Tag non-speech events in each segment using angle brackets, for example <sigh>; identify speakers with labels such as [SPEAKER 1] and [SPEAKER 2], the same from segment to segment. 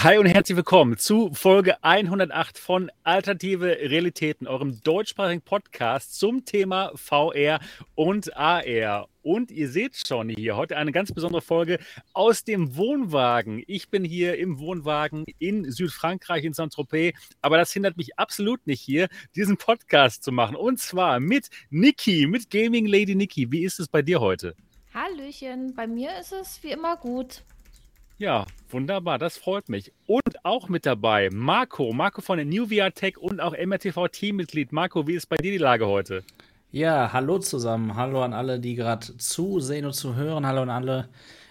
[SPEAKER 1] Hi und herzlich willkommen zu Folge 108 von Alternative Realitäten, eurem deutschsprachigen Podcast zum Thema VR und AR. Und ihr seht schon hier heute eine ganz besondere Folge aus dem Wohnwagen. Ich bin hier im Wohnwagen in Südfrankreich, in Saint-Tropez. Aber das hindert mich absolut nicht hier, diesen Podcast zu machen. Und zwar mit Niki, mit Gaming Lady Niki. Wie ist es bei dir heute?
[SPEAKER 2] Hallöchen, bei mir ist es wie immer gut.
[SPEAKER 1] Ja, wunderbar, das freut mich. Und auch mit dabei Marco, Marco von der New VR Tech und auch MRTV Teammitglied. Marco, wie ist bei dir die Lage heute?
[SPEAKER 3] Ja, hallo zusammen. Hallo an alle, die gerade zusehen und zuhören. Hallo an alle,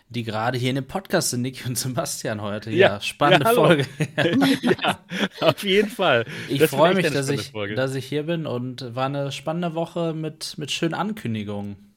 [SPEAKER 3] die gerade hier in dem Podcast sind, Niki und Sebastian heute. Ja, ja spannende ja, Folge. <laughs>
[SPEAKER 1] ja, auf jeden Fall.
[SPEAKER 3] Ich freue mich, dass ich, dass ich hier bin und war eine spannende Woche mit, mit schönen Ankündigungen.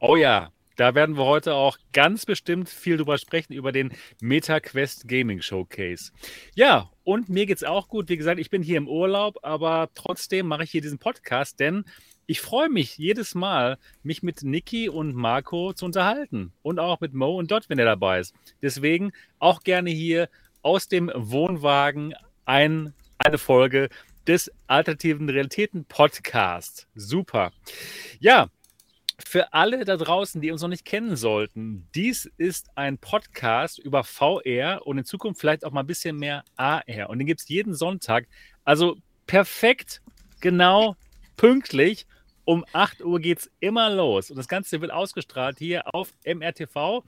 [SPEAKER 1] Oh ja, da werden wir heute auch ganz bestimmt viel drüber sprechen, über den MetaQuest Gaming Showcase. Ja, und mir geht es auch gut. Wie gesagt, ich bin hier im Urlaub, aber trotzdem mache ich hier diesen Podcast, denn ich freue mich jedes Mal, mich mit Niki und Marco zu unterhalten. Und auch mit Mo und Dot, wenn er dabei ist. Deswegen auch gerne hier aus dem Wohnwagen ein, eine Folge des Alternativen Realitäten Podcast. Super. Ja, für alle da draußen, die uns noch nicht kennen sollten, dies ist ein Podcast über VR und in Zukunft vielleicht auch mal ein bisschen mehr AR. Und den gibt es jeden Sonntag. Also perfekt, genau, pünktlich. Um 8 Uhr geht es immer los. Und das Ganze wird ausgestrahlt hier auf MRTV.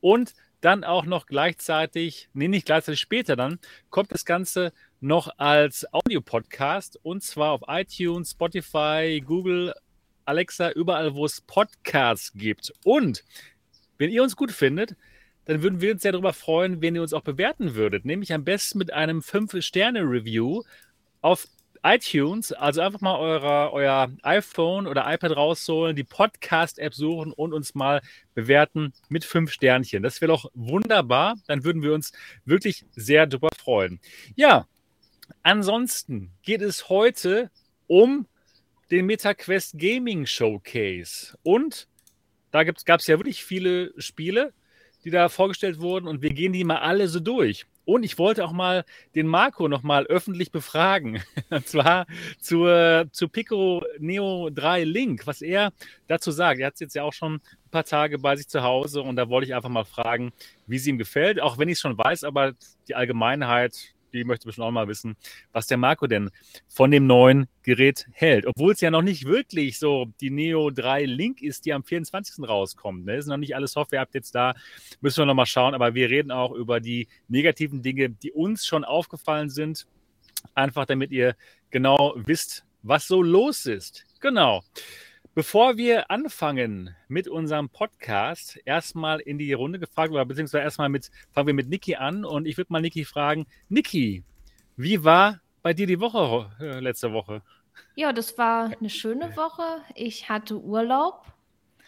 [SPEAKER 1] Und dann auch noch gleichzeitig, nee, nicht gleichzeitig später dann, kommt das Ganze noch als Audio-Podcast und zwar auf iTunes, Spotify, Google, Alexa überall, wo es Podcasts gibt. Und wenn ihr uns gut findet, dann würden wir uns sehr darüber freuen, wenn ihr uns auch bewerten würdet. Nämlich am besten mit einem 5-Sterne-Review auf iTunes. Also einfach mal eure, euer iPhone oder iPad rausholen, die Podcast-App suchen und uns mal bewerten mit 5 Sternchen. Das wäre doch wunderbar. Dann würden wir uns wirklich sehr darüber freuen. Ja, ansonsten geht es heute um den MetaQuest Gaming Showcase. Und da gab es ja wirklich viele Spiele, die da vorgestellt wurden und wir gehen die mal alle so durch. Und ich wollte auch mal den Marco noch mal öffentlich befragen. <laughs> Und zwar zur, zu Pico Neo 3 Link, was er dazu sagt. Er hat es jetzt ja auch schon ein paar Tage bei sich zu Hause und da wollte ich einfach mal fragen, wie es ihm gefällt. Auch wenn ich es schon weiß, aber die Allgemeinheit die möchte bestimmt auch mal wissen, was der Marco denn von dem neuen Gerät hält. Obwohl es ja noch nicht wirklich so die Neo 3 Link ist, die am 24. rauskommt. Ne? Sind noch nicht alle Software-Updates da. Müssen wir noch mal schauen. Aber wir reden auch über die negativen Dinge, die uns schon aufgefallen sind. Einfach damit ihr genau wisst, was so los ist. Genau. Bevor wir anfangen mit unserem Podcast, erstmal in die Runde gefragt, oder beziehungsweise erstmal mit, fangen wir mit Niki an und ich würde mal Niki fragen, Niki, wie war bei dir die Woche äh, letzte Woche?
[SPEAKER 2] Ja, das war eine schöne Woche. Ich hatte Urlaub.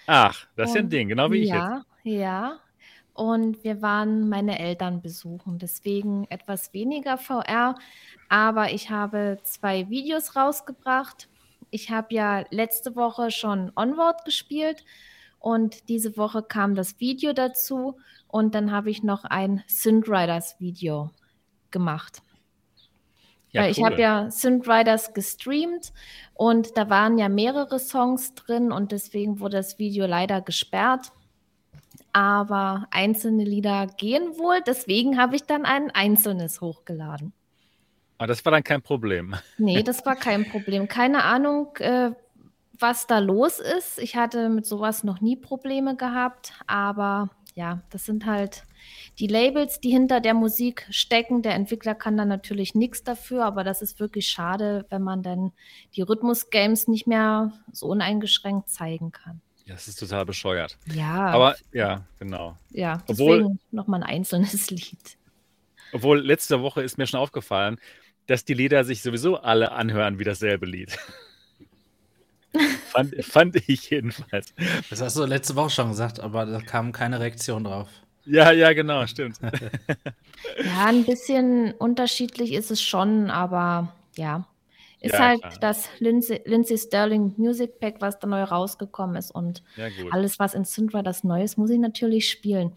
[SPEAKER 1] Ach, das ist ja ein Ding, genau wie ich
[SPEAKER 2] ja, jetzt. Ja, ja. Und wir waren meine Eltern besuchen, deswegen etwas weniger VR. Aber ich habe zwei Videos rausgebracht ich habe ja letzte Woche schon Onward gespielt und diese Woche kam das Video dazu und dann habe ich noch ein Synth Riders Video gemacht. Ja, Weil ich habe ja Synth Riders gestreamt und da waren ja mehrere Songs drin und deswegen wurde das Video leider gesperrt. Aber einzelne Lieder gehen wohl, deswegen habe ich dann ein einzelnes hochgeladen.
[SPEAKER 1] Aber das war dann kein Problem.
[SPEAKER 2] Nee, <laughs> das war kein Problem. Keine Ahnung, äh, was da los ist. Ich hatte mit sowas noch nie Probleme gehabt, aber ja, das sind halt die Labels, die hinter der Musik stecken. Der Entwickler kann da natürlich nichts dafür, aber das ist wirklich schade, wenn man dann die Rhythmus-Games nicht mehr so uneingeschränkt zeigen kann.
[SPEAKER 1] Ja, das ist total bescheuert.
[SPEAKER 2] Ja.
[SPEAKER 1] Aber ja, genau.
[SPEAKER 2] Ja, deswegen nochmal ein einzelnes <laughs> Lied.
[SPEAKER 1] Obwohl, letzte Woche ist mir schon aufgefallen, dass die Lieder sich sowieso alle anhören wie dasselbe Lied. <laughs> fand, fand ich jedenfalls.
[SPEAKER 3] Das hast du letzte Woche schon gesagt, aber da kam keine Reaktion drauf.
[SPEAKER 1] Ja, ja, genau, stimmt. <laughs>
[SPEAKER 2] ja, ein bisschen unterschiedlich ist es schon, aber ja. Ist ja, halt klar. das Lindsay, Lindsay, Sterling Music Pack, was da neu rausgekommen ist. Und ja, alles, was in Syndra das Neues, muss ich natürlich spielen.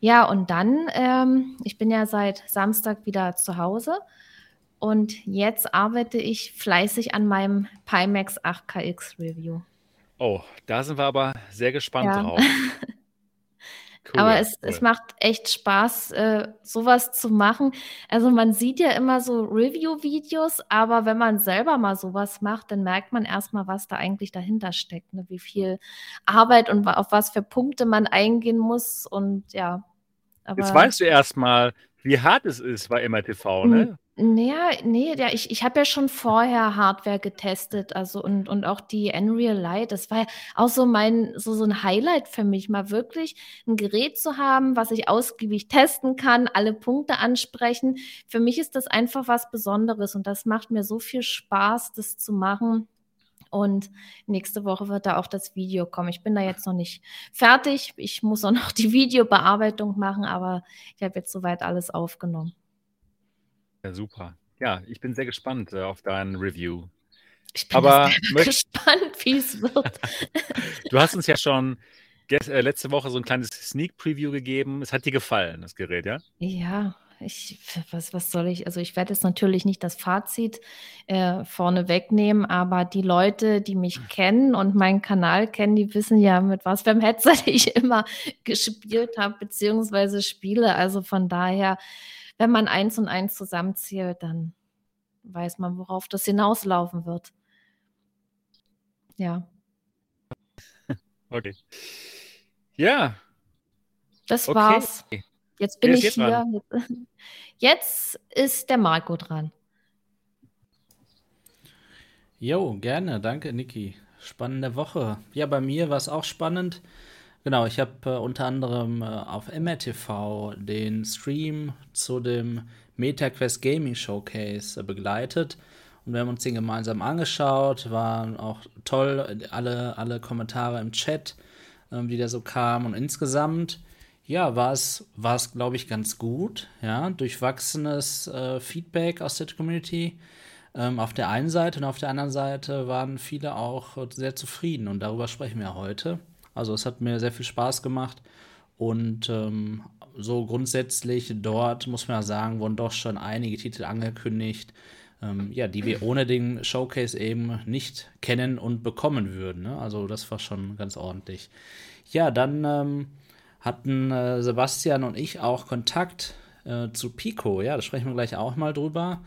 [SPEAKER 2] Ja, und dann, ähm, ich bin ja seit Samstag wieder zu Hause. Und jetzt arbeite ich fleißig an meinem Pimax 8KX Review.
[SPEAKER 1] Oh, da sind wir aber sehr gespannt ja. drauf. <laughs>
[SPEAKER 2] Cool, Aber es, cool. es macht echt Spaß, äh, sowas zu machen. Also man sieht ja immer so Review-Videos, aber wenn man selber mal sowas macht, dann merkt man erstmal, was da eigentlich dahinter steckt, ne? wie viel Arbeit und auf was für Punkte man eingehen muss. Und ja.
[SPEAKER 1] Aber Jetzt weißt du erstmal, wie hart es ist bei MRTV, ne?
[SPEAKER 2] Naja, nee, ja, ich, ich habe ja schon vorher Hardware getestet, also und, und auch die Unreal Light. Das war ja auch so mein, so, so ein Highlight für mich, mal wirklich ein Gerät zu haben, was ich ausgiebig testen kann, alle Punkte ansprechen. Für mich ist das einfach was Besonderes und das macht mir so viel Spaß, das zu machen. Und nächste Woche wird da auch das Video kommen. Ich bin da jetzt noch nicht fertig. Ich muss auch noch <laughs> die Videobearbeitung machen, aber ich habe jetzt soweit alles aufgenommen.
[SPEAKER 1] Ja, super. Ja, ich bin sehr gespannt äh, auf dein Review.
[SPEAKER 2] Ich bin Aber <laughs> gespannt, wie es wird. <laughs>
[SPEAKER 1] du hast uns ja schon äh, letzte Woche so ein kleines Sneak Preview gegeben. Es hat dir gefallen, das Gerät, ja?
[SPEAKER 2] Ja, ich, was, was soll ich? Also ich werde jetzt natürlich nicht das Fazit äh, vorne wegnehmen, aber die Leute, die mich kennen und meinen Kanal kennen, die wissen ja, mit was für einem Headset <laughs> ich immer gespielt habe, beziehungsweise spiele. Also von daher wenn man eins und eins zusammenzählt, dann weiß man, worauf das hinauslaufen wird. Ja. <laughs>
[SPEAKER 1] Okay. Ja.
[SPEAKER 2] Das okay. war's. Jetzt bin ich hier. Dran? <laughs> Jetzt ist der Marco dran.
[SPEAKER 3] Jo, gerne. Danke, Niki. Spannende Woche. Ja, bei mir war es auch spannend. Genau, ich habe äh, unter anderem äh, auf MRTV den Stream zu dem MetaQuest Gaming Showcase äh, begleitet und wir haben uns den gemeinsam angeschaut. Waren auch toll, alle, alle Kommentare im Chat, äh, die da so kamen und insgesamt. Ja, war es, glaube ich, ganz gut. Ja, durchwachsenes äh, Feedback aus der Community ähm, auf der einen Seite und auf der anderen Seite waren viele auch sehr zufrieden und darüber sprechen wir heute. Also es hat mir sehr viel Spaß gemacht. Und ähm, so grundsätzlich dort, muss man ja sagen, wurden doch schon einige Titel angekündigt, ähm, ja, die wir ohne den Showcase eben nicht kennen und bekommen würden. Ne? Also das war schon ganz ordentlich. Ja, dann ähm, hatten äh, Sebastian und ich auch Kontakt äh, zu Pico. Ja, da sprechen wir gleich auch mal drüber.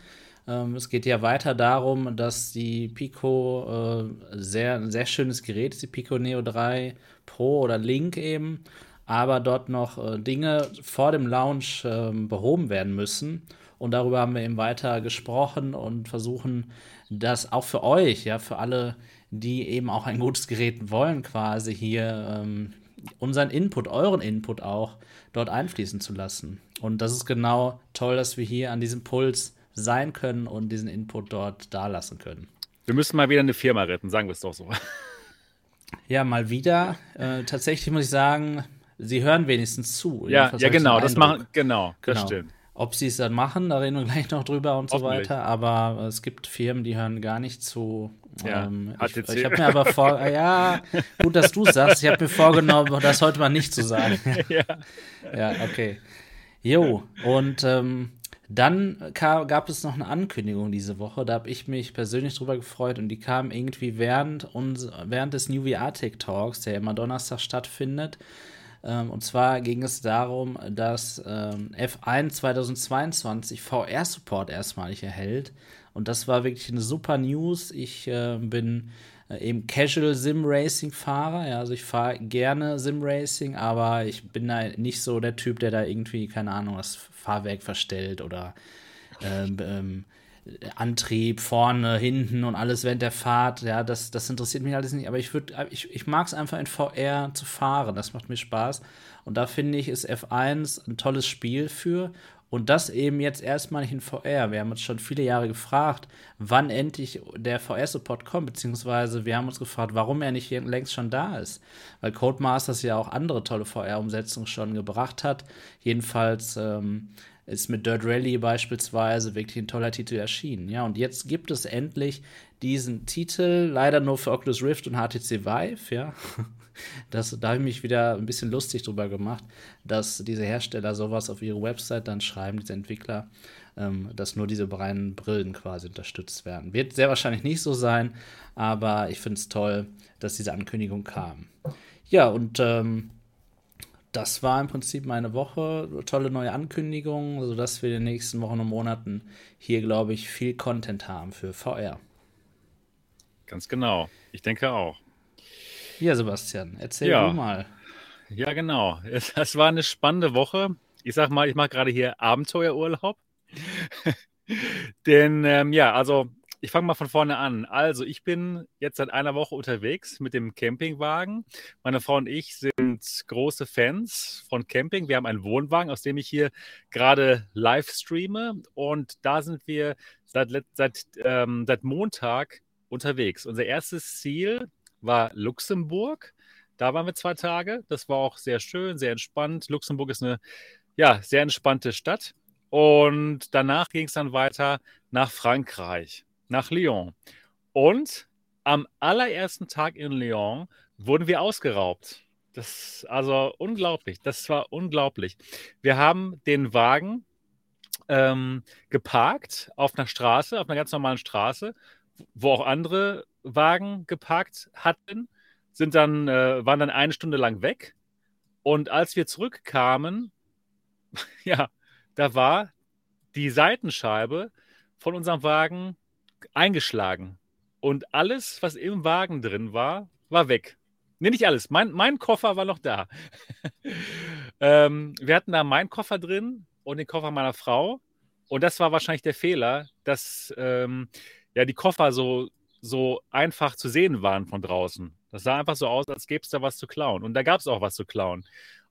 [SPEAKER 3] Ähm, es geht ja weiter darum, dass die Pico äh, sehr, ein sehr schönes Gerät ist, die Pico Neo 3 Pro oder Link eben, aber dort noch äh, Dinge vor dem Launch äh, behoben werden müssen. Und darüber haben wir eben weiter gesprochen und versuchen, das auch für euch, ja, für alle, die eben auch ein gutes Gerät wollen, quasi hier ähm, unseren Input, euren Input auch dort einfließen zu lassen. Und das ist genau toll, dass wir hier an diesem Puls sein können und diesen Input dort dalassen können.
[SPEAKER 1] Wir müssen mal wieder eine Firma retten, sagen wir es doch so.
[SPEAKER 3] Ja, mal wieder. Äh, tatsächlich muss ich sagen, sie hören wenigstens zu.
[SPEAKER 1] Ja, ja genau, das machen, genau, das genau. stimmt.
[SPEAKER 3] Ob sie es dann machen, da reden wir gleich noch drüber und so weiter. Aber es gibt Firmen, die hören gar nicht zu. Ja, ähm, ich, ich habe mir aber vor, ja, gut, dass du sagst. Ich habe mir vorgenommen, das heute mal nicht zu sagen. <laughs> ja. ja, okay. Jo, und ähm, dann gab es noch eine Ankündigung diese Woche, da habe ich mich persönlich drüber gefreut und die kam irgendwie während, uns, während des New VR Tech Talks, der immer Donnerstag stattfindet. Ähm, und zwar ging es darum, dass ähm, F1 2022 VR-Support erstmalig erhält. Und das war wirklich eine super News. Ich äh, bin eben Casual Sim Racing Fahrer. Ja, also ich fahre gerne Sim Racing, aber ich bin da nicht so der Typ, der da irgendwie, keine Ahnung, das Fahrwerk verstellt oder ähm, ähm, Antrieb vorne, hinten und alles während der Fahrt. Ja, das, das interessiert mich alles nicht. Aber ich, ich, ich mag es einfach in VR zu fahren. Das macht mir Spaß. Und da finde ich, ist F1 ein tolles Spiel für. Und das eben jetzt erstmal nicht in VR. Wir haben uns schon viele Jahre gefragt, wann endlich der VR-Support kommt, beziehungsweise wir haben uns gefragt, warum er nicht längst schon da ist. Weil Codemasters ja auch andere tolle VR-Umsetzungen schon gebracht hat. Jedenfalls ähm, ist mit Dirt Rally beispielsweise wirklich ein toller Titel erschienen. Ja, und jetzt gibt es endlich diesen Titel, leider nur für Oculus Rift und HTC Vive, ja. <laughs> Das, da habe ich mich wieder ein bisschen lustig drüber gemacht, dass diese Hersteller sowas auf ihre Website dann schreiben, diese Entwickler, ähm, dass nur diese beiden Brillen quasi unterstützt werden. Wird sehr wahrscheinlich nicht so sein, aber ich finde es toll, dass diese Ankündigung kam. Ja, und ähm, das war im Prinzip meine Woche. Tolle neue Ankündigungen, sodass wir in den nächsten Wochen und Monaten hier, glaube ich, viel Content haben für VR.
[SPEAKER 1] Ganz genau. Ich denke auch.
[SPEAKER 3] Ja, Sebastian, erzähl ja. du mal.
[SPEAKER 1] Ja, genau. <laughs> Es, es war eine spannende Woche. Ich sag mal, ich mache gerade hier Abenteuerurlaub. <laughs> Denn ähm, ja, also ich fange mal von vorne an. Also, ich bin jetzt seit einer Woche unterwegs mit dem Campingwagen. Meine Frau und ich sind große Fans von Camping. Wir haben einen Wohnwagen, aus dem ich hier gerade live streame. Und da sind wir seit, seit, ähm, seit Montag unterwegs. Unser erstes Ziel war Luxemburg. Da waren wir zwei Tage. Das war auch sehr schön, sehr entspannt. Luxemburg ist eine ja, sehr entspannte Stadt. Und danach ging es dann weiter nach Frankreich nach Lyon. Und am allerersten Tag in Lyon wurden wir ausgeraubt. Das also unglaublich. Das war unglaublich. Wir haben den Wagen ähm, geparkt auf einer Straße, auf einer ganz normalen Straße, wo auch andere Wagen geparkt hatten, sind dann, äh, waren dann eine Stunde lang weg. Und als wir zurückkamen, <laughs> ja, da war die Seitenscheibe von unserem Wagen eingeschlagen. Und alles, was im Wagen drin war, war weg. Nee, nicht alles. Mein, mein Koffer war noch da. <laughs> ähm, wir hatten da meinen Koffer drin und den Koffer meiner Frau. Und das war wahrscheinlich der Fehler, dass ähm, ja, die Koffer so, so einfach zu sehen waren von draußen. Das sah einfach so aus, als gäbe es da was zu klauen. Und da gab es auch was zu klauen.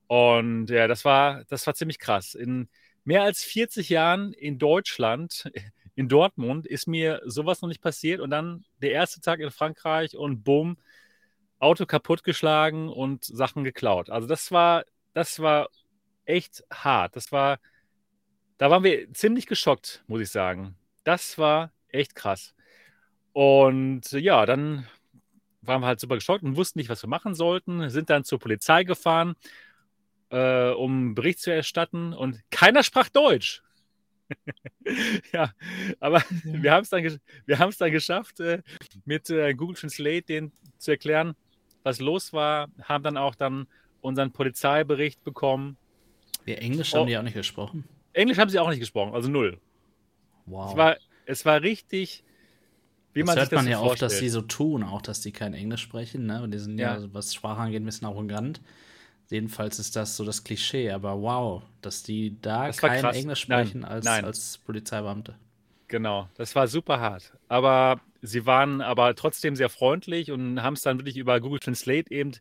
[SPEAKER 1] Und ja, das war, das war ziemlich krass. In mehr als 40 Jahren in Deutschland in Dortmund ist mir sowas noch nicht passiert und dann der erste Tag in Frankreich und bumm, Auto kaputtgeschlagen und Sachen geklaut. Also das war, das war echt hart. Das war, da waren wir ziemlich geschockt, muss ich sagen. Das war echt krass. Und ja, dann waren wir halt super geschockt und wussten nicht, was wir machen sollten, sind dann zur Polizei gefahren, äh, um Bericht zu erstatten und keiner sprach Deutsch. <laughs> ja, aber ja. wir haben es dann, dann geschafft, äh, mit äh, Google Translate denen zu erklären, was los war, haben dann auch dann unseren Polizeibericht bekommen.
[SPEAKER 3] Ja, Englisch oh, haben die auch nicht gesprochen.
[SPEAKER 1] Englisch haben sie auch nicht gesprochen, also null. Wow. Es war, es war richtig,
[SPEAKER 3] wie das man hört man so ja vorstellt. oft, dass sie so tun, auch dass die kein Englisch sprechen, ne? Und die sind ja, ja was Sprache angeht, ein bisschen arrogant. Jedenfalls ist das so das Klischee, aber wow, dass die da kein Englisch sprechen nein, als, nein. als Polizeibeamte.
[SPEAKER 1] Genau, das war super hart. Aber sie waren aber trotzdem sehr freundlich und haben es dann wirklich über Google Translate eben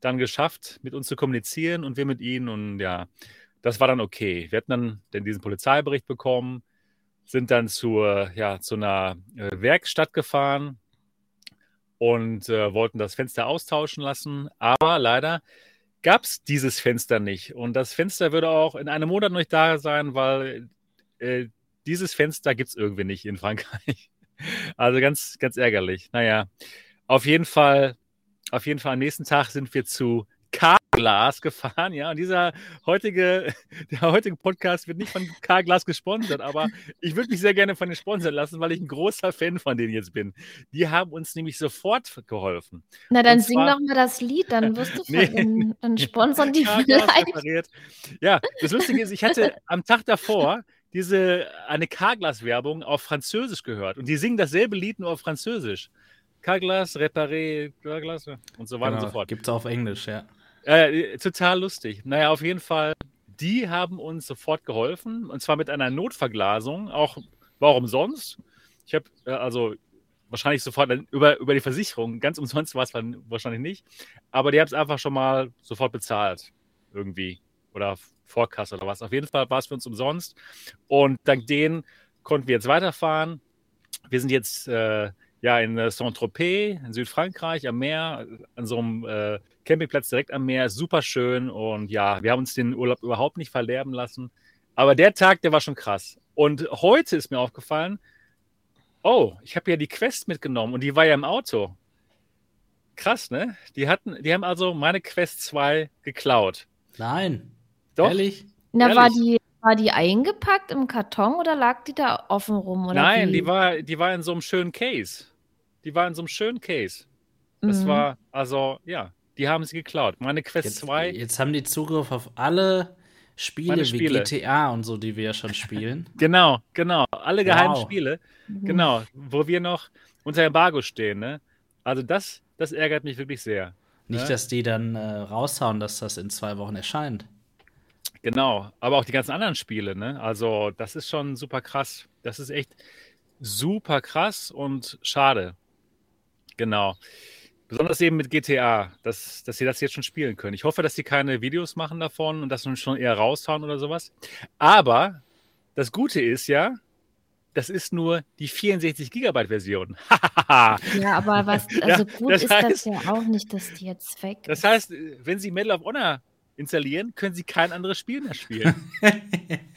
[SPEAKER 1] dann geschafft, mit uns zu kommunizieren und wir mit ihnen. Und ja, das war dann okay. Wir hatten dann diesen Polizeibericht bekommen, sind dann zur, ja, zu einer äh, Werkstatt gefahren und äh, wollten das Fenster austauschen lassen. Aber leider gab es dieses Fenster nicht. Und das Fenster würde auch in einem Monat noch nicht da sein, weil äh, dieses Fenster gibt es irgendwie nicht in Frankreich. <laughs> Also ganz, ganz ärgerlich. Naja, auf jeden Fall, auf jeden Fall am nächsten Tag sind wir zu Carglass gefahren, ja. Und dieser heutige, <laughs> der heutige Podcast wird nicht von Carglass gesponsert, aber ich würde mich sehr gerne von den sponsern lassen, weil ich ein großer Fan von denen jetzt bin. Die haben uns nämlich sofort geholfen.
[SPEAKER 2] Na, dann sing doch mal das Lied, dann wirst du <laughs> nee. von, dann sponsern die vielleicht.
[SPEAKER 1] Repariert. Ja, das Lustige ist, ich hatte am Tag davor diese eine Carglass-Werbung auf Französisch gehört und die singen dasselbe Lied nur auf Französisch. Carglass, Reparé, Carglass und so weiter genau, und so fort.
[SPEAKER 3] Gibt es auch auf Englisch, ja.
[SPEAKER 1] Äh, total lustig. Naja, auf jeden Fall, die haben uns sofort geholfen und zwar mit einer Notverglasung. Auch warum sonst? Ich habe äh, also wahrscheinlich sofort über, über die Versicherung, ganz umsonst war es wahrscheinlich nicht, aber die haben es einfach schon mal sofort bezahlt. Irgendwie. Oder Vorkasse oder was. Auf jeden Fall war es für uns umsonst. Und dank denen konnten wir jetzt weiterfahren. Wir sind jetzt äh, ja, in äh, Saint-Tropez, in Südfrankreich, am Meer, an so einem äh, Campingplatz direkt am Meer. Super schön. Und ja, wir haben uns den Urlaub überhaupt nicht verderben lassen. Aber der Tag, der war schon krass. Und heute ist mir aufgefallen, oh, ich habe ja die Quest mitgenommen und die war ja im Auto. Krass, ne? Die hatten, die haben also meine Quest 2 geklaut.
[SPEAKER 3] Nein.
[SPEAKER 1] Doch.
[SPEAKER 3] Ehrlich?
[SPEAKER 2] Na,
[SPEAKER 1] Ehrlich?
[SPEAKER 2] war die, war die eingepackt im Karton oder lag die da offen rum? Oder
[SPEAKER 1] Nein,
[SPEAKER 2] wie?
[SPEAKER 1] die war, die war in so einem schönen Case. Die war in so einem schönen Case. Das
[SPEAKER 2] Mhm.
[SPEAKER 1] war, also, ja, die haben sie geklaut. Meine Quest
[SPEAKER 3] Jetzt,
[SPEAKER 1] 2,
[SPEAKER 3] jetzt haben die Zugriff auf alle Spiele,
[SPEAKER 1] Meine
[SPEAKER 3] wie
[SPEAKER 1] Spiele.
[SPEAKER 3] GTA und so, die wir ja schon spielen. <laughs>
[SPEAKER 1] genau, genau. Alle geheimen
[SPEAKER 3] Wow.
[SPEAKER 1] Spiele,
[SPEAKER 2] Mhm.
[SPEAKER 1] genau, wo wir noch unter Embargo stehen, ne? Also das, das ärgert mich wirklich sehr.
[SPEAKER 3] Nicht,
[SPEAKER 1] Ja.
[SPEAKER 3] dass die dann äh, raushauen, dass das in zwei Wochen erscheint.
[SPEAKER 1] Genau, aber auch die ganzen anderen Spiele, ne? Also, das ist schon super krass. Das ist echt super krass und schade. Genau. Besonders eben mit GTA, dass, dass sie das jetzt schon spielen können. Ich hoffe, dass sie keine Videos machen davon und das schon eher raushauen oder sowas. Aber das Gute ist ja, das ist nur die 64 Gigabyte Version. <laughs>
[SPEAKER 2] Ja, aber was,
[SPEAKER 1] Ja,
[SPEAKER 2] also gut
[SPEAKER 1] das
[SPEAKER 2] ist
[SPEAKER 1] heißt-
[SPEAKER 2] das ja auch nicht, dass die jetzt weg
[SPEAKER 1] Das
[SPEAKER 2] ist.
[SPEAKER 1] heißt, wenn sie Medal of Honor installieren, können sie kein anderes Spiel mehr spielen. <laughs>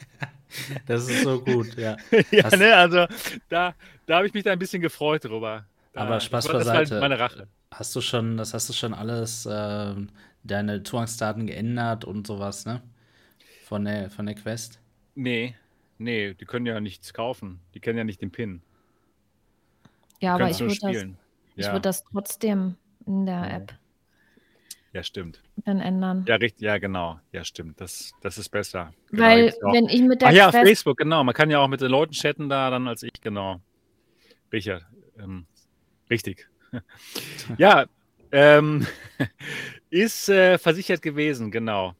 [SPEAKER 3] Das ist so gut, ja. <laughs>
[SPEAKER 1] ja, ne, also da, da habe ich mich da ein bisschen gefreut drüber.
[SPEAKER 3] Aber Spaß
[SPEAKER 1] das war, das war
[SPEAKER 3] beiseite.
[SPEAKER 1] meine Rache.
[SPEAKER 3] Hast du schon, das hast du schon alles, ähm, deine Zugangsdaten geändert und sowas, ne? Von der, von der Quest?
[SPEAKER 1] Nee, nee, die können ja nichts kaufen. Die kennen ja nicht den PIN.
[SPEAKER 2] ja, aber ich würde das, ich
[SPEAKER 1] Ja,
[SPEAKER 2] würd das trotzdem in der
[SPEAKER 1] Mhm.
[SPEAKER 2] App
[SPEAKER 1] ja, stimmt.
[SPEAKER 2] dann ändern.
[SPEAKER 1] Ja, richtig, ja, genau. Ja, stimmt. Das, das ist besser. Genau,
[SPEAKER 2] Weil, wenn ich mit der
[SPEAKER 1] Ach ja,
[SPEAKER 2] Quest
[SPEAKER 1] Facebook, genau. Man kann ja auch mit den Leuten chatten da, dann als ich, genau. Richard, ähm, richtig. <laughs> ja, ähm, <laughs> ist äh, versichert gewesen, genau.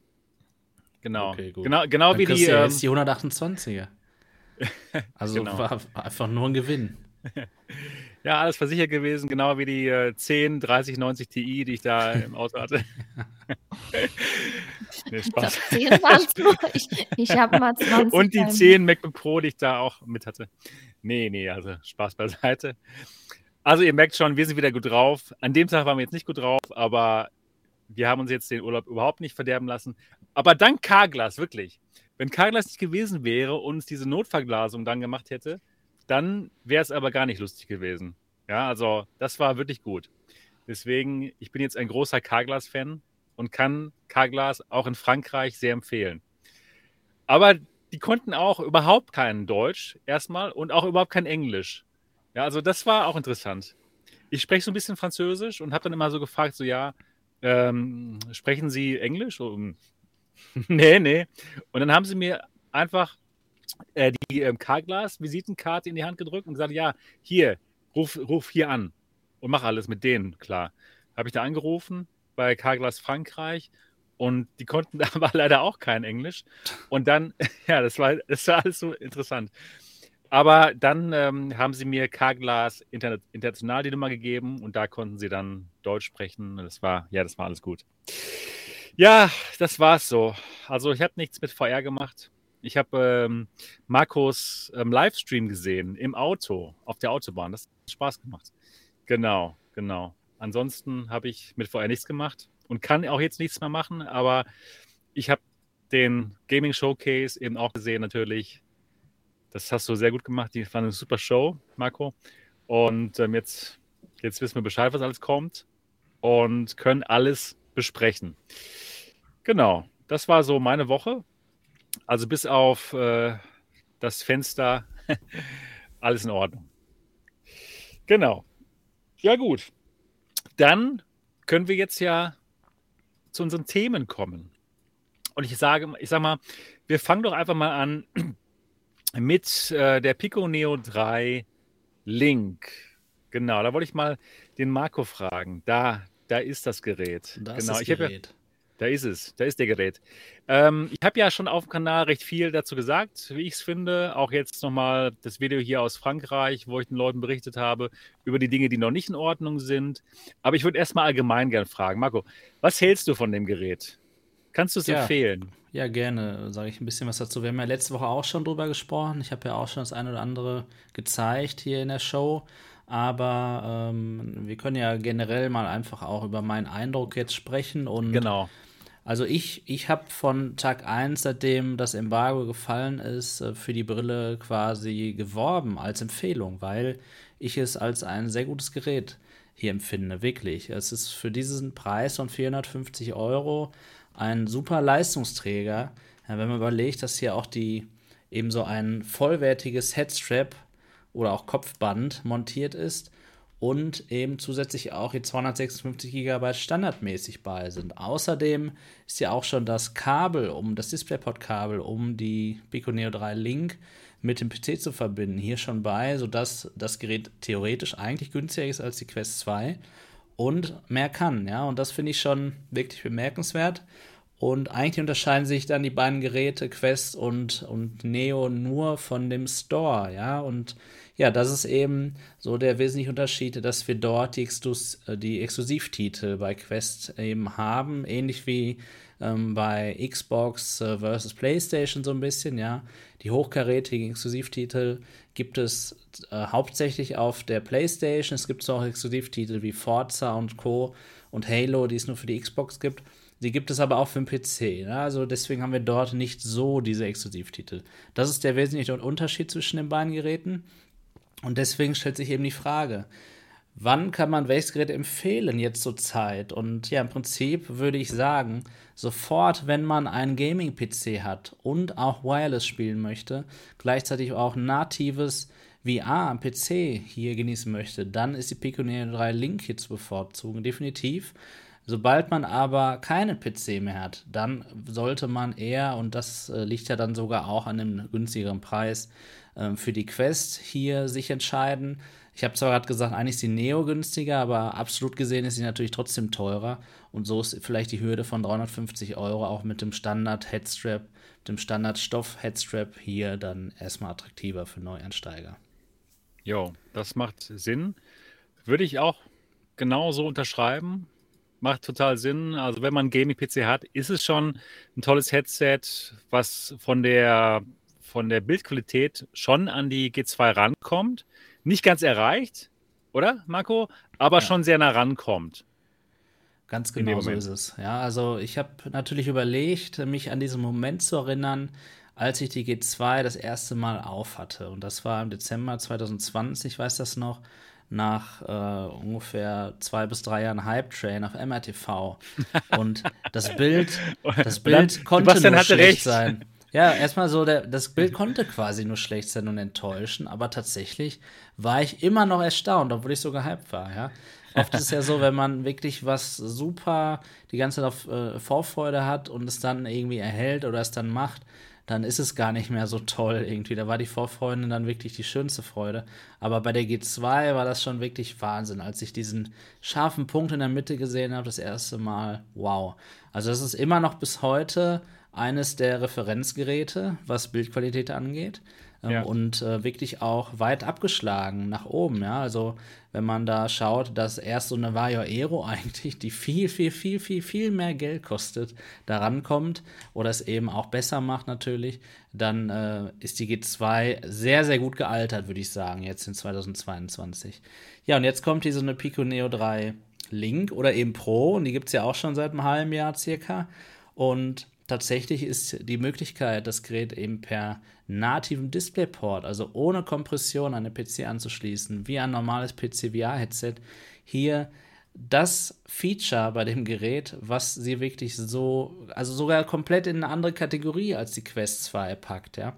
[SPEAKER 1] Genau.
[SPEAKER 3] Okay, gut.
[SPEAKER 1] Genau, genau
[SPEAKER 3] Dann
[SPEAKER 1] wie die.
[SPEAKER 3] ja
[SPEAKER 1] Ähm,
[SPEAKER 3] jetzt die 128er. <laughs> Also
[SPEAKER 1] Genau.
[SPEAKER 3] war einfach nur ein Gewinn.
[SPEAKER 1] ja, alles versichert gewesen, genau wie die äh, 10, 30, 90 Ti, die ich da im Auto hatte. nee,
[SPEAKER 2] Ich
[SPEAKER 1] Spaß.
[SPEAKER 2] glaub, 10 waren's nur. Ich, ich habe mal 20.
[SPEAKER 1] Und die
[SPEAKER 2] beim-
[SPEAKER 1] 10 MacBook Pro, die ich da auch mit hatte. Nee, nee, also Spaß beiseite. Also ihr merkt schon, wir sind wieder gut drauf. An dem Tag waren wir jetzt nicht gut drauf, aber wir haben uns jetzt den Urlaub überhaupt nicht verderben lassen. Aber dank Carglass, wirklich. Wenn Carglass nicht gewesen wäre und uns diese Notverglasung dann gemacht hätte, dann wäre es aber gar nicht lustig gewesen. Ja, also das war wirklich gut. Deswegen, ich bin jetzt ein großer Carglass-Fan und kann Carglass auch in Frankreich sehr empfehlen. Aber die konnten auch überhaupt kein Deutsch erstmal und auch überhaupt kein Englisch. Ja, also das war auch interessant. Ich spreche so ein bisschen Französisch und habe dann immer so gefragt, so ja, ähm, sprechen Sie Englisch? Und, <laughs> nee, nee. Und dann haben sie mir einfach äh, die ähm, Carglass-Visitenkarte in die Hand gedrückt und gesagt, ja, hier, ruf, ruf hier an und mach alles mit denen, klar. Habe ich da angerufen bei Carglass Frankreich und die konnten <laughs> aber leider auch kein Englisch. Und dann, <laughs> ja, das war, das war alles so interessant. Aber dann ähm, haben sie mir Carglass Interna International die Nummer gegeben und da konnten sie dann Deutsch sprechen. Das war, ja, das war alles gut. Ja, das war's so. Also ich habe nichts mit VR gemacht. Ich habe ähm, Marcos ähm, Livestream gesehen im Auto, auf der Autobahn. Das hat Spaß gemacht. Genau, genau. Ansonsten habe ich mit VR nichts gemacht und kann auch jetzt nichts mehr machen, aber ich habe den Gaming Showcase eben auch gesehen, natürlich. Das hast du sehr gut gemacht. Die war eine super Show, Marco. Und ähm, jetzt, jetzt wissen wir Bescheid, was alles kommt und können alles besprechen. Genau, das war so meine Woche. Also bis auf äh, das Fenster, <laughs> alles in Ordnung. Genau. Ja, gut. Dann können wir jetzt ja zu unseren Themen kommen. Und ich sage, ich sag mal, wir fangen doch einfach mal an mit äh, der Pico Neo 3 Link. Genau, da wollte ich mal den Marco fragen. Da, da ist das Gerät.
[SPEAKER 3] Das
[SPEAKER 1] genau,
[SPEAKER 3] ist
[SPEAKER 1] ich habe ja,
[SPEAKER 3] Gerät.
[SPEAKER 1] da ist es, da ist der Gerät. Ähm, ich habe ja schon auf dem Kanal recht viel dazu gesagt, wie ich es finde. Auch jetzt nochmal das Video hier aus Frankreich, wo ich den Leuten berichtet habe über die Dinge, die noch nicht in Ordnung sind. Aber ich würde erstmal allgemein gern fragen, Marco, was hältst du von dem Gerät? Kannst du es
[SPEAKER 3] Ja.
[SPEAKER 1] empfehlen?
[SPEAKER 3] Ja, gerne sage ich ein bisschen was dazu. Wir haben ja letzte Woche auch schon drüber gesprochen. Ich habe ja auch schon das eine oder andere gezeigt hier in der Show. Aber ähm, wir können ja generell mal einfach auch über meinen Eindruck jetzt sprechen. Und
[SPEAKER 1] Genau.
[SPEAKER 3] Also ich, ich habe von Tag 1, seitdem das Embargo gefallen ist, äh, für die Brille quasi geworben als Empfehlung, weil ich es als ein sehr gutes Gerät hier empfinde, wirklich. Es ist für diesen Preis von 450 Euro ein super Leistungsträger. Wenn man überlegt, dass hier auch die eben so ein vollwertiges Headstrap oder auch Kopfband montiert ist und eben zusätzlich auch die 256 GB standardmäßig bei sind. Außerdem ist ja auch schon das Kabel, um das DisplayPort-Kabel, um die Pico Neo 3 Link mit dem PC zu verbinden, hier schon bei, sodass das Gerät theoretisch eigentlich günstiger ist als die Quest 2 und mehr kann. Ja, und das finde ich schon wirklich bemerkenswert. Und eigentlich unterscheiden sich dann die beiden Geräte, Quest und, und Neo, nur von dem Store, ja. Und ja, das ist eben so der wesentliche Unterschied, dass wir dort die, Exklus äh, die Exklusivtitel bei Quest eben haben, ähnlich wie ähm, bei Xbox äh, versus PlayStation so ein bisschen, ja. Die hochkarätigen Exklusivtitel gibt es äh, hauptsächlich auf der PlayStation. Es gibt auch Exklusivtitel wie Forza und Co. und Halo, die es nur für die Xbox gibt. Die gibt es aber auch für den PC. Ne? Also deswegen haben wir dort nicht so diese Exklusivtitel. Das ist der wesentliche Unterschied zwischen den beiden Geräten. Und deswegen stellt sich eben die Frage, wann kann man welches Gerät empfehlen jetzt zur Zeit? Und ja, im Prinzip würde ich sagen, sofort, wenn man einen Gaming-PC hat und auch Wireless spielen möchte, gleichzeitig auch natives VR am PC hier genießen möchte, dann ist die Pico Neo 3 Link hier zu bevorzugen, definitiv. Sobald man aber keinen PC mehr hat, dann sollte man eher, und das äh, liegt ja dann sogar auch an einem günstigeren Preis, äh, für die Quest hier sich entscheiden. Ich habe zwar gerade gesagt, eigentlich ist die Neo günstiger, aber absolut gesehen ist sie natürlich trotzdem teurer. Und so ist vielleicht die Hürde von 350 Euro auch mit dem Standard Headstrap, dem Standard Stoff Headstrap hier dann erstmal attraktiver für Neueinsteiger.
[SPEAKER 1] Jo, das macht Sinn. Würde ich auch genauso unterschreiben macht total Sinn. Also wenn man Gaming-PC hat, ist es schon ein tolles Headset, was von der, von der Bildqualität schon an die G2 rankommt. Nicht ganz erreicht, oder, Marco? Aber ja. schon sehr nah rankommt.
[SPEAKER 3] Ganz genau so ist es. Ja, also ich habe natürlich überlegt, mich an diesen Moment zu erinnern, als ich die G2 das erste Mal auf hatte. Und das war im Dezember 2020, ich weiß das noch nach äh, ungefähr zwei bis drei Jahren Hype Train auf MRTV. <laughs> Und das Bild, das Bild dann, konnte Sebastian nur schlecht recht. sein. Ja, erstmal so, der, das Bild konnte quasi nur schlecht sein und enttäuschen, aber tatsächlich war ich immer noch erstaunt, obwohl ich so gehypt war, ja. Oft ist es ja so, wenn man wirklich was super die ganze Zeit auf äh, Vorfreude hat und es dann irgendwie erhält oder es dann macht, dann ist es gar nicht mehr so toll irgendwie. Da war die Vorfreude dann wirklich die schönste Freude. Aber bei der G2 war das schon wirklich Wahnsinn, als ich diesen scharfen Punkt in der Mitte gesehen habe, das erste Mal. Wow. Also das ist immer noch bis heute eines der Referenzgeräte, was Bildqualität angeht. Ähm, ja. Und äh, wirklich auch weit abgeschlagen nach oben. Ja, also wenn man da schaut, dass erst so eine Vario Aero <laughs> eigentlich, die viel, viel, viel, viel, viel mehr Geld kostet, daran kommt oder es eben auch besser macht natürlich, dann äh, ist die G2 sehr, sehr gut gealtert, würde ich sagen, jetzt in 2022. Ja, und jetzt kommt hier so eine Pico Neo 3 Link oder eben Pro und die gibt es ja auch schon seit einem halben Jahr circa. Und tatsächlich ist die Möglichkeit, das Gerät eben per nativen DisplayPort, also ohne Kompression an den PC anzuschließen, wie ein normales PC-VR-Headset, hier das Feature bei dem Gerät, was sie wirklich so, also sogar komplett in eine andere Kategorie als die Quest 2 packt, ja.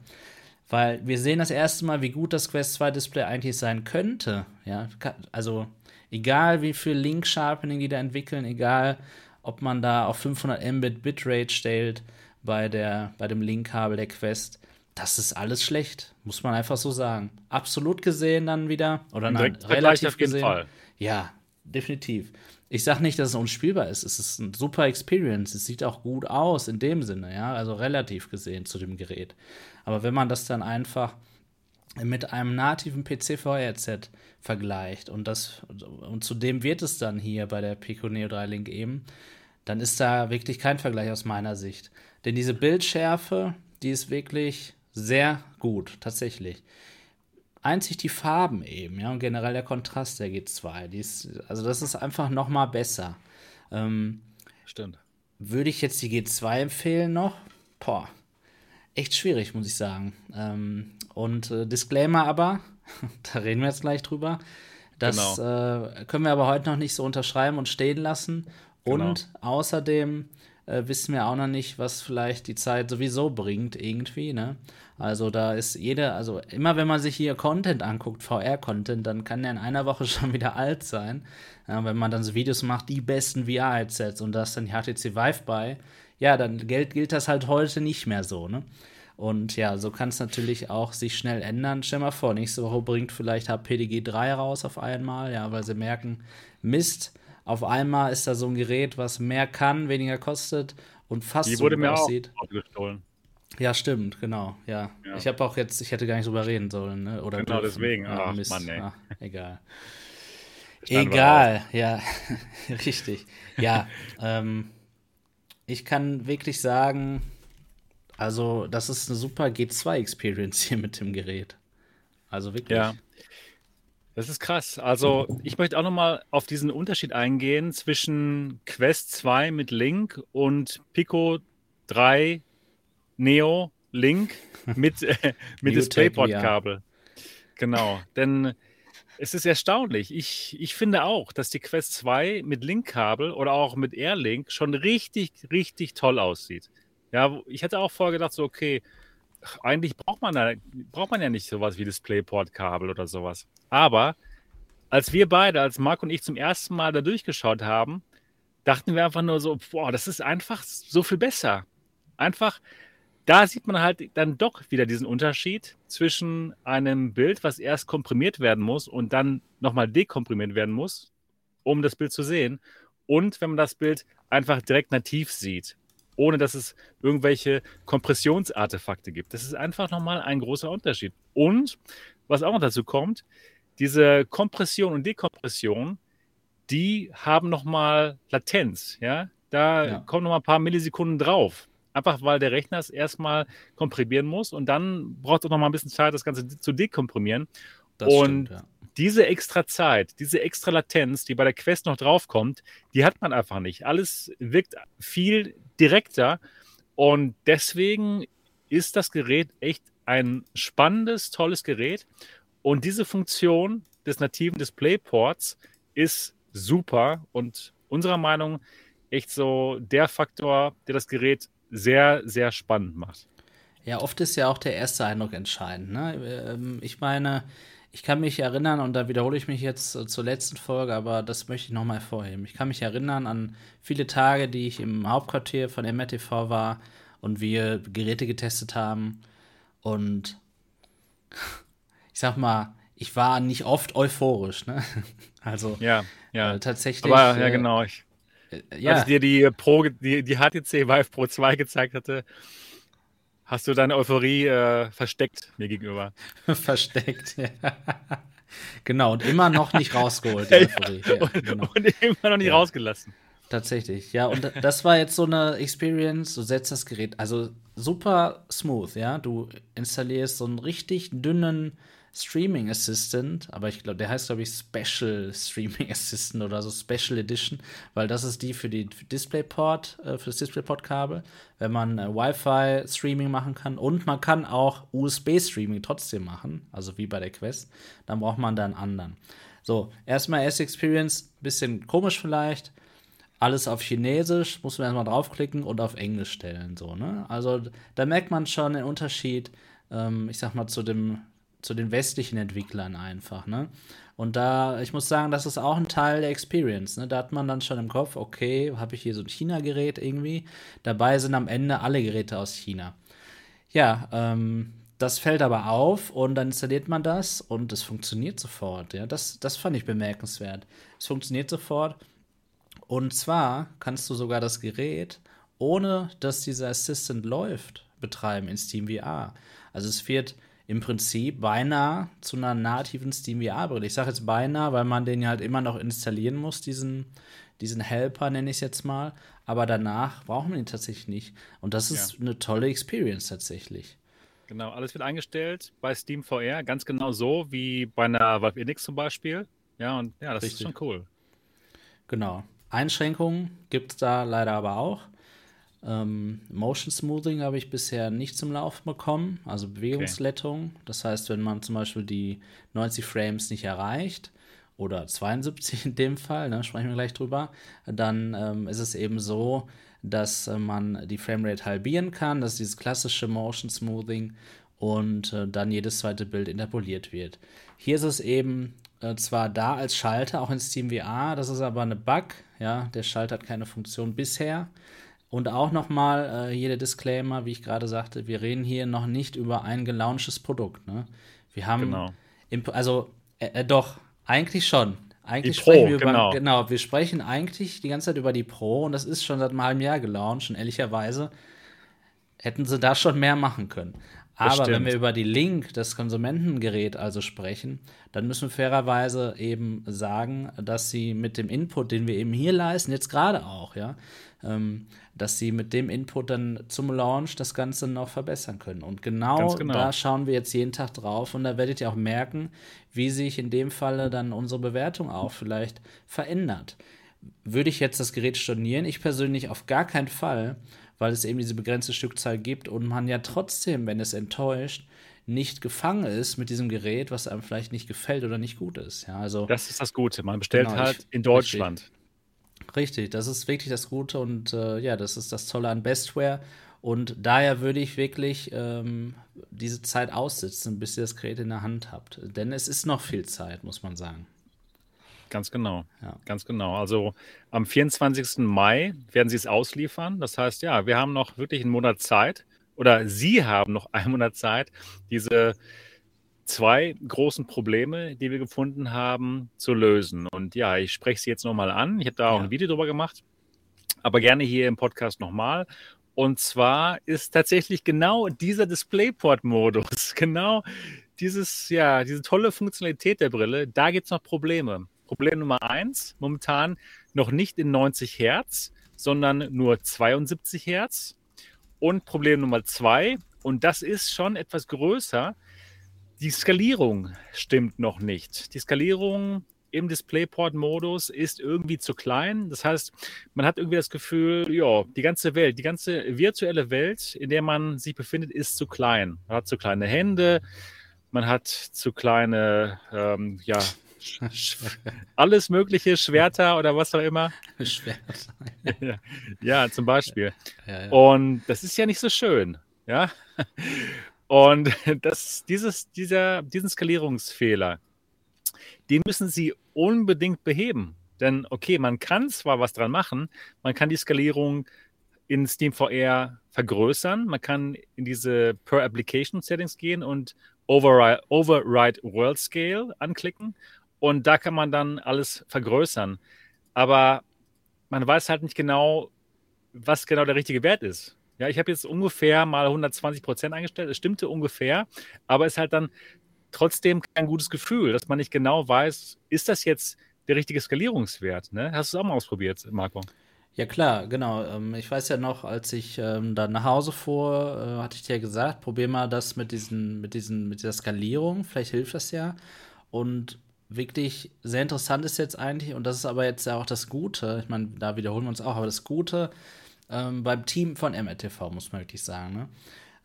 [SPEAKER 3] Weil wir sehen das erste Mal, wie gut das Quest 2 Display eigentlich sein könnte, ja. Also, egal wie viel Link Sharpening die da entwickeln, egal ob man da auf 500 Mbit Bitrate stellt bei, der, bei dem Link-Kabel der Quest. Das ist alles schlecht, muss man einfach so sagen. Absolut gesehen dann wieder, oder nein, relativ gesehen. Fall. Ja, definitiv. Ich sage nicht, dass es unspielbar ist. Es ist eine super Experience. Es sieht auch gut aus in dem Sinne, ja, also relativ gesehen zu dem Gerät. Aber wenn man das dann einfach mit einem nativen PC-VR-Headset vergleicht und das und zudem wird es dann hier bei der Pico Neo 3 Link eben, dann ist da wirklich kein Vergleich aus meiner Sicht. Denn diese Bildschärfe, die ist wirklich sehr gut, tatsächlich. Einzig die Farben eben, ja, und generell der Kontrast der G2, die ist, also das ist einfach noch mal besser. Ähm,
[SPEAKER 1] Stimmt.
[SPEAKER 3] würde ich jetzt die G2 empfehlen noch? Boah, echt schwierig, muss ich sagen. Ähm, und äh, Disclaimer aber, <laughs> da reden wir jetzt gleich drüber. Das genau. äh, können wir aber heute noch nicht so unterschreiben und stehen lassen. Genau. Und außerdem äh, wissen wir auch noch nicht, was vielleicht die Zeit sowieso bringt, irgendwie. Ne? Also da ist jeder, also immer wenn man sich hier Content anguckt, VR-Content, dann kann der in einer Woche <laughs> schon wieder alt sein. Ja, wenn man dann so Videos macht, die besten VR-Headsets und da ist dann die HTC Vive bei, ja, dann gilt, gilt das halt heute nicht mehr so, ne? Und ja, so kann es natürlich auch sich schnell ändern. Stell mal vor, nächste Woche bringt vielleicht HPDG 3 raus auf einmal, ja, weil sie merken, Mist, auf einmal ist da so ein Gerät, was mehr kann, weniger kostet und fast
[SPEAKER 1] Die so wurde mir aussieht. auch gestohlen.
[SPEAKER 3] Ja, stimmt, genau, ja. ja. Ich habe auch jetzt, ich hätte gar nicht drüber reden sollen, ne? Oder
[SPEAKER 1] genau dürfen. deswegen, ach,
[SPEAKER 3] Mist. Mann, ey. Ach, egal. <laughs> egal, ja, <laughs> richtig. Ja, <laughs> ähm, ich kann wirklich sagen, also das ist eine super G2-Experience hier mit dem Gerät. Also wirklich.
[SPEAKER 1] Ja. Das ist krass. Also ich möchte auch nochmal auf diesen Unterschied eingehen zwischen Quest 2 mit Link und Pico 3 Neo Link <laughs> mit, äh, mit DisplayPort-Kabel. Genau, denn es ist erstaunlich. Ich, ich finde auch, dass die Quest 2 mit Link-Kabel oder auch mit Airlink schon richtig, richtig toll aussieht. Ja, ich hätte auch vorher gedacht, so, okay, eigentlich braucht man, da, braucht man ja nicht sowas wie DisplayPort-Kabel oder sowas. Aber als wir beide, als Marc und ich zum ersten Mal da durchgeschaut haben, dachten wir einfach nur so, boah, das ist einfach so viel besser. Einfach, da sieht man halt dann doch wieder diesen Unterschied zwischen einem Bild, was erst komprimiert werden muss und dann nochmal dekomprimiert werden muss, um das Bild zu sehen. Und wenn man das Bild einfach direkt nativ sieht, ohne dass es irgendwelche Kompressionsartefakte gibt. Das ist einfach nochmal ein großer Unterschied. Und was auch noch dazu kommt, diese Kompression und Dekompression, die haben nochmal Latenz. Ja? Da ja. kommen nochmal ein paar Millisekunden drauf. Einfach weil der Rechner es erstmal komprimieren muss und dann braucht es noch mal ein bisschen Zeit, das Ganze zu dekomprimieren. Das und stimmt, ja. Diese extra Zeit, diese extra Latenz, die bei der Quest noch draufkommt, die hat man einfach nicht. Alles wirkt viel direkter und deswegen ist das Gerät echt ein spannendes, tolles Gerät. Und diese Funktion des nativen DisplayPorts ist super und unserer Meinung echt so der Faktor, der das Gerät sehr, sehr spannend macht.
[SPEAKER 3] Ja, oft ist ja auch der erste Eindruck entscheidend. Ne? Ähm, ich meine, ich kann mich erinnern, und da wiederhole ich mich jetzt zur letzten Folge, aber das möchte ich nochmal hervorheben. Ich kann mich erinnern an viele Tage, die ich im Hauptquartier von MRTV war und wir Geräte getestet haben. Und <laughs> ich sag mal, ich war nicht oft euphorisch. Ne? <laughs> Also
[SPEAKER 1] ja, ja.
[SPEAKER 3] Äh, tatsächlich.
[SPEAKER 1] Aber ja, äh, genau. Ich äh, ja. Als ich dir die, Pro, die, die HTC Vive Pro 2 gezeigt hatte, hast du deine Euphorie äh, versteckt mir gegenüber. <laughs>
[SPEAKER 3] versteckt, ja. Genau, und immer noch nicht rausgeholt, die <laughs> Euphorie. Ja,
[SPEAKER 1] und, genau. und, immer noch nicht ja. rausgelassen.
[SPEAKER 3] Tatsächlich, ja, und das war jetzt so eine Experience, du setzt das Gerät, also super smooth, ja, du installierst so einen richtig dünnen Streaming Assistant, aber ich glaube, der heißt, glaube ich, Special Streaming <laughs> Assistant oder so Special Edition, weil das ist die für die DisplayPort, äh, für das DisplayPort-Kabel, wenn man äh, Wi-Fi-Streaming machen kann und man kann auch USB-Streaming trotzdem machen, also wie bei der Quest, dann braucht man da einen anderen. So, erstmal erste Experience, bisschen komisch vielleicht, alles auf Chinesisch, muss man erstmal draufklicken und auf Englisch stellen, so, ne? Also da merkt man schon den Unterschied, ähm, ich sag mal, zu dem zu den westlichen Entwicklern einfach, ne? Und da, ich muss sagen, das ist auch ein Teil der Experience, ne? Da hat man dann schon im Kopf, okay, habe ich hier so ein China-Gerät irgendwie. Dabei sind am Ende alle Geräte aus China. Ja, ähm, das fällt aber auf und dann installiert man das und es funktioniert sofort. Ja, das, das fand ich bemerkenswert. Es funktioniert sofort. Und zwar kannst du sogar das Gerät, ohne dass dieser Assistant läuft, betreiben in SteamVR. Also es wird im Prinzip beinahe zu einer nativen SteamVR-Brille. Ich sage jetzt beinahe, weil man den ja halt immer noch installieren muss, diesen, diesen Helper nenne ich es jetzt mal. Aber danach brauchen wir ihn tatsächlich nicht. Und das ist ja. eine tolle Experience tatsächlich.
[SPEAKER 1] Genau, alles wird eingestellt bei Steam VR, ganz genau so wie bei einer Valve Index zum Beispiel. Ja, und ja, das Richtig. ist schon cool.
[SPEAKER 3] Genau. Einschränkungen gibt es da leider aber auch. Ähm, Motion Smoothing habe ich bisher nicht zum Laufen bekommen, also Bewegungslettung. Okay. Das heißt, wenn man zum Beispiel die 90 Frames nicht erreicht, oder 72 in dem Fall, da ne, sprechen wir gleich drüber, dann ähm, ist es eben so, dass äh, man die Framerate halbieren kann. Das ist dieses klassische Motion Smoothing und äh, dann jedes zweite Bild interpoliert wird. Hier ist es eben äh, zwar da als Schalter, auch in SteamVR, das ist aber eine Bug. Ja, der Schalter hat keine Funktion bisher. Und auch nochmal äh, hier der Disclaimer, wie ich gerade sagte, wir reden hier noch nicht über ein gelaunchtes Produkt. Ne? Wir haben, genau. also äh, äh, doch, eigentlich schon. Eigentlich
[SPEAKER 1] die Pro,
[SPEAKER 3] sprechen wir
[SPEAKER 1] genau.
[SPEAKER 3] über, genau, wir sprechen eigentlich die ganze Zeit über die Pro und das ist schon seit einem halben Jahr gelauncht und ehrlicherweise hätten sie da schon mehr machen können. Aber wenn wir über die Link, das Konsumentengerät also sprechen, dann müssen wir fairerweise eben sagen, dass sie mit dem Input, den wir eben hier leisten, jetzt gerade auch, ja, dass sie mit dem Input dann zum Launch das Ganze noch verbessern können. Und genau, genau, da schauen wir jetzt jeden Tag drauf und da werdet ihr auch merken, wie sich in dem Falle dann unsere Bewertung auch vielleicht verändert. Würde ich jetzt das Gerät stornieren? Ich persönlich auf gar keinen Fall, weil es eben diese begrenzte Stückzahl gibt und man ja trotzdem, wenn es enttäuscht, nicht gefangen ist mit diesem Gerät, was einem vielleicht nicht gefällt oder nicht gut ist. Ja, also,
[SPEAKER 1] das ist das Gute. Man bestellt genau, halt ich, in Deutschland.
[SPEAKER 3] Richtig, richtig, das ist wirklich das Gute und äh, ja, das ist das Tolle an Bestware. Und daher würde ich wirklich ähm, diese Zeit aussitzen, bis ihr das Gerät in der Hand habt. Denn es ist noch viel Zeit, muss man sagen.
[SPEAKER 1] Ganz genau. Ja. Ganz genau. Also am 24. Mai werden sie es ausliefern. Das heißt, ja, wir haben noch wirklich einen Monat Zeit oder Sie haben noch einen Monat Zeit, diese zwei großen Probleme, die wir gefunden haben, zu lösen. Und ja, ich spreche sie jetzt nochmal an. Ich habe da auch ja. ein Video drüber gemacht, aber gerne hier im Podcast nochmal. Und zwar ist tatsächlich genau dieser DisplayPort-Modus, <laughs> genau dieses, ja, diese tolle Funktionalität der Brille, da gibt es noch Probleme. Problem Nummer eins, momentan noch nicht in 90 Hertz, sondern nur 72 Hertz. Und Problem Nummer zwei, und das ist schon etwas größer, die Skalierung stimmt noch nicht. Die Skalierung im DisplayPort-Modus ist irgendwie zu klein. Das heißt, man hat irgendwie das Gefühl, ja, die ganze Welt, die ganze virtuelle Welt, in der man sich befindet, ist zu klein. Man hat zu kleine Hände, man hat zu kleine, ähm, ja, <laughs> alles mögliche, Schwerter oder was auch immer. Schwerter. ja, <laughs> ja, zum Beispiel. Ja, ja. Und das ist ja nicht so schön. Ja. Und <laughs> das, dieses, dieser, diesen Skalierungsfehler, den müssen Sie unbedingt beheben. Denn okay, man kann zwar was dran machen, man kann die Skalierung in SteamVR vergrößern, man kann in diese Per Application Settings gehen und Override, Override World Scale anklicken und da kann man dann alles vergrößern. Aber man weiß halt nicht genau, was genau der richtige Wert ist. Ja, ich habe jetzt ungefähr mal 120 Prozent eingestellt. Es stimmte ungefähr, aber es ist halt dann trotzdem kein gutes Gefühl, dass man nicht genau weiß, ist das jetzt der richtige Skalierungswert? Ne? Hast du es auch mal ausprobiert, Marco?
[SPEAKER 3] Ja klar, genau. Ähm, ich weiß ja noch, als ich ähm, dann nach Hause fuhr, äh, hatte ich dir gesagt, probier mal das mit diesen, mit diesen, mit dieser Skalierung. Vielleicht hilft das ja. Und wirklich sehr interessant ist jetzt eigentlich, und das ist aber jetzt ja auch das Gute, ich meine, da wiederholen wir uns auch, aber das Gute ähm, beim Team von MRTV, muss man wirklich sagen, ne?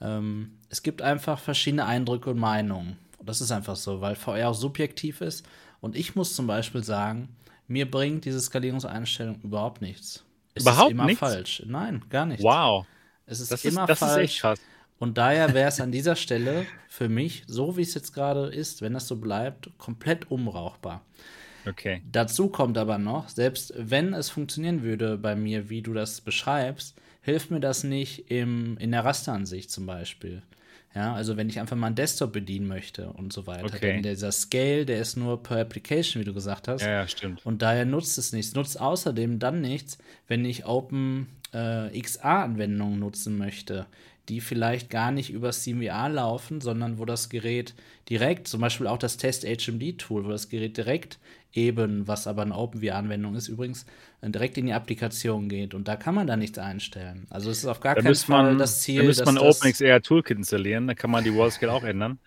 [SPEAKER 3] ähm, es gibt einfach verschiedene Eindrücke und Meinungen. Und das ist einfach so, weil VR auch subjektiv ist. Und ich muss zum Beispiel sagen, mir bringt diese Skalierungseinstellung überhaupt nichts.
[SPEAKER 1] Es überhaupt ist
[SPEAKER 3] immer
[SPEAKER 1] nichts?
[SPEAKER 3] falsch. Nein, gar nicht.
[SPEAKER 1] Wow.
[SPEAKER 3] Es ist das immer ist, das falsch. Ist echt krass. Und daher wäre es an dieser Stelle für mich, so wie es jetzt gerade ist, wenn das so bleibt, komplett unbrauchbar.
[SPEAKER 1] Okay.
[SPEAKER 3] Dazu kommt aber noch, selbst wenn es funktionieren würde bei mir, wie du das beschreibst, hilft mir das nicht im, in der Rasteransicht zum Beispiel. Ja, also wenn ich einfach mal einen Desktop bedienen möchte und so weiter. Okay. Denn dieser Scale, der ist nur per Application, wie du gesagt hast.
[SPEAKER 1] Ja, ja, stimmt.
[SPEAKER 3] Und daher nutzt es nichts. Nutzt außerdem dann nichts, wenn ich Open äh, XA-Anwendungen nutzen möchte, die vielleicht gar nicht über SteamVR laufen, sondern wo das Gerät direkt, zum Beispiel auch das Test HMD Tool, wo das Gerät direkt eben, was aber eine OpenVR-Anwendung ist übrigens, äh, direkt in die Applikation geht und da kann man da nichts einstellen. Also es ist auf gar da keinen Fall
[SPEAKER 1] man,
[SPEAKER 3] das Ziel.
[SPEAKER 1] Da müsste man OpenXR Toolkit installieren, da kann man die Wallscale auch ändern.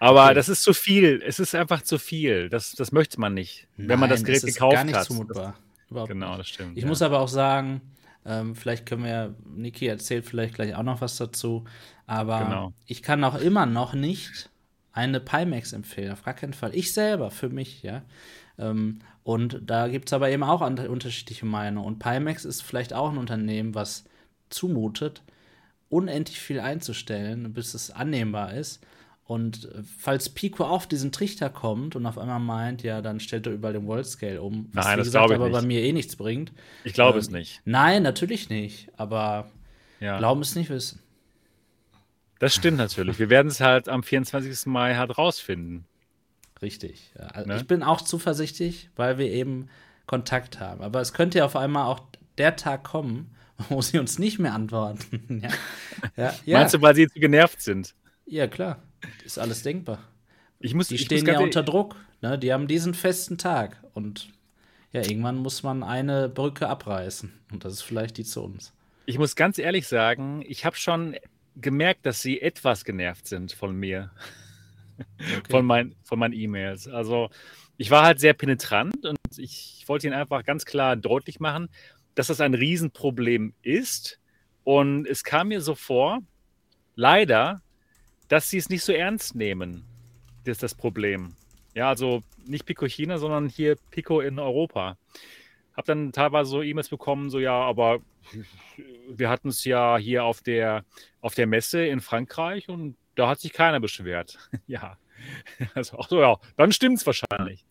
[SPEAKER 1] Aber okay. das ist zu viel. Es ist einfach zu viel. Das, das möchte man nicht, Nein, wenn man das Gerät gekauft hat.
[SPEAKER 3] gar nicht Zumutbar.
[SPEAKER 1] Das, genau, das stimmt.
[SPEAKER 3] Ich ja. muss aber auch sagen, Ähm, vielleicht können wir, Niki erzählt vielleicht gleich auch noch was dazu. Aber genau. ich kann auch immer noch nicht eine Pimax empfehlen, auf gar keinen Fall. Ich selber, für mich, ja. Ähm, und da gibt es aber eben auch unterschiedliche Meinungen. Und Pimax ist vielleicht auch ein Unternehmen, was zumutet, unendlich viel einzustellen, bis es annehmbar ist. Und äh, falls Pico auf diesen Trichter kommt und auf einmal meint, ja, dann stellt er überall den World Scale um,
[SPEAKER 1] was nein, das gesagt, aber
[SPEAKER 3] nicht. bei mir eh nichts bringt.
[SPEAKER 1] Ich glaube ähm, es nicht.
[SPEAKER 3] Nein, natürlich nicht. Aber ja. glauben es nicht wissen.
[SPEAKER 1] Das stimmt natürlich. Wir werden es halt am 24. Mai halt rausfinden.
[SPEAKER 3] Richtig. Ja. Also ne? Ich bin auch zuversichtlich, weil wir eben Kontakt haben. Aber es könnte ja auf einmal auch der Tag kommen, <laughs> wo sie uns nicht mehr antworten. <laughs> ja.
[SPEAKER 1] Ja, ja. Meinst du, weil sie zu genervt sind?
[SPEAKER 3] Ja, klar. Ist alles denkbar.
[SPEAKER 1] Ich muss,
[SPEAKER 3] die stehen ja unter Druck. Ne? Die haben diesen festen Tag. Und ja, irgendwann muss man eine Brücke abreißen. Und das ist vielleicht die zu uns.
[SPEAKER 1] Ich muss ganz ehrlich sagen, ich habe schon gemerkt, dass sie etwas genervt sind von mir. Okay. von, mein, von meinen E-Mails. Also ich war halt sehr penetrant und ich wollte ihnen einfach ganz klar deutlich machen, dass das ein Riesenproblem ist. Und es kam mir so vor, leider, dass sie es nicht so ernst nehmen. Das das Problem. Ja, also nicht Pico China, sondern hier Pico in Europa. Hab dann teilweise so E-Mails bekommen, so ja, aber wir hatten es ja hier auf der, auf der Messe in Frankreich und da hat sich keiner beschwert. <laughs> ja. Also, ach so, ja, dann stimmt es wahrscheinlich.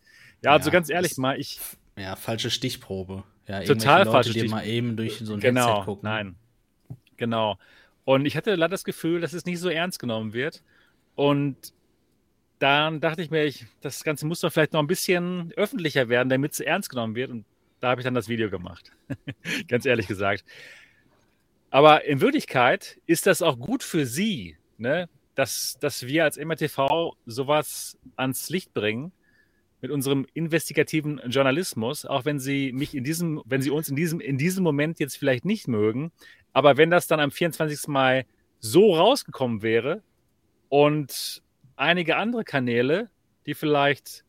[SPEAKER 1] Ja, also ja, ganz ehrlich mal, ich.
[SPEAKER 3] Ja, falsche Stichprobe. Ja,
[SPEAKER 1] total falsche Stichprobe.
[SPEAKER 3] mal eben durch so ein
[SPEAKER 1] genau, Headset gucken. Nein. Genau. Und ich hatte leider das Gefühl, dass es nicht so ernst genommen wird. Und dann dachte ich mir, ich, das Ganze muss doch vielleicht noch ein bisschen öffentlicher werden, damit es ernst genommen wird. Und da habe ich dann das Video gemacht. <laughs> Ganz ehrlich gesagt. Aber in Wirklichkeit ist das auch gut für Sie, ne? Dass, dass wir als MRTV sowas ans Licht bringen mit unserem investigativen Journalismus, auch wenn Sie mich in diesem, wenn Sie uns in diesem, in diesem Moment jetzt vielleicht nicht mögen, aber wenn das dann am 24. Mai so rausgekommen wäre und einige andere Kanäle, die vielleicht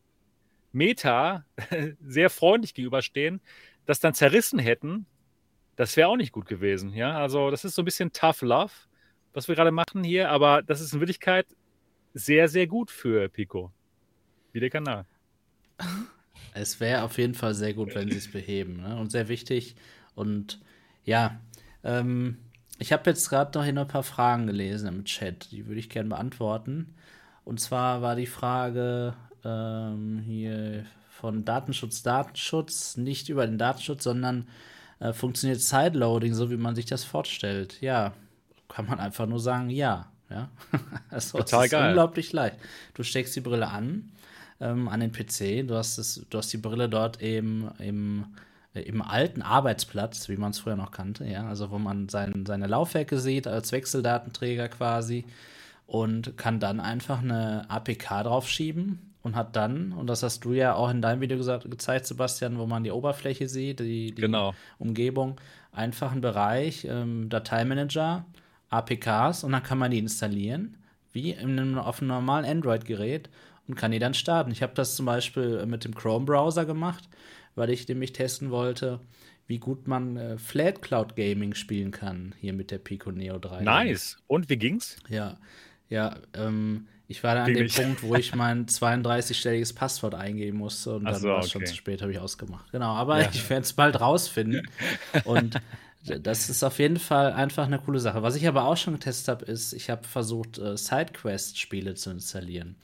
[SPEAKER 1] Meta <laughs> sehr freundlich gegenüberstehen, das dann zerrissen hätten, das wäre auch nicht gut gewesen. Ja, also das ist so ein bisschen Tough Love, was wir gerade machen hier, aber das ist in Wirklichkeit sehr, sehr gut für Pico, wie der Kanal. <laughs>
[SPEAKER 3] Es wäre auf jeden Fall sehr gut, wenn sie es beheben ne? und sehr wichtig. Und ja, ähm, ich habe jetzt gerade noch ein paar Fragen gelesen im Chat, die würde ich gerne beantworten. Und zwar war die Frage ähm, hier von Datenschutz, Datenschutz, nicht über den Datenschutz, sondern äh, funktioniert Sideloading so, wie man sich das vorstellt? Ja, kann man einfach nur sagen, ja. ja? <laughs> also,
[SPEAKER 1] Total
[SPEAKER 3] ist
[SPEAKER 1] geil.
[SPEAKER 3] unglaublich leicht. Du steckst die Brille an, ähm, an den PC, du hast, das, du hast die Brille dort eben im im alten Arbeitsplatz, wie man es früher noch kannte, ja, also wo man sein, seine Laufwerke sieht als Wechseldatenträger quasi und kann dann einfach eine APK draufschieben und hat dann, und das hast du ja auch in deinem Video gesagt, gezeigt, Sebastian, wo man die Oberfläche sieht, die, die
[SPEAKER 1] genau.
[SPEAKER 3] Umgebung, einfach einen Bereich, ähm, Dateimanager, APKs und dann kann man die installieren, wie in einem, auf einem normalen Android-Gerät und kann die dann starten. Ich habe das zum Beispiel mit dem Chrome-Browser gemacht weil ich nämlich testen wollte, wie gut man äh, Flat Cloud Gaming spielen kann hier mit der Pico Neo 3.
[SPEAKER 1] Nice. Und wie ging's?
[SPEAKER 3] Ja, ja. Ähm, ich war dann an dem Punkt, wo ich <laughs> mein 32-stelliges Passwort eingeben musste und dann so, war es okay. schon zu spät, habe ich ausgemacht. Genau, aber ja. ich werde es bald rausfinden. <laughs> und das ist auf jeden Fall einfach eine coole Sache. Was ich aber auch schon getestet habe, ist, ich habe versucht, äh, Sidequest-Spiele zu installieren.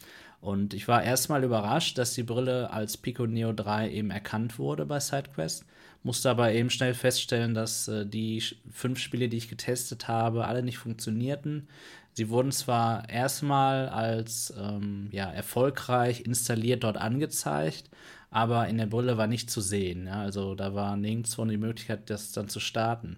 [SPEAKER 3] Und ich war erstmal überrascht, dass die Brille als Pico Neo 3 eben erkannt wurde bei SideQuest. Musste aber eben schnell feststellen, dass äh, die fünf Spiele, die ich getestet habe, alle nicht funktionierten. Sie wurden zwar erstmal als ähm, ja, erfolgreich installiert dort angezeigt, aber in der Brille war nicht zu sehen. Ja? Also da war nirgendwo die Möglichkeit, das dann zu starten.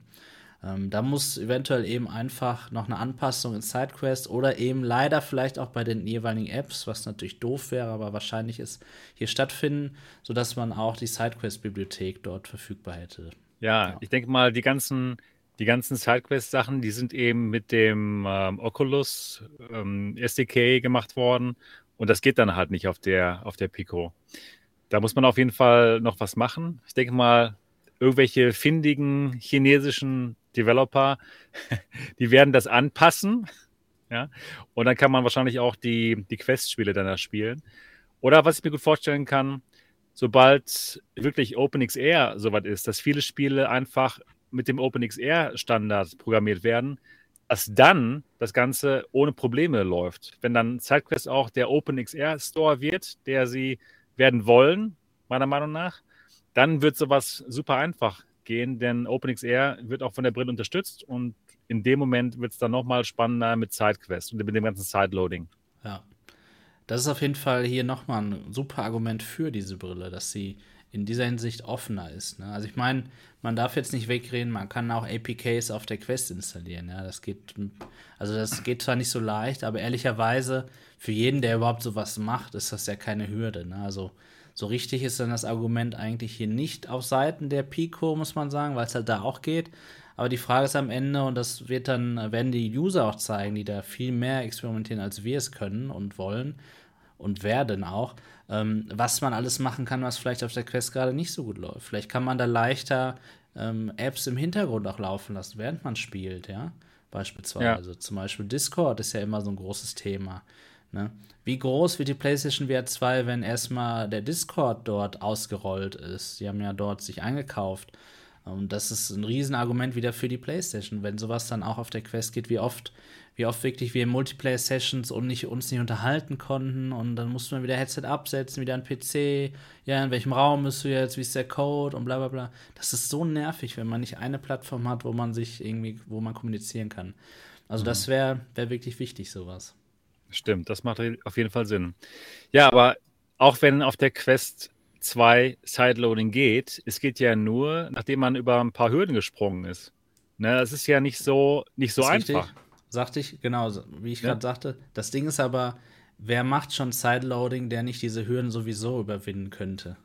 [SPEAKER 3] Ähm, da muss eventuell eben einfach noch eine Anpassung in SideQuest oder eben leider vielleicht auch bei den jeweiligen Apps, was natürlich doof wäre, aber wahrscheinlich ist, hier stattfinden, sodass man auch die SideQuest-Bibliothek dort verfügbar hätte.
[SPEAKER 1] Ja, ja, ich denke mal, die ganzen, die ganzen SideQuest-Sachen, die sind eben mit dem ähm, Oculus ähm, SDK gemacht worden und das geht dann halt nicht auf der, auf der Pico. Da muss man auf jeden Fall noch was machen. Ich denke mal, irgendwelche findigen chinesischen Developer, <laughs> die werden das anpassen. Ja? Und dann kann man wahrscheinlich auch die, die Quest-Spiele danach spielen. Oder was ich mir gut vorstellen kann, sobald wirklich OpenXR soweit ist, dass viele Spiele einfach mit dem OpenXR-Standard programmiert werden, dass dann das Ganze ohne Probleme läuft. Wenn dann SideQuest auch der OpenXR-Store wird, der sie werden wollen, meiner Meinung nach, dann wird sowas super einfach gehen, denn OpenXR wird auch von der Brille unterstützt und in dem Moment wird es dann nochmal spannender mit SideQuest und mit dem ganzen Sideloading.
[SPEAKER 3] Ja. Das ist auf jeden Fall hier nochmal ein super Argument für diese Brille, dass sie in dieser Hinsicht offener ist. Ne? Also ich meine, man darf jetzt nicht wegreden, man kann auch APKs auf der Quest installieren. Ja, das geht, also das geht zwar nicht so leicht, aber ehrlicherweise für jeden, der überhaupt sowas macht, ist das ja keine Hürde. Ne? Also so richtig ist dann das Argument eigentlich hier nicht auf Seiten der Pico, muss man sagen, weil es halt da auch geht. Aber die Frage ist am Ende, und das wird dann, werden die User auch zeigen, die da viel mehr experimentieren, als wir es können und wollen und werden auch, ähm, was man alles machen kann, was vielleicht auf der Quest gerade nicht so gut läuft. Vielleicht kann man da leichter ähm, Apps im Hintergrund auch laufen lassen, während man spielt, ja. Beispielsweise. Ja. Also zum Beispiel Discord ist ja immer so ein großes Thema. Ne? Wie groß wird die PlayStation VR 2, wenn erstmal der Discord dort ausgerollt ist? Sie haben ja dort sich eingekauft. Und das ist ein Riesenargument wieder für die PlayStation, wenn sowas dann auch auf der Quest geht, wie oft wie oft wirklich wir in Multiplayer-Sessions und nicht, uns nicht unterhalten konnten und dann mussten wir wieder Headset absetzen, wieder ein PC, ja, in welchem Raum bist du jetzt, wie ist der Code und bla bla bla. Das ist so nervig, wenn man nicht eine Plattform hat, wo man sich irgendwie, wo man kommunizieren kann. Also mhm. das wäre wär wirklich wichtig, sowas.
[SPEAKER 1] Stimmt, das macht auf jeden Fall Sinn. Ja, aber auch wenn auf der Quest 2 Sideloading geht, es geht ja nur, nachdem man über ein paar Hürden gesprungen ist. Ne, das ist ja nicht so, nicht so einfach.
[SPEAKER 3] Richtig sagte ich, genau, wie ich gerade ja. sagte. Das Ding ist aber, wer macht schon Sideloading, der nicht diese Hürden sowieso überwinden könnte?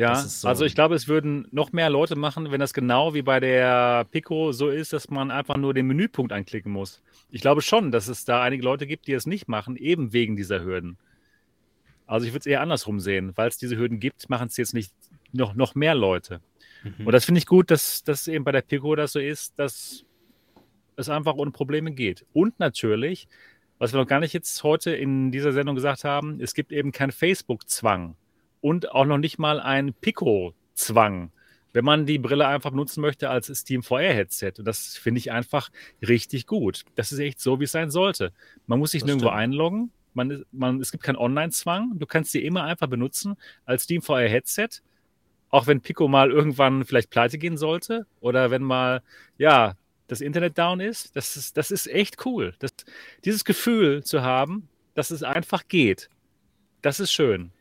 [SPEAKER 1] Ja, so. also ich glaube, es würden noch mehr Leute machen, wenn das genau wie bei der Pico so ist, dass man einfach nur den Menüpunkt anklicken muss. Ich glaube schon, dass es da einige Leute gibt, die es nicht machen, eben wegen dieser Hürden. Also ich würde es eher andersrum sehen, weil es diese Hürden gibt, machen es jetzt nicht noch, noch mehr Leute. Mhm. Und das finde ich gut, dass das eben bei der Pico das so ist, dass es einfach ohne Probleme geht. Und natürlich, was wir noch gar nicht jetzt heute in dieser Sendung gesagt haben, es gibt eben keinen Facebook-Zwang und auch noch nicht mal einen Pico-Zwang, wenn man die Brille einfach benutzen möchte als Steam VR-Headset. Und das finde ich einfach richtig gut. Das ist echt so, wie es sein sollte. Man muss sich das nirgendwo stimmt. einloggen. Man, man, es gibt keinen Online-Zwang. Du kannst sie immer einfach benutzen als Steam VR-Headset. Auch wenn Pico mal irgendwann vielleicht pleite gehen sollte oder wenn mal, ja, das Internet down ist, das ist, das ist echt cool. Das, dieses Gefühl zu haben, dass es einfach geht, das ist schön.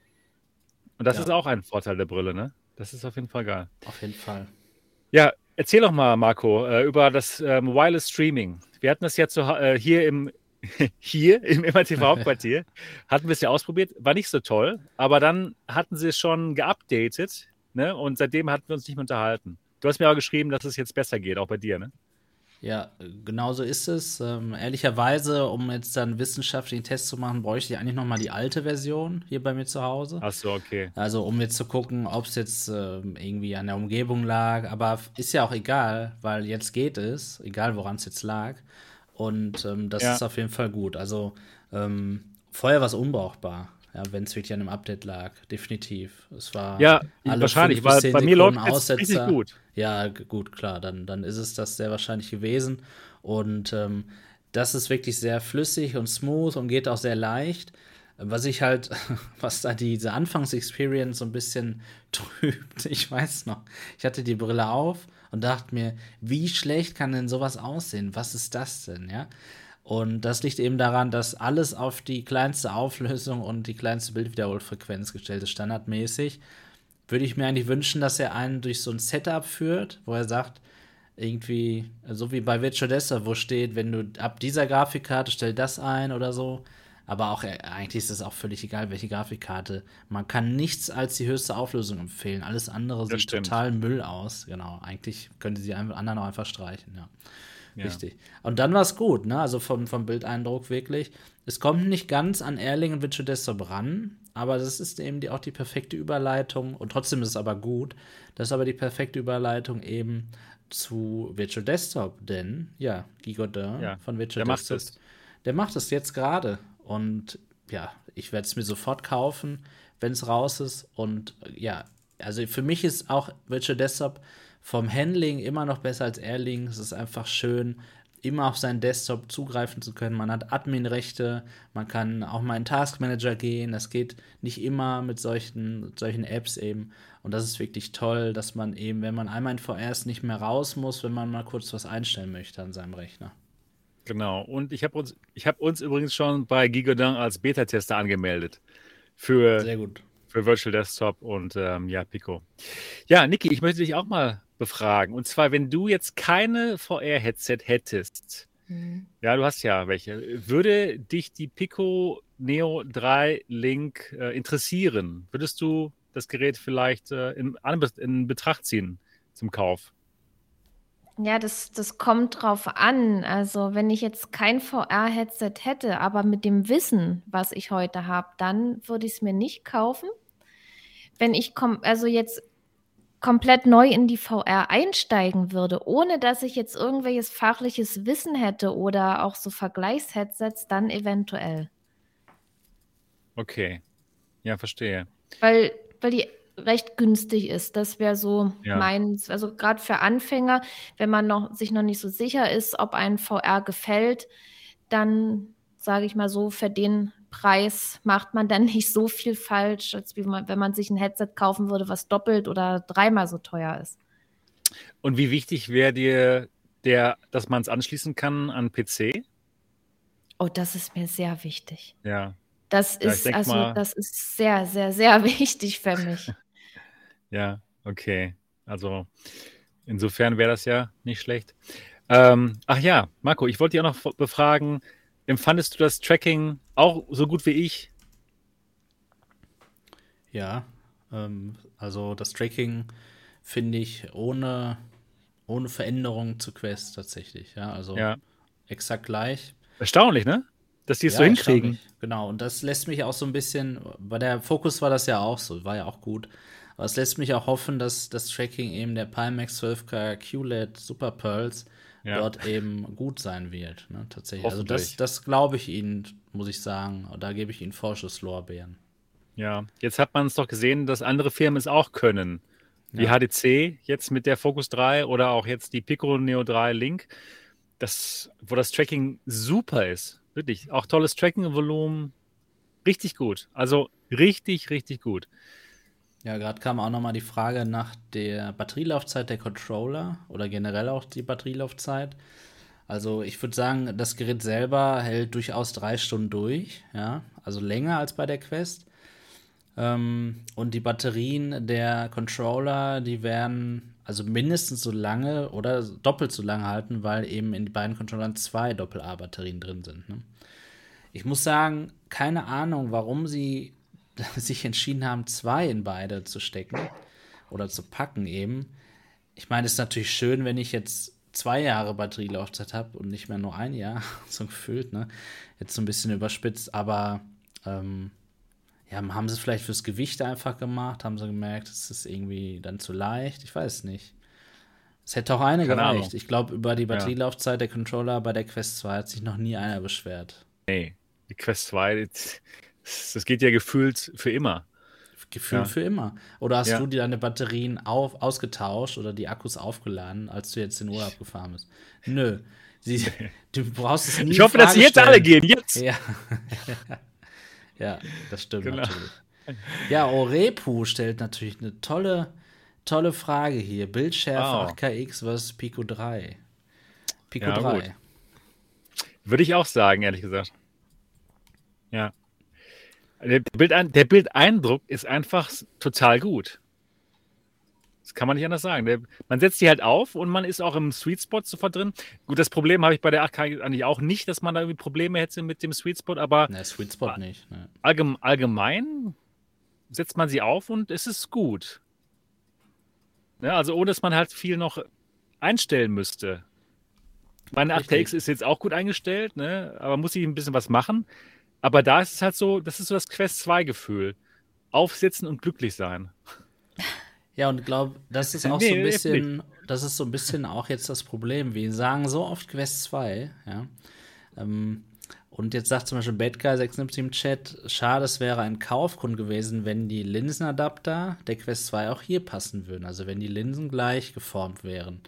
[SPEAKER 1] Und das ja. ist auch ein Vorteil der Brille, ne? Das ist auf jeden Fall geil.
[SPEAKER 3] Auf jeden Fall.
[SPEAKER 1] Ja, erzähl doch mal, Marco, äh, über das ähm, Wireless Streaming. Wir hatten das ja zu, äh, hier im <laughs> hier im MRTV Hauptquartier, <laughs> hatten wir es ja ausprobiert, war nicht so toll, aber dann hatten sie es schon geupdatet, ne? Und seitdem hatten wir uns nicht mehr unterhalten. Du hast mir aber geschrieben, dass es jetzt besser geht, auch bei dir, ne?
[SPEAKER 3] Ja, genau so ist es. Ähm, ehrlicherweise, um jetzt dann wissenschaftlichen Test zu machen, bräuchte ich eigentlich noch mal die alte Version hier bei mir zu Hause.
[SPEAKER 1] Ach so, okay.
[SPEAKER 3] Also um jetzt zu gucken, ob es jetzt äh, irgendwie an der Umgebung lag. Aber ist ja auch egal, weil jetzt geht es, egal woran es jetzt lag. Und ähm, das ja. ist auf jeden Fall gut. Also ähm, vorher war es unbrauchbar. Ja, wenn es wirklich an einem Update lag, definitiv. Es war
[SPEAKER 1] ja wahrscheinlich, weil bei mir läuft es richtig gut.
[SPEAKER 3] Ja, gut, klar, dann, dann ist es das sehr wahrscheinlich gewesen. Und ähm, das ist wirklich sehr flüssig und smooth und geht auch sehr leicht. Was ich halt, <laughs> was da diese Anfangsexperience so ein bisschen <laughs> trübt, ich weiß noch. Ich hatte die Brille auf und dachte mir, wie schlecht kann denn sowas aussehen? Was ist das denn, ja? Und das liegt eben daran, dass alles auf die kleinste Auflösung und die kleinste Bildwiederholfrequenz gestellt ist, standardmäßig. Würde ich mir eigentlich wünschen, dass er einen durch so ein Setup führt, wo er sagt, irgendwie, so wie bei Virtual Desktop, wo steht, wenn du ab dieser Grafikkarte stell das ein oder so. Aber auch äh, eigentlich ist es auch völlig egal, welche Grafikkarte. Man kann nichts als die höchste Auflösung empfehlen. Alles andere sieht total Müll aus. Genau. Eigentlich könnte sie anderen auch einfach streichen, ja. Ja. Richtig. Und dann war es gut, ne? Also vom, vom Bildeindruck wirklich. Es kommt nicht ganz an Erling und Virtual Desktop ran, aber das ist eben die, auch die perfekte Überleitung und trotzdem ist es aber gut. Das ist aber die perfekte Überleitung eben zu Virtual Desktop, denn ja, Guy Godin ja, von Virtual der Desktop, macht der macht es jetzt gerade und ja, ich werde es mir sofort kaufen, wenn es raus ist und ja, also für mich ist auch Virtual Desktop vom Handling immer noch besser als Airlink. Es ist einfach schön, immer auf seinen Desktop zugreifen zu können. Man hat Admin-Rechte, man kann auch mal in Task Manager gehen. Das geht nicht immer mit solchen, solchen Apps eben. Und das ist wirklich toll, dass man eben, wenn man einmal in VR ist, nicht mehr raus muss, wenn man mal kurz was einstellen möchte an seinem Rechner.
[SPEAKER 1] Genau. Und ich habe uns, hab uns übrigens schon bei Gigodin als Beta-Tester angemeldet. Für,
[SPEAKER 3] Sehr gut.
[SPEAKER 1] Für Virtual Desktop und ähm, ja, Pico. Ja, Niki, ich möchte dich auch mal befragen. Und zwar, wenn du jetzt keine VR-Headset hättest, mhm. ja, du hast ja welche, würde dich die Pico Neo 3 Link äh, interessieren? Würdest du das Gerät vielleicht äh, in, in Betracht ziehen zum Kauf?
[SPEAKER 2] Ja, das, das kommt drauf an. Also, wenn ich jetzt kein VR-Headset hätte, aber mit dem Wissen, was ich heute habe, dann würde ich es mir nicht kaufen. Wenn ich kom also jetzt komplett neu in die VR einsteigen würde, ohne dass ich jetzt irgendwelches fachliches Wissen hätte oder auch so Vergleichsheadsets, dann eventuell.
[SPEAKER 1] Okay. Ja, verstehe.
[SPEAKER 2] Weil, weil die recht günstig ist. Das wäre so ja. meins. Also gerade für Anfänger, wenn man noch, sich noch nicht so sicher ist, ob ein VR gefällt, dann sage ich mal so, für den Preis macht man dann nicht so viel falsch, als wie man, wenn man sich ein Headset kaufen würde, was doppelt oder dreimal so teuer ist.
[SPEAKER 1] Und wie wichtig wäre dir der, dass man es anschließen kann an PC?
[SPEAKER 2] Oh, das ist mir sehr wichtig.
[SPEAKER 1] Ja.
[SPEAKER 2] Das ja, ist also, mal... das ist sehr, sehr, sehr <laughs> wichtig für mich. <laughs>
[SPEAKER 1] ja, okay. Also insofern wäre das ja nicht schlecht. Ähm, ach ja, Marco, ich wollte dich auch noch befragen, Empfandest du das Tracking auch so gut wie ich?
[SPEAKER 3] Ja, ähm, also das Tracking finde ich ohne, ohne Veränderung zu Quest tatsächlich. Ja, also ja. exakt gleich.
[SPEAKER 1] Erstaunlich, ne? Dass die es ja, so hinkriegen.
[SPEAKER 3] Genau, und das lässt mich auch so ein bisschen, bei der Fokus war das ja auch so, war ja auch gut. Aber es lässt mich auch hoffen, dass das Tracking eben der Pimax 12K QLED Super Pearls ja. dort eben gut sein wird. Ne, tatsächlich. Also das, das glaube ich Ihnen, muss ich sagen. Da gebe ich Ihnen Vorschusslorbeeren.
[SPEAKER 1] Ja, jetzt hat man es doch gesehen, dass andere Firmen es auch können. Wie ja. HDC jetzt mit der Focus 3 oder auch jetzt die Pico Neo 3 Link, das, wo das Tracking super ist. Wirklich. Auch tolles Tracking-Volumen. Richtig gut. Also richtig, richtig gut.
[SPEAKER 3] Ja, gerade kam auch nochmal die Frage nach der Batterielaufzeit der Controller oder generell auch die Batterielaufzeit. Also ich würde sagen, das Gerät selber hält durchaus drei Stunden durch, ja, also länger als bei der Quest. Ähm, und die Batterien der Controller, die werden also mindestens so lange oder doppelt so lange halten, weil eben in den beiden Controllern zwei Doppel-A-Batterien drin sind. Ne? Ich muss sagen, keine Ahnung, warum sie <laughs> sich entschieden haben, zwei in beide zu stecken oder zu packen eben. Ich meine, es ist natürlich schön, wenn ich jetzt zwei Jahre Batterielaufzeit habe und nicht mehr nur ein Jahr, <laughs> so gefühlt, ne? Jetzt so ein bisschen überspitzt, aber ähm, ja, haben sie es vielleicht fürs Gewicht einfach gemacht? Haben sie gemerkt, es ist irgendwie dann zu leicht? Ich weiß nicht. Es hätte auch eine Keine gereicht. Ahnung. Ich glaube, über die Batterielaufzeit ja. der Controller bei der Quest 2 hat sich noch nie einer beschwert.
[SPEAKER 1] Nee, die Quest 2, das geht ja gefühlt für immer.
[SPEAKER 3] Gefühlt ja. für immer. Oder hast ja. du dir deine Batterien auf, ausgetauscht oder die Akkus aufgeladen, als du jetzt in Urlaub gefahren bist? Nö. Sie, <laughs> du brauchst es nie.
[SPEAKER 1] Ich hoffe, dass sie jetzt alle gehen. Jetzt.
[SPEAKER 3] Ja. <laughs> ja, das stimmt genau. natürlich. Ja, Orepu stellt natürlich eine tolle, tolle Frage hier. Bildschärfe wow. 8KX versus Pico 3.
[SPEAKER 1] Pico ja, 3. Gut. Würde ich auch sagen, ehrlich gesagt. Ja. Der, Bildein der Bildeindruck ist einfach total gut. Das kann man nicht anders sagen. Der, man setzt die halt auf und man ist auch im Sweet Spot sofort drin. Gut, das Problem habe ich bei der 8K eigentlich auch nicht, dass man da irgendwie Probleme hätte mit dem Sweet Spot, aber
[SPEAKER 3] ne, Sweet Spot nicht. Ne.
[SPEAKER 1] Allgemein, allgemein setzt man sie auf und es ist gut. Ja, also ohne dass man halt viel noch einstellen müsste. Meine 8KX ist jetzt auch gut eingestellt, ne? aber muss ich ein bisschen was machen. Aber da ist es halt so, das ist so das Quest 2-Gefühl. aufsitzen und glücklich sein.
[SPEAKER 3] Ja, und glaube, das ist auch nee, so ein bisschen, das ist so ein bisschen auch jetzt das Problem. Wir sagen so oft Quest 2, ja. Ähm, und jetzt sagt zum Beispiel Badguy76 im Chat, schade, es wäre ein Kaufgrund gewesen, wenn die Linsenadapter der Quest 2 auch hier passen würden. Also wenn die Linsen gleich geformt wären.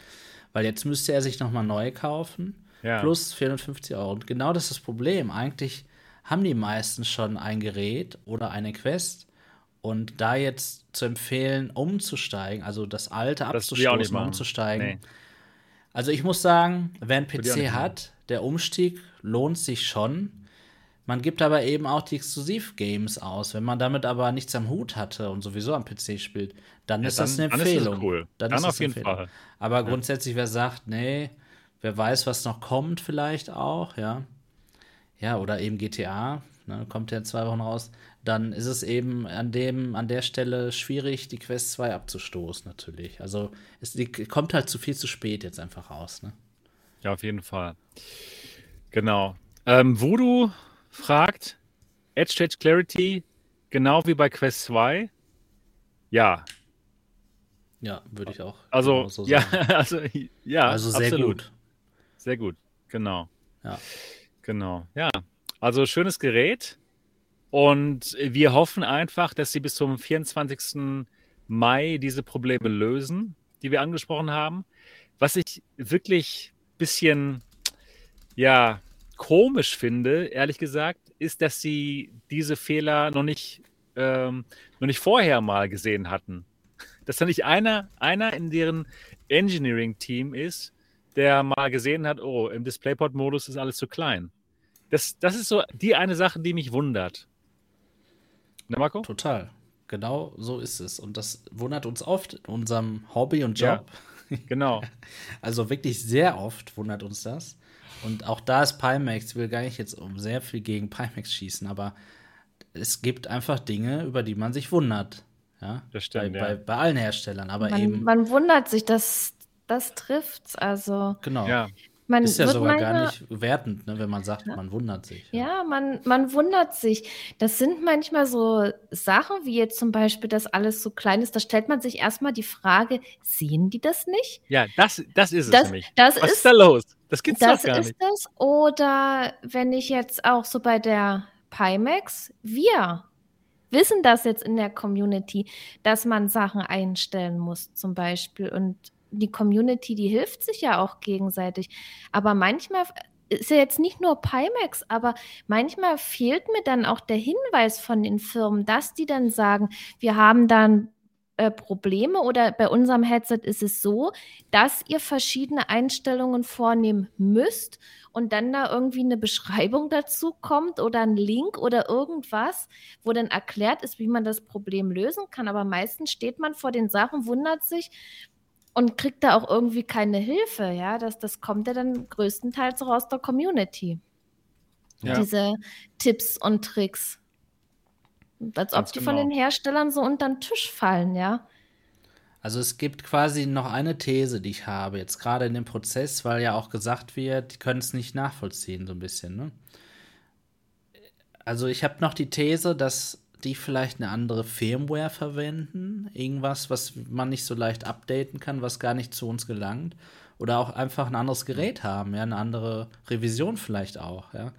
[SPEAKER 3] Weil jetzt müsste er sich nochmal neu kaufen. Ja. Plus 450 Euro. Und genau das ist das Problem. Eigentlich haben die meisten schon ein Gerät oder eine Quest. Und da jetzt zu empfehlen, umzusteigen, also das alte das abzustoßen, umzusteigen. Nee. Also ich muss sagen, wer einen PC hat, der Umstieg lohnt sich schon. Man gibt aber eben auch die Exklusiv-Games aus. Wenn man damit aber nichts am Hut hatte und sowieso am PC spielt, dann ja, ist dann, das eine Empfehlung. Dann, ist
[SPEAKER 1] cool. dann, dann ist auf jeden Empfehlung. Fall.
[SPEAKER 3] Aber ja. grundsätzlich, wer sagt, nee, wer weiß, was noch kommt, vielleicht auch, ja. Ja, oder eben GTA, ne, kommt ja in zwei Wochen raus, dann ist es eben an dem, an der Stelle schwierig, die Quest 2 abzustoßen, natürlich. Also es die kommt halt zu viel zu spät jetzt einfach raus, ne?
[SPEAKER 1] Ja, auf jeden Fall. Genau. Ähm, Voodoo fragt, Edge Edge Clarity, genau wie bei Quest 2? Ja.
[SPEAKER 3] Ja, würde ich auch.
[SPEAKER 1] Also, so ja, <laughs> also, ja,
[SPEAKER 3] also sehr absolut. gut.
[SPEAKER 1] Sehr gut, genau.
[SPEAKER 3] Ja.
[SPEAKER 1] Genau, ja. Also schönes Gerät. Und wir hoffen einfach, dass sie bis zum 24. Mai diese Probleme lösen, die wir angesprochen haben. Was ich wirklich ein bisschen, ja, komisch finde, ehrlich gesagt, ist, dass sie diese Fehler noch nicht, ähm, noch nicht vorher mal gesehen hatten. Dass da nicht einer, einer in deren Engineering-Team ist, der mal gesehen hat, oh, im DisplayPort-Modus ist alles zu klein. Das, das ist so die eine Sache, die mich wundert.
[SPEAKER 3] Ne, Marco? Total. Genau so ist es. Und das wundert uns oft in unserem Hobby und Job.
[SPEAKER 1] Ja, <laughs> genau.
[SPEAKER 3] also wirklich sehr oft wundert uns das. Und auch da ist Pimax, ich will gar nicht jetzt um sehr viel gegen Pimax schießen, aber es gibt einfach Dinge, über die man sich wundert. Ja,
[SPEAKER 1] das stimmt.
[SPEAKER 3] Bei,
[SPEAKER 1] ja.
[SPEAKER 3] bei, bei allen Herstellern, aber
[SPEAKER 2] man,
[SPEAKER 3] eben.
[SPEAKER 2] Man wundert sich, dass das trifft. Also.
[SPEAKER 3] Genau.
[SPEAKER 1] Ja.
[SPEAKER 3] Man ist ja sogar gar nicht wertend, ne, wenn man sagt, ja. man wundert sich.
[SPEAKER 2] Ja, ja man, man wundert sich. Das sind manchmal so Sachen, wie jetzt zum Beispiel, dass alles so klein ist. Da stellt man sich erstmal die Frage, sehen die das nicht?
[SPEAKER 1] Ja, das, das ist es
[SPEAKER 2] das,
[SPEAKER 1] nämlich.
[SPEAKER 2] Das
[SPEAKER 1] Was
[SPEAKER 2] ist,
[SPEAKER 1] ist da los? Das gibt's
[SPEAKER 2] das
[SPEAKER 1] doch gar
[SPEAKER 2] ist
[SPEAKER 1] nicht.
[SPEAKER 2] Das. Oder wenn ich jetzt auch so bei der Pimax, wir wissen das jetzt in der Community, dass man Sachen einstellen muss, zum Beispiel. Und die Community, die hilft sich ja auch gegenseitig. Aber manchmal ist ja jetzt nicht nur Pimax, aber manchmal fehlt mir dann auch der Hinweis von den Firmen, dass die dann sagen, wir haben dann äh, Probleme oder bei unserem Headset ist es so, dass ihr verschiedene Einstellungen vornehmen müsst und dann da irgendwie eine Beschreibung dazu kommt oder ein Link oder irgendwas, wo dann erklärt ist, wie man das Problem lösen kann. Aber meistens steht man vor den Sachen, wundert sich, und kriegt da auch irgendwie keine Hilfe, ja. Das, das kommt ja dann größtenteils auch aus der Community. Ja. Diese Tipps und Tricks. Als ob die genau. von den Herstellern so unter den Tisch fallen, ja.
[SPEAKER 3] Also es gibt quasi noch eine These, die ich habe, jetzt gerade in dem Prozess, weil ja auch gesagt wird, die können es nicht nachvollziehen, so ein bisschen, ne? Also ich habe noch die These, dass die vielleicht eine andere Firmware verwenden, irgendwas, was man nicht so leicht updaten kann, was gar nicht zu uns gelangt, oder auch einfach ein anderes Gerät haben, ja, eine andere Revision vielleicht auch, ja.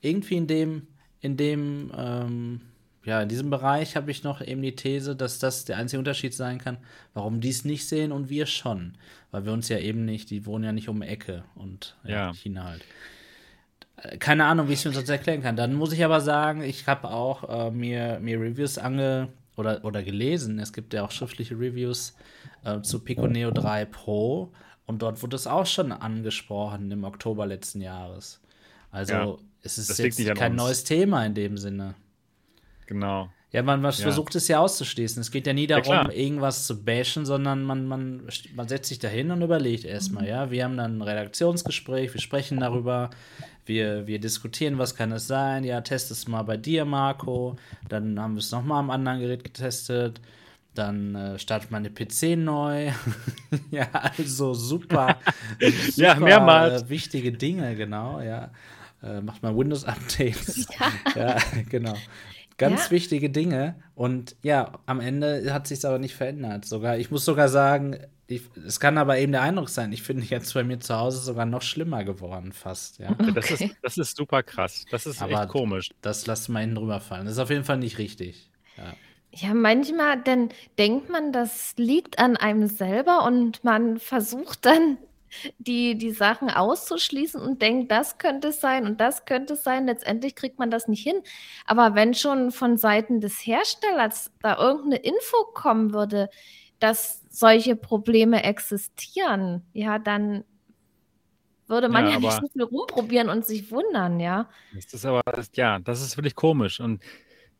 [SPEAKER 3] Irgendwie in dem, in dem, ähm, ja, in diesem Bereich habe ich noch eben die These, dass das der einzige Unterschied sein kann, warum die es nicht sehen und wir schon. Weil wir uns ja eben nicht, die wohnen ja nicht um die Ecke und ja. China halt keine Ahnung, wie ich es mir sonst erklären kann. Dann muss ich aber sagen, ich habe auch äh, mir, mir Reviews ange oder, oder gelesen. Es gibt ja auch schriftliche Reviews äh, zu Pico Neo 3 Pro und dort wurde es auch schon angesprochen im Oktober letzten Jahres. Also ja, es ist jetzt kein uns. neues Thema in dem Sinne.
[SPEAKER 1] Genau.
[SPEAKER 3] Ja, man, man ja. versucht es ja auszuschließen. Es geht ja nie darum, ja, irgendwas zu bashen, sondern man, man, man setzt sich dahin und überlegt erstmal, mhm. ja. Wir haben dann ein Redaktionsgespräch, wir sprechen darüber, wir, wir diskutieren, was kann es sein. Ja, test es mal bei dir, Marco. Dann haben wir es nochmal am anderen Gerät getestet. Dann äh, startet man den PC neu. <laughs> ja, also super. <laughs> super
[SPEAKER 1] ja, mehrmals.
[SPEAKER 3] Äh, wichtige Dinge, genau, ja. Äh, macht man Windows-Updates. <laughs> ja. ja, genau. Ganz ja. wichtige Dinge. Und ja, am Ende hat sich aber nicht verändert. Sogar, ich muss sogar sagen, es kann aber eben der Eindruck sein, ich finde jetzt bei mir zu Hause sogar noch schlimmer geworden, fast. Ja.
[SPEAKER 1] Okay. Das, ist, das ist super krass. Das ist aber echt komisch.
[SPEAKER 3] Das lasst mal hinten drüber fallen. Das ist auf jeden Fall nicht richtig. Ja.
[SPEAKER 2] Ja, manchmal, dann denkt man, das liegt an einem selber und man versucht dann die, die Sachen auszuschließen und denkt, das könnte es sein und das könnte es sein. Letztendlich kriegt man das nicht hin. Aber wenn schon von Seiten des Herstellers da irgendeine Info kommen würde, dass solche Probleme existieren, ja, dann würde man ja, ja nicht so viel rumprobieren und sich wundern, ja.
[SPEAKER 1] Das ist aber, ja, das ist wirklich komisch. Und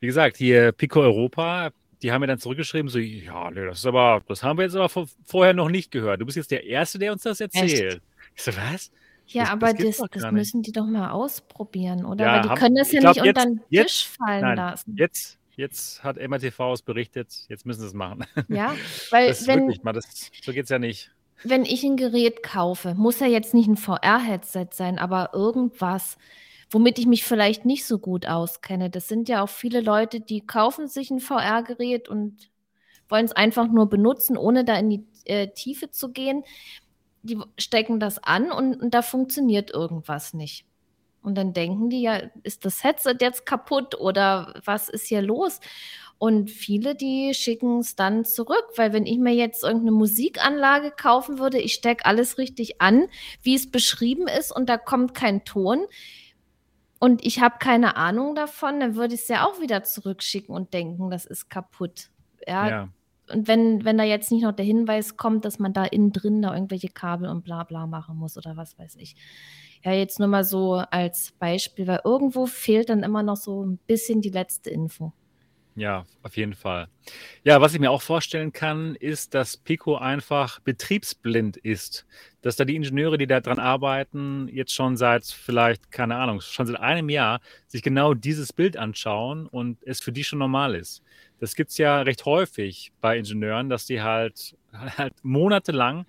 [SPEAKER 1] wie gesagt, hier Pico Europa, die haben mir dann zurückgeschrieben, so, ja, nee, das ist aber, das haben wir jetzt aber vorher noch nicht gehört. Du bist jetzt der Erste, der uns das erzählt. Echt? Ich so, was?
[SPEAKER 2] Ja, das, aber das, das, das müssen die doch mal ausprobieren, oder? Ja, Weil die haben, können das ja glaub, nicht jetzt, unter den Tisch jetzt, fallen nein, lassen.
[SPEAKER 1] Jetzt, jetzt hat MRTV es berichtet, jetzt müssen sie es machen.
[SPEAKER 2] Ja, weil <laughs>
[SPEAKER 1] das
[SPEAKER 2] wenn,
[SPEAKER 1] wirklich mal, das, so geht es ja nicht.
[SPEAKER 2] Wenn ich ein Gerät kaufe, muss ja jetzt nicht ein VR-Headset sein, aber irgendwas, womit ich mich vielleicht nicht so gut auskenne. Das sind ja auch viele Leute, die kaufen sich ein VR-Gerät und wollen es einfach nur benutzen, ohne da in die äh, Tiefe zu gehen. Die stecken das an und, und da funktioniert irgendwas nicht. Und dann denken die ja, ist das Headset jetzt kaputt oder was ist hier los? Und viele, die schicken es dann zurück, weil wenn ich mir jetzt irgendeine Musikanlage kaufen würde, ich stecke alles richtig an, wie es beschrieben ist und da kommt kein Ton, und ich habe keine Ahnung davon, dann würde ich es ja auch wieder zurückschicken und denken, das ist kaputt. Ja. ja. Und wenn, wenn da jetzt nicht noch der Hinweis kommt, dass man da innen drin da irgendwelche Kabel und bla bla machen muss oder was weiß ich. Ja, jetzt nur mal so als Beispiel, weil irgendwo fehlt dann immer noch so ein bisschen die letzte Info.
[SPEAKER 1] Ja, auf jeden Fall. Ja, was ich mir auch vorstellen kann, ist, dass Pico einfach betriebsblind ist. Dass da die Ingenieure, die da dran arbeiten, jetzt schon seit vielleicht, keine Ahnung, schon seit einem Jahr sich genau dieses Bild anschauen und es für die schon normal ist. Das gibt's ja recht häufig bei Ingenieuren, dass die halt, <laughs> halt monatelang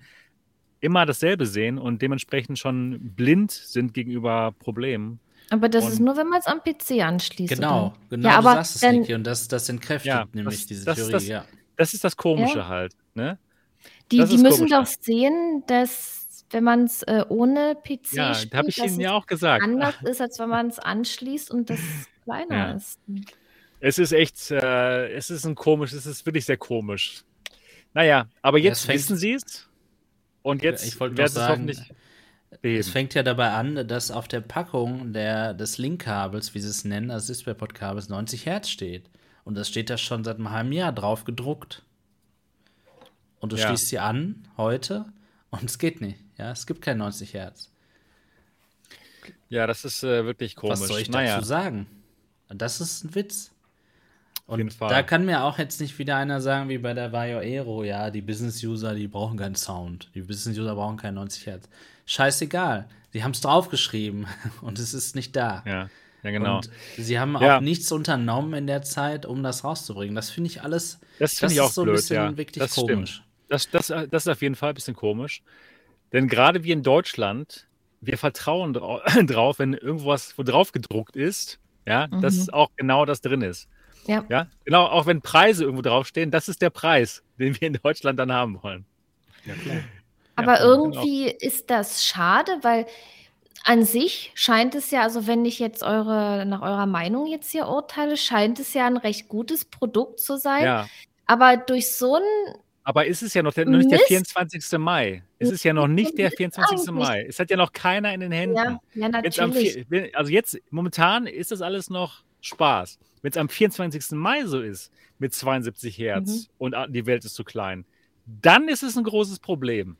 [SPEAKER 1] immer dasselbe sehen und dementsprechend schon blind sind gegenüber Problemen.
[SPEAKER 2] Aber das und ist nur, wenn man es am PC anschließt.
[SPEAKER 3] Genau, oder? genau, ja, du aber sagst es, Niki, und das, das entkräftigt ja, nämlich das, diese
[SPEAKER 1] das,
[SPEAKER 3] Theorie.
[SPEAKER 1] Das,
[SPEAKER 3] ja.
[SPEAKER 1] das ist das Komische ja. halt. Ne?
[SPEAKER 2] Die, die müssen doch sehen, dass wenn man es äh, ohne PC ja, spielt,
[SPEAKER 1] habe ich Ihnen ja auch gesagt.
[SPEAKER 2] anders <laughs> ist, als wenn man es anschließt und das <laughs> kleiner ja. ist.
[SPEAKER 1] Es ist echt, äh, es ist ein komisch, es ist wirklich sehr komisch. Naja, aber jetzt wissen Sie es. Und jetzt
[SPEAKER 3] ich werden es hoffentlich Eben. Es fängt ja dabei an, dass auf der Packung der, des Linkkabels, wie sie es nennen, also DisplayPort-Kabels, 90 Hertz steht. Und das steht da schon seit einem halben Jahr drauf gedruckt. Und du ja. schließt sie an heute und es geht nicht. Ja, es gibt kein 90 Hertz.
[SPEAKER 1] Ja, das ist äh, wirklich komisch.
[SPEAKER 3] Was soll ich naja. dazu sagen? Das ist ein Witz. Und da kann mir auch jetzt nicht wieder einer sagen, wie bei der Vario Aero, ja, die Business-User, die brauchen keinen Sound. Die Business-User brauchen kein 90 Hertz scheißegal. Sie haben es draufgeschrieben <laughs> und es ist nicht da.
[SPEAKER 1] Ja, ja genau. Und
[SPEAKER 3] sie haben ja. auch nichts unternommen in der Zeit, um das rauszubringen. Das finde ich alles.
[SPEAKER 1] Das finde ich auch so blöd, ein bisschen ja. wirklich das komisch. Das, das, das ist auf jeden Fall ein bisschen komisch. Denn gerade wir in Deutschland, wir vertrauen <clears throat> drauf, wenn irgendwas wo drauf gedruckt ist, ja, mhm. dass auch genau das drin ist. Ja. ja. Genau, auch wenn Preise irgendwo draufstehen, das ist der Preis, <laughs> den wir in Deutschland dann haben wollen.
[SPEAKER 2] Ja, klar. Aber ja, irgendwie genau. ist das schade, weil an sich scheint es ja, also wenn ich jetzt eure, nach eurer Meinung jetzt hier urteile, scheint es ja ein recht gutes Produkt zu sein. Ja. Aber durch so ein.
[SPEAKER 1] Aber ist es ja noch, der, noch nicht der 24. Mai? Ist es ja noch nicht der 24. Mai? Es hat ja noch keiner in den Händen. Ja,
[SPEAKER 2] ja natürlich.
[SPEAKER 1] Jetzt also jetzt, momentan ist das alles noch Spaß. Wenn es am 24. Mai so ist, mit 72 Hertz mhm. und die Welt ist zu klein, dann ist es ein großes Problem.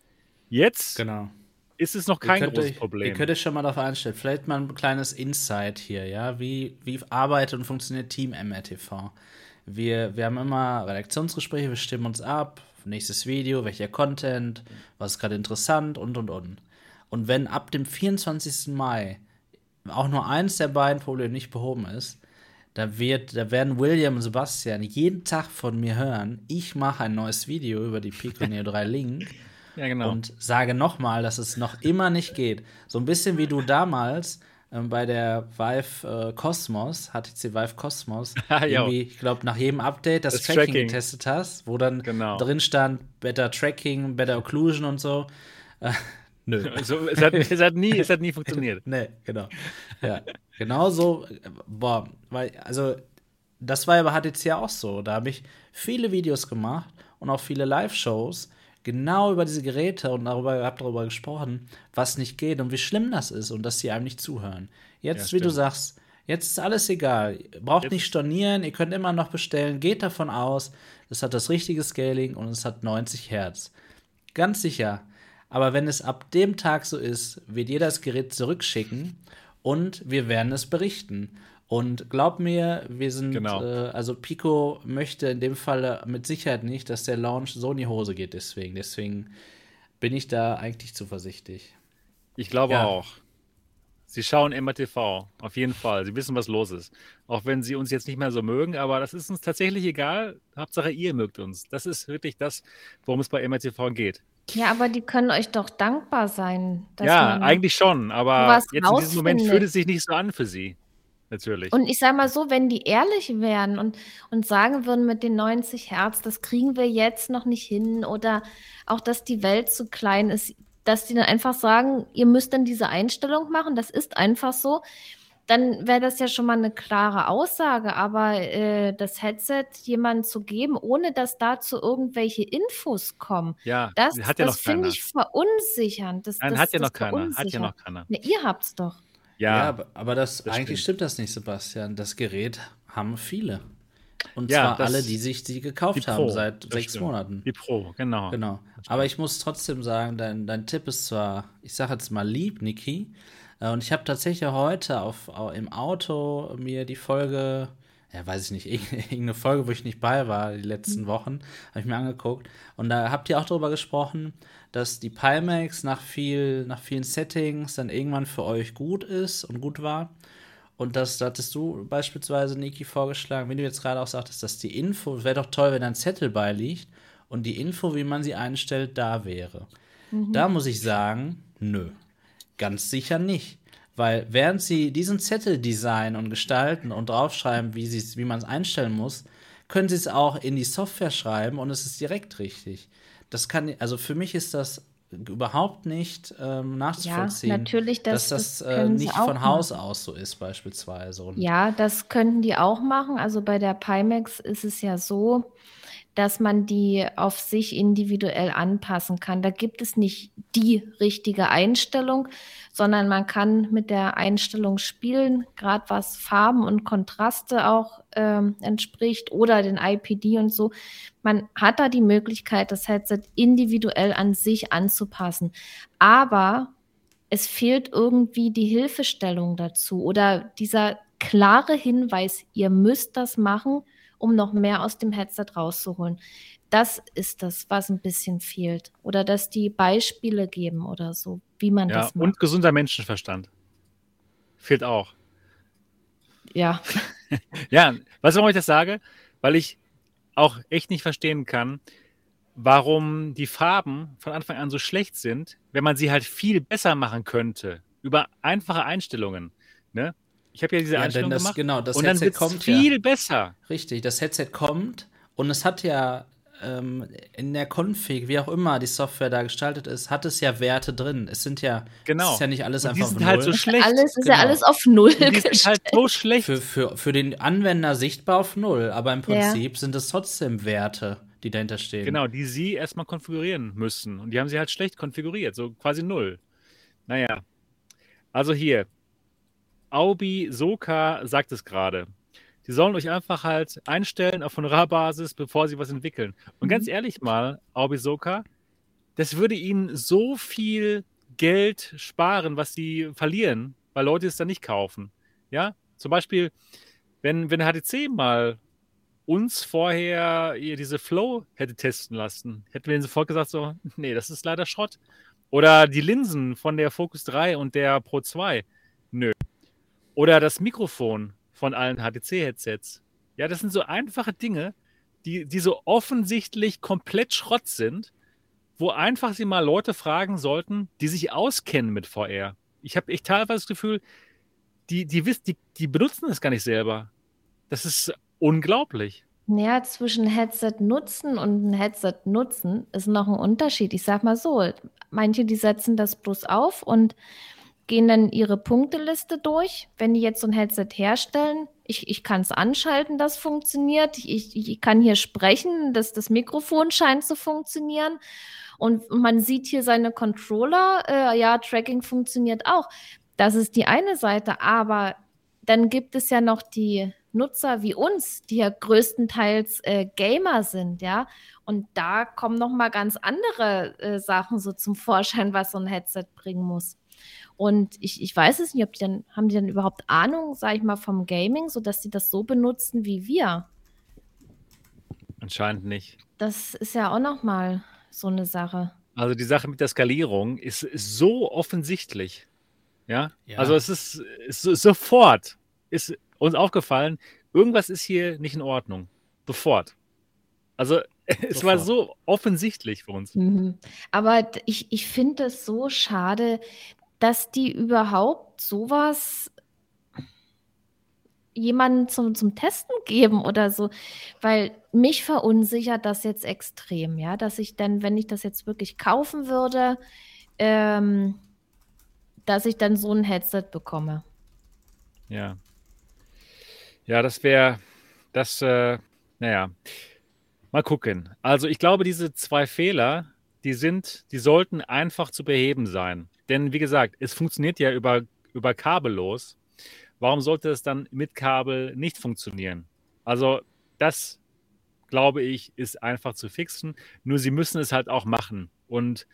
[SPEAKER 1] Jetzt
[SPEAKER 3] genau.
[SPEAKER 1] ist es noch kein könnt, großes Problem.
[SPEAKER 3] Ihr könnt euch schon mal darauf einstellen. Vielleicht mal ein kleines Insight hier, ja. Wie, wie arbeitet und funktioniert Team MRTV? Wir, wir haben immer Redaktionsgespräche, wir stimmen uns ab, nächstes Video, welcher Content, was ist gerade interessant und und und. Und wenn ab dem 24. Mai auch nur eins der beiden Probleme nicht behoben ist, da, wird, da werden William und Sebastian jeden Tag von mir hören, ich mache ein neues Video über die Pico Neo 3 Link <laughs>
[SPEAKER 1] ja, genau.
[SPEAKER 3] Und sage nochmal, dass es noch immer nicht geht. So ein bisschen wie du damals, ähm, bei der Vive äh, Cosmos, HTC Vive Cosmos, <laughs> irgendwie, ich glaube, nach jedem Update das,
[SPEAKER 1] Das
[SPEAKER 3] Tracking,
[SPEAKER 1] Tracking.
[SPEAKER 3] getestet hast, wo dann
[SPEAKER 1] Genau.
[SPEAKER 3] drin stand, Better Tracking, Better Occlusion und so. Äh, <laughs> nö.
[SPEAKER 1] Also, es, hat, es, hat nie, es hat nie funktioniert. <laughs>
[SPEAKER 3] Nee, genau. Ja, genau so. Boah, weil, also, das war ja bei HTC ja auch so. Da habe ich viele Videos gemacht und auch viele Live-Shows genau über diese Geräte und darüber, habe darüber gesprochen, was nicht geht und wie schlimm das ist und dass sie einem nicht zuhören. Jetzt,
[SPEAKER 1] Ja,
[SPEAKER 3] wie du sagst, jetzt ist alles egal. Ihr Braucht
[SPEAKER 1] Jetzt-
[SPEAKER 3] nicht stornieren, ihr könnt immer noch bestellen. Geht davon aus, es hat das richtige Scaling und es hat 90 Hertz. Ganz sicher. Aber wenn es ab dem Tag so ist, wird ihr das Gerät zurückschicken und wir werden es berichten. Und glaub mir, wir sind,
[SPEAKER 1] Genau.
[SPEAKER 3] äh, also Pico möchte in dem Fall mit Sicherheit nicht, dass der Launch so in die Hose geht. Deswegen, deswegen bin ich da eigentlich zuversichtlich.
[SPEAKER 1] Ich glaube
[SPEAKER 3] Ja.
[SPEAKER 1] auch. Sie schauen MRTV, auf jeden Fall. Sie wissen, was los ist. Auch wenn sie uns jetzt nicht mehr so mögen, aber das ist uns tatsächlich egal. Hauptsache, ihr mögt uns. Das ist wirklich das, worum es bei MRTV geht.
[SPEAKER 2] Ja, aber die können euch doch dankbar sein. dass
[SPEAKER 1] ja, eigentlich schon, aber
[SPEAKER 2] was
[SPEAKER 1] jetzt in diesem Moment fühlt es sich nicht so an für sie. Natürlich.
[SPEAKER 2] Und ich sage mal so, wenn die ehrlich wären und, und sagen würden mit den 90 Hertz, das kriegen wir jetzt noch nicht hin oder auch, dass die Welt zu klein ist, dass die dann einfach sagen, ihr müsst dann diese Einstellung machen, das ist einfach so, dann wäre das ja schon mal eine klare Aussage. Aber äh, das Headset jemandem zu geben, ohne dass dazu irgendwelche Infos kommen,
[SPEAKER 1] ja,
[SPEAKER 2] das,
[SPEAKER 1] ja
[SPEAKER 2] das finde ich verunsichernd. Das,
[SPEAKER 1] Nein,
[SPEAKER 2] das,
[SPEAKER 1] hat ja noch keiner. Hat ja noch keiner.
[SPEAKER 2] Ne, ihr habt's doch.
[SPEAKER 3] Ja,
[SPEAKER 1] Ja,
[SPEAKER 3] aber, das,
[SPEAKER 1] das
[SPEAKER 3] eigentlich
[SPEAKER 1] stimmt.
[SPEAKER 3] stimmt. das nicht, Sebastian. Das Gerät haben viele. Und
[SPEAKER 1] Ja,
[SPEAKER 3] zwar alle, die sich die gekauft
[SPEAKER 1] die
[SPEAKER 3] haben seit
[SPEAKER 1] das
[SPEAKER 3] sechs
[SPEAKER 1] stimmt.
[SPEAKER 3] Monaten.
[SPEAKER 1] die Pro, genau.
[SPEAKER 3] Genau. Aber ich muss trotzdem sagen, dein, dein Tipp ist zwar, ich sage jetzt mal lieb, Niki. äh, Und ich habe tatsächlich heute auf, au- im Auto mir die Folge, ja, weiß ich nicht, irg- <laughs> irgendeine Folge, wo ich nicht bei war, die letzten Wochen, habe ich mir angeguckt. Und da habt ihr auch darüber gesprochen, dass die Pimax nach, viel, nach vielen Settings dann irgendwann für euch gut ist und gut war. Und das da hattest du beispielsweise, Niki, vorgeschlagen, wenn du jetzt gerade auch sagtest, dass die Info, wäre doch toll, wenn ein Zettel beiliegt und die Info, wie man sie einstellt, da wäre. Da muss ich sagen, nö, ganz sicher nicht. Weil während sie diesen Zettel designen und gestalten und draufschreiben, wie, wie man es einstellen muss, können sie es auch in die Software schreiben und es ist direkt richtig. Das kann, also für mich ist das überhaupt nicht ähm, nachzuvollziehen,
[SPEAKER 2] natürlich, das-
[SPEAKER 3] dass das,
[SPEAKER 2] das
[SPEAKER 3] äh, nicht von Haus aus so ist beispielsweise. Und
[SPEAKER 2] Ja, das könnten die auch machen. Also bei der Pimax ist es ja so, dass man die auf sich individuell anpassen kann. Da gibt es nicht die richtige Einstellung, sondern man kann mit der Einstellung spielen, gerade was Farben und Kontraste auch ähm, entspricht oder den IPD und so. Man hat da die Möglichkeit, das Headset individuell an sich anzupassen. Aber es fehlt irgendwie die Hilfestellung dazu oder dieser klare Hinweis, ihr müsst das machen, um noch mehr aus dem Headset rauszuholen. Das ist das, was ein bisschen fehlt. Oder dass die Beispiele geben oder so, wie man
[SPEAKER 1] Ja,
[SPEAKER 2] das macht.
[SPEAKER 1] und gesunder Menschenverstand. Fehlt auch.
[SPEAKER 2] ja, <laughs>
[SPEAKER 1] Ja, weißt du, warum ich das sage? Weil ich auch echt nicht verstehen kann, warum die Farben von Anfang an so schlecht sind, wenn man sie halt viel besser machen könnte. Über einfache Einstellungen. Ne? Ich habe ja diese
[SPEAKER 3] Ja,
[SPEAKER 1] Einstellung
[SPEAKER 3] das-
[SPEAKER 1] gemacht.
[SPEAKER 3] genau, das
[SPEAKER 1] und dann
[SPEAKER 3] Headset
[SPEAKER 1] wird
[SPEAKER 3] kommt ja.
[SPEAKER 1] viel besser.
[SPEAKER 3] Richtig, das Headset kommt und es hat ja ähm, in der Config, wie auch immer die Software da gestaltet ist, hat es ja Werte drin. Es sind ja,
[SPEAKER 1] Genau.
[SPEAKER 3] es ist ja nicht alles
[SPEAKER 1] Und die
[SPEAKER 3] einfach
[SPEAKER 1] sind
[SPEAKER 3] auf
[SPEAKER 1] halt so
[SPEAKER 3] Null.
[SPEAKER 1] schlecht.
[SPEAKER 2] alles ist
[SPEAKER 3] genau.
[SPEAKER 2] ja alles auf Null
[SPEAKER 1] Und die sind halt so schlecht.
[SPEAKER 3] für, für, für den Anwender sichtbar auf Null, aber im
[SPEAKER 2] Ja.
[SPEAKER 3] Prinzip sind es trotzdem Werte, die dahinter stehen.
[SPEAKER 1] Genau, die sie erstmal konfigurieren müssen. Und die haben sie halt schlecht konfiguriert, so quasi null. Naja, also hier, Aubi Soka sagt es gerade. Die sollen euch einfach halt einstellen auf Honorarbasis, bevor sie was entwickeln. Und ganz ehrlich mal, Aubi Soka, das würde ihnen so viel Geld sparen, was sie verlieren, weil Leute es dann nicht kaufen. Ja, zum Beispiel, wenn, wenn HTC mal uns vorher ihr diese Flow hätte testen lassen, hätten wir ihnen sofort gesagt, so, <laughs> nee, das ist leider Schrott. Oder die Linsen von der Focus 3 und der Pro 2, nö. Oder das Mikrofon von allen HTC-Headsets. Ja, das sind so einfache Dinge, die, die so offensichtlich komplett Schrott sind, wo einfach sie mal Leute fragen sollten, die sich auskennen mit VR. Ich habe echt teilweise das Gefühl, die, die, die, die benutzen es gar nicht selber. Das ist unglaublich.
[SPEAKER 2] Naja, zwischen Headset nutzen und ein Headset nutzen ist noch ein Unterschied. Ich sag mal so, manche, die setzen das bloß auf und gehen dann ihre Punkteliste durch. Wenn die jetzt so ein Headset herstellen, ich, ich kann es anschalten, das funktioniert. Ich, ich kann hier sprechen, das, das Mikrofon scheint zu funktionieren. Und man sieht hier seine Controller, äh, ja, Tracking funktioniert auch. Das ist die eine Seite, aber dann gibt es ja noch die Nutzer wie uns, die ja größtenteils äh, Gamer sind, ja. Und da kommen noch mal ganz andere äh, Sachen so zum Vorschein, was so ein Headset bringen muss. Und ich, ich weiß es nicht, ob die dann, haben die dann überhaupt Ahnung, sag ich mal, vom Gaming, sodass sie das so benutzen wie wir?
[SPEAKER 1] Anscheinend nicht.
[SPEAKER 2] Das ist ja auch noch mal so eine Sache.
[SPEAKER 1] Also die Sache mit der Skalierung ist, ist so offensichtlich. Ja? ja? Also es ist, ist sofort ist uns aufgefallen, irgendwas ist hier nicht in Ordnung. Sofort. Also <laughs> es war so offensichtlich für uns.
[SPEAKER 2] Mhm. Aber ich, ich finde es so schade, dass die überhaupt sowas jemanden zum, zum Testen geben oder so, weil mich verunsichert das jetzt extrem, ja, dass ich dann, wenn ich das jetzt wirklich kaufen würde, ähm, dass ich dann so ein Headset bekomme.
[SPEAKER 1] Ja. Ja, das wäre, das, äh, naja, mal gucken. Also ich glaube, diese zwei Fehler, die sind, die sollten einfach zu beheben sein. Denn wie gesagt, es funktioniert ja über, über kabellos. Warum sollte es dann mit Kabel nicht funktionieren? Also das, glaube ich, ist einfach zu fixen. Nur sie müssen es halt auch machen. Und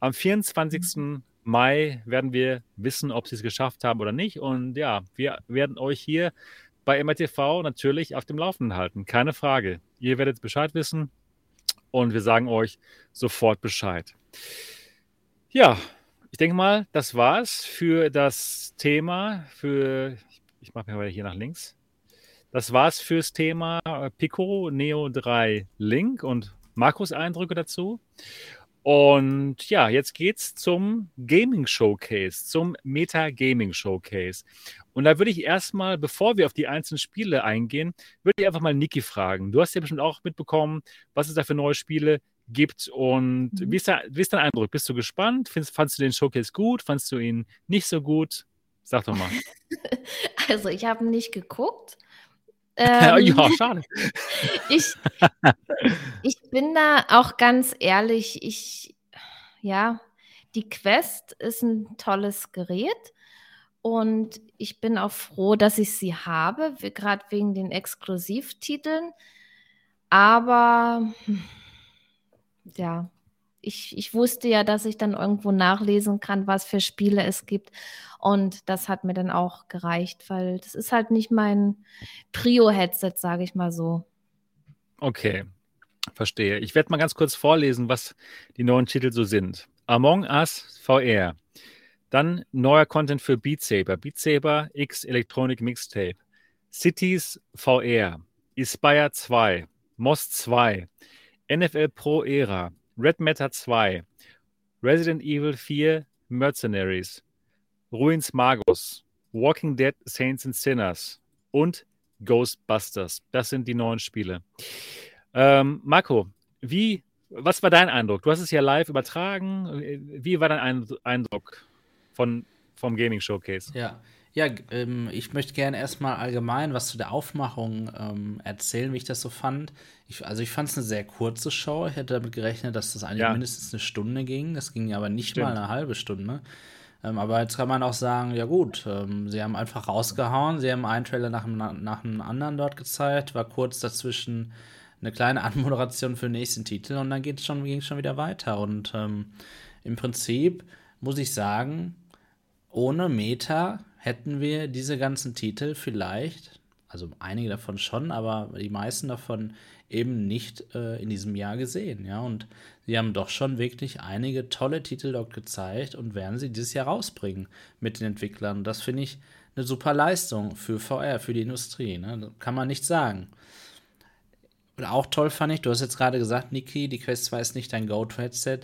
[SPEAKER 1] am 24. Mai werden wir wissen, ob sie es geschafft haben oder nicht. Und ja, wir werden euch hier bei MRTV natürlich auf dem Laufenden halten. Keine Frage. Ihr werdet Bescheid wissen und wir sagen euch sofort Bescheid. Ja, ich denke mal, das war's für das Thema, für, ich mache mir hier nach links. Das war's fürs Thema Pico Neo 3 Link und Markus Eindrücke dazu. Und ja, jetzt geht's zum Gaming Showcase, zum Meta Gaming Showcase. Und da würde ich erstmal, bevor wir auf die einzelnen Spiele eingehen, würde ich einfach mal Niki fragen. Du hast ja bestimmt auch mitbekommen, was es da für neue Spiele gibt. Und mhm. wie, ist da, wie ist dein Eindruck? Bist du gespannt? Findest, fandest du den Showcase gut? Fandest du ihn nicht so gut? Sag doch mal. <laughs>
[SPEAKER 2] Also, ich habe nicht geguckt. <laughs>
[SPEAKER 1] Ähm, ja, <laughs> schade.
[SPEAKER 2] ich, ich bin da auch ganz ehrlich, ich, ja, die Quest ist ein tolles Gerät und ich bin auch froh, dass ich sie habe, gerade wegen den Exklusivtiteln. Aber hm, ja, ich, ich wusste ja, dass ich dann irgendwo nachlesen kann, was für Spiele es gibt. Und das hat mir dann auch gereicht, weil das ist halt nicht mein Prio-Headset, sage ich mal so.
[SPEAKER 1] Okay, verstehe. Ich werde mal ganz kurz vorlesen, was die neuen Titel so sind. Among Us VR. Dann neuer Content für Beat Saber. Beat Saber X Electronic Mixtape. Cities VR. Inspire 2. Moss 2. NFL Pro Era. Red Matter 2. Resident Evil 4 Mercenaries. Ruins Magus, Walking Dead Saints and Sinners und Ghostbusters. Das sind die neuen Spiele. Ähm, Marco, wie, was war dein Eindruck? Du hast es ja live übertragen. Wie war dein Eindruck von, vom Gaming Showcase?
[SPEAKER 3] Ja, ja ähm, ich möchte gerne erstmal allgemein was zu der Aufmachung ähm, erzählen, wie ich das so fand. Ich, also ich fand es eine sehr kurze Show. Ich hätte damit gerechnet, dass das eigentlich ja. mindestens eine Stunde ging. Das ging aber nicht Stimmt. mal eine halbe Stunde. Ähm, aber jetzt kann man auch sagen, ja gut, ähm, sie haben einfach rausgehauen, sie haben einen Trailer nach, nach dem anderen dort gezeigt, war kurz dazwischen eine kleine <laughs> Anmoderation für den nächsten Titel und dann geht schon, ging es schon wieder weiter. Und ähm, im Prinzip muss ich sagen, ohne Meta hätten wir diese ganzen Titel vielleicht, also einige davon schon, aber die meisten davon eben nicht äh, in diesem Jahr gesehen. Ja, und sie haben doch schon wirklich einige tolle Titel dort gezeigt und werden sie dieses Jahr rausbringen mit den Entwicklern. Das finde ich eine super Leistung für VR, für die Industrie. Ne? Kann man nicht sagen. auch toll fand ich, du hast jetzt gerade gesagt, Niki, die Quest 2 ist nicht dein Go-To-Headset.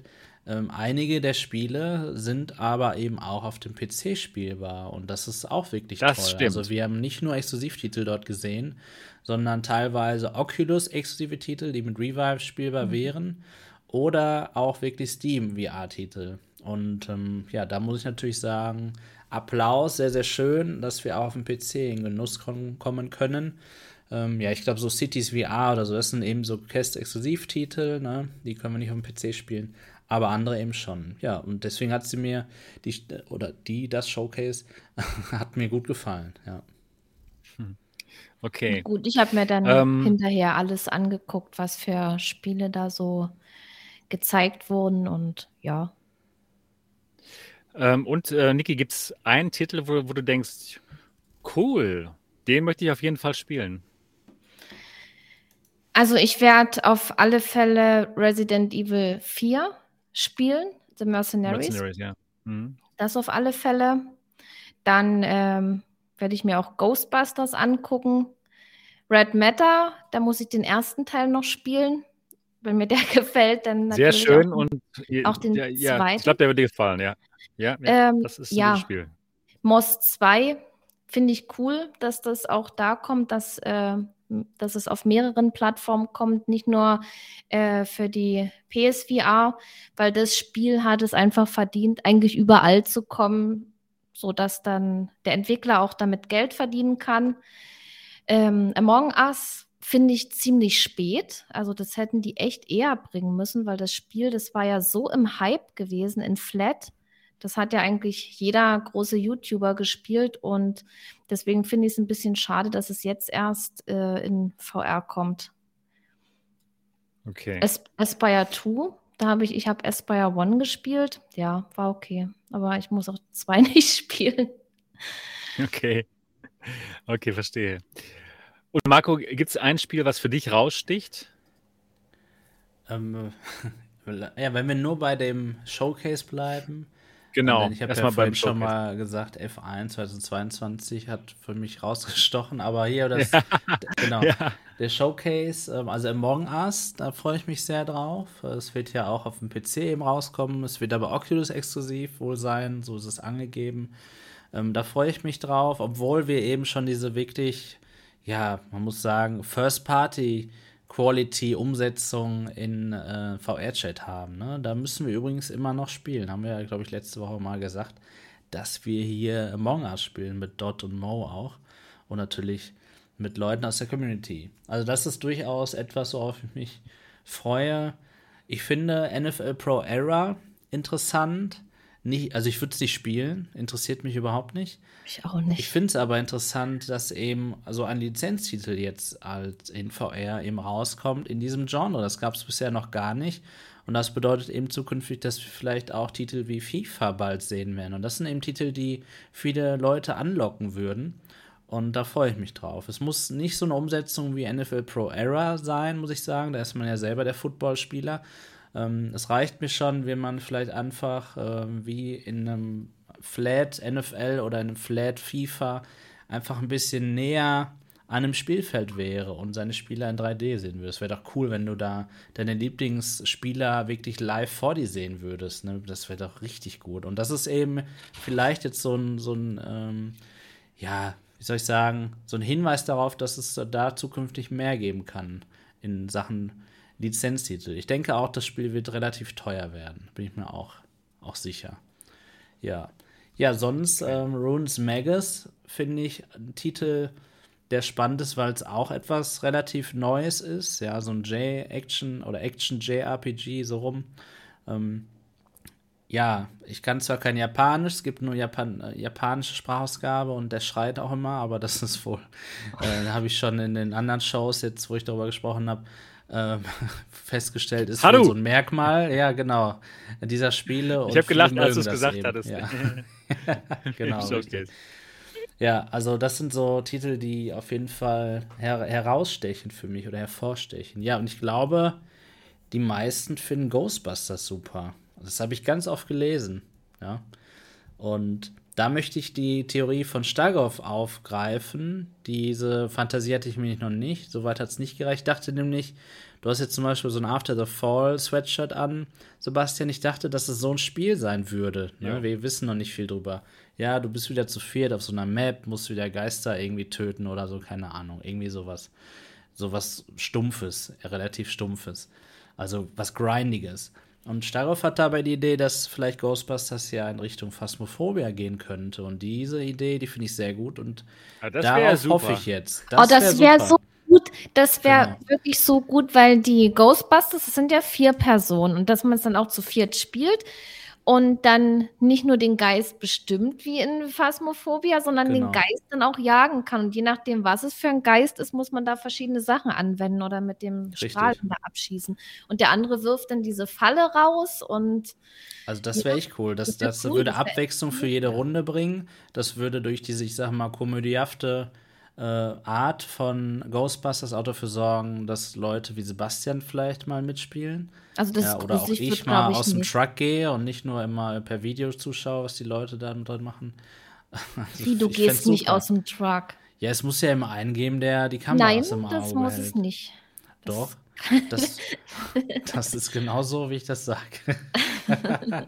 [SPEAKER 3] Ähm, einige der Spiele sind aber eben auch auf dem PC spielbar und das ist auch wirklich
[SPEAKER 1] das
[SPEAKER 3] toll.
[SPEAKER 1] Stimmt.
[SPEAKER 3] Also wir haben nicht nur Exklusivtitel dort gesehen, sondern teilweise Oculus-exklusive Titel, die mit Revive spielbar mhm. wären oder auch wirklich Steam VR-Titel. Und ähm, ja, da muss ich natürlich sagen, Applaus, sehr, sehr schön, dass wir auch auf dem PC in Genuss kommen können. Ähm, ja, ich glaube, so Cities VR oder so, das sind eben so Quest-Exklusivtitel, ne? Die können wir nicht auf dem PC spielen, aber andere eben schon. Ja, und deswegen hat sie mir, die, oder die, das Showcase, <laughs> hat mir gut gefallen, ja.
[SPEAKER 1] Hm. Okay.
[SPEAKER 2] Gut, ich habe mir dann ähm, hinterher alles angeguckt, was für Spiele da so gezeigt wurden und ja.
[SPEAKER 1] Ähm, und äh, Niki, gibt es einen Titel, wo, wo du denkst, cool, den möchte ich auf jeden Fall spielen?
[SPEAKER 2] Also ich werde auf alle Fälle Resident Evil 4 spielen, The Mercenaries. Mercenaries ja. Mhm. Das auf alle Fälle. Dann ähm, werde ich mir auch Ghostbusters angucken. Red Matter, da muss ich den ersten Teil noch spielen. Wenn mir der <laughs> gefällt, dann
[SPEAKER 1] natürlich. Sehr schön
[SPEAKER 2] auch,
[SPEAKER 1] und
[SPEAKER 2] auch den
[SPEAKER 1] ja,
[SPEAKER 2] ja, zweiten.
[SPEAKER 1] Ich glaube, der wird dir gefallen, ja. Ja,
[SPEAKER 2] ähm, das ist ein ja. Spiel. Moss 2 finde ich cool, dass das auch da kommt, dass äh, dass es auf mehreren Plattformen kommt, nicht nur äh, für die PSVR, weil das Spiel hat es einfach verdient, eigentlich überall zu kommen, sodass dann der Entwickler auch damit Geld verdienen kann. Ähm, Among Us finde ich ziemlich spät. Also das hätten die echt eher bringen müssen, weil das Spiel, das war ja so im Hype gewesen in Flat das hat ja eigentlich jeder große YouTuber gespielt und deswegen finde ich es ein bisschen schade, dass es jetzt erst äh, in VR kommt.
[SPEAKER 1] Okay.
[SPEAKER 2] Es Aspire 2, da habe ich, ich habe Aspire 1 gespielt. Ja, war okay. Aber ich muss auch <laughs> 2 nicht spielen.
[SPEAKER 1] Okay. Okay, verstehe. Und Marco, gibt es ein Spiel, was für dich raussticht?
[SPEAKER 3] Ähm, <laughs> ja, wenn wir nur bei dem Showcase bleiben,
[SPEAKER 1] Genau.
[SPEAKER 3] Ich habe ja vorhin schon mal gesagt, F1 2022 hat für mich rausgestochen, aber hier das, <laughs> ja. genau, ja. der Showcase, ähm, also Among Us, da freue ich mich sehr drauf. Es wird ja auch auf dem PC eben rauskommen, es wird aber Oculus exklusiv wohl sein, so ist es angegeben. Ähm, da freue ich mich drauf, obwohl wir eben schon diese wirklich, ja, man muss sagen, First Party Quality-Umsetzung in äh, VR-Chat haben. Ne? Da müssen wir übrigens immer noch spielen. Haben wir ja, glaube ich, letzte Woche mal gesagt, dass wir hier Among Us spielen mit Dot und Mo auch. Und natürlich mit Leuten aus der Community. Also das ist durchaus etwas, worauf ich mich freue. Ich finde NFL Pro Era interessant nicht, also ich würde es nicht spielen, interessiert mich überhaupt nicht.
[SPEAKER 2] Ich auch nicht.
[SPEAKER 3] Ich finde es aber interessant, dass eben so ein Lizenztitel jetzt als in VR eben rauskommt in diesem Genre. Das gab es bisher noch gar nicht. Und das bedeutet eben zukünftig, dass wir vielleicht auch Titel wie FIFA bald sehen werden. Und das sind eben Titel, die viele Leute anlocken würden. Und da freue ich mich drauf. Es muss nicht so eine Umsetzung wie NFL Pro Era sein, muss ich sagen. Da ist man ja selber der Footballspieler. Ähm, es reicht mir schon, wenn man vielleicht einfach ähm, wie in einem Flat NFL oder in einem Flat FIFA einfach ein bisschen näher an einem Spielfeld wäre und seine Spieler in 3D sehen würde. Es wäre doch cool, wenn du da deine Lieblingsspieler wirklich live vor dir sehen würdest. Ne? Das wäre doch richtig gut. Und das ist eben vielleicht jetzt so ein, so ein ähm, ja, wie soll ich sagen, so ein Hinweis darauf, dass es da zukünftig mehr geben kann in Sachen Lizenztitel. Ich denke auch, das Spiel wird relativ teuer werden. Bin ich mir auch, auch sicher. Ja. Ja, sonst ähm, Runes Magus finde ich ein Titel, der spannend ist, weil es auch etwas relativ Neues ist. Ja, so ein J-Action oder Action-JRPG so rum. Ähm, ja, ich kann zwar kein Japanisch, es gibt nur Japan äh, japanische Sprachausgabe und der schreit auch immer, aber das ist wohl, äh, <laughs> habe ich schon in den anderen Shows jetzt, wo ich darüber gesprochen habe, ähm, <laughs> festgestellt ist
[SPEAKER 1] so
[SPEAKER 3] ein Merkmal, ja genau, dieser Spiele.
[SPEAKER 1] ich habe gelacht, als du es gesagt
[SPEAKER 3] eben.
[SPEAKER 1] hattest.
[SPEAKER 3] Ja. <laughs> <laughs> genau. Ja, also das sind so Titel, die auf jeden Fall her herausstechen für mich oder hervorstechen. Ja, und ich glaube, die meisten finden Ghostbusters super. Das habe ich ganz oft gelesen. Ja. Und da möchte ich die Theorie von Stagow aufgreifen. Diese Fantasie hatte ich mir noch nicht. Soweit hat es nicht gereicht. Ich dachte nämlich, du hast jetzt zum Beispiel so ein After the Fall Sweatshirt an, Sebastian. Ich dachte, dass es so ein Spiel sein würde. Ne? Ja. Wir wissen noch nicht viel drüber. Ja, du bist wieder zu viert auf so einer Map, musst wieder Geister irgendwie töten oder so, keine Ahnung. Irgendwie sowas. Sowas Stumpfes, relativ Stumpfes. Also was Grindiges. Und Staroff hat dabei die Idee, dass vielleicht Ghostbusters ja in Richtung Phasmophobia gehen könnte. Und diese Idee, die finde ich sehr gut. Und ja, darauf hoffe ich jetzt.
[SPEAKER 2] Das oh, das wäre wär so gut. Das wäre genau. wirklich so gut, weil die Ghostbusters, das sind ja vier Personen. Und dass man es dann auch zu viert spielt und dann nicht nur den Geist bestimmt wie in Phasmophobia, sondern genau. den Geist dann auch jagen kann. Und je nachdem, was es für ein Geist ist, muss man da verschiedene Sachen anwenden oder mit dem Richtig. Strahl da abschießen. Und der andere wirft dann diese Falle raus und
[SPEAKER 3] also das wäre echt cool. Das, das, das cool. würde Abwechslung für jede Runde bringen. Das würde durch diese, ich sag mal, komödiehafte äh, Art von Ghostbusters auch dafür sorgen, dass Leute wie Sebastian vielleicht mal mitspielen. Also das ja, oder auch ich wird, mal ich aus dem nicht. Truck gehe und nicht nur immer per Video zuschaue, was die Leute da drin machen. <laughs>
[SPEAKER 2] Also wie, du gehst nicht aus dem Truck?
[SPEAKER 3] Ja, es muss ja immer einen geben, der die Kamera
[SPEAKER 2] Nein,
[SPEAKER 3] aus dem
[SPEAKER 2] Auge das muss hält. es nicht.
[SPEAKER 3] Doch, <laughs> das, das ist genau so, wie ich das sage. <laughs>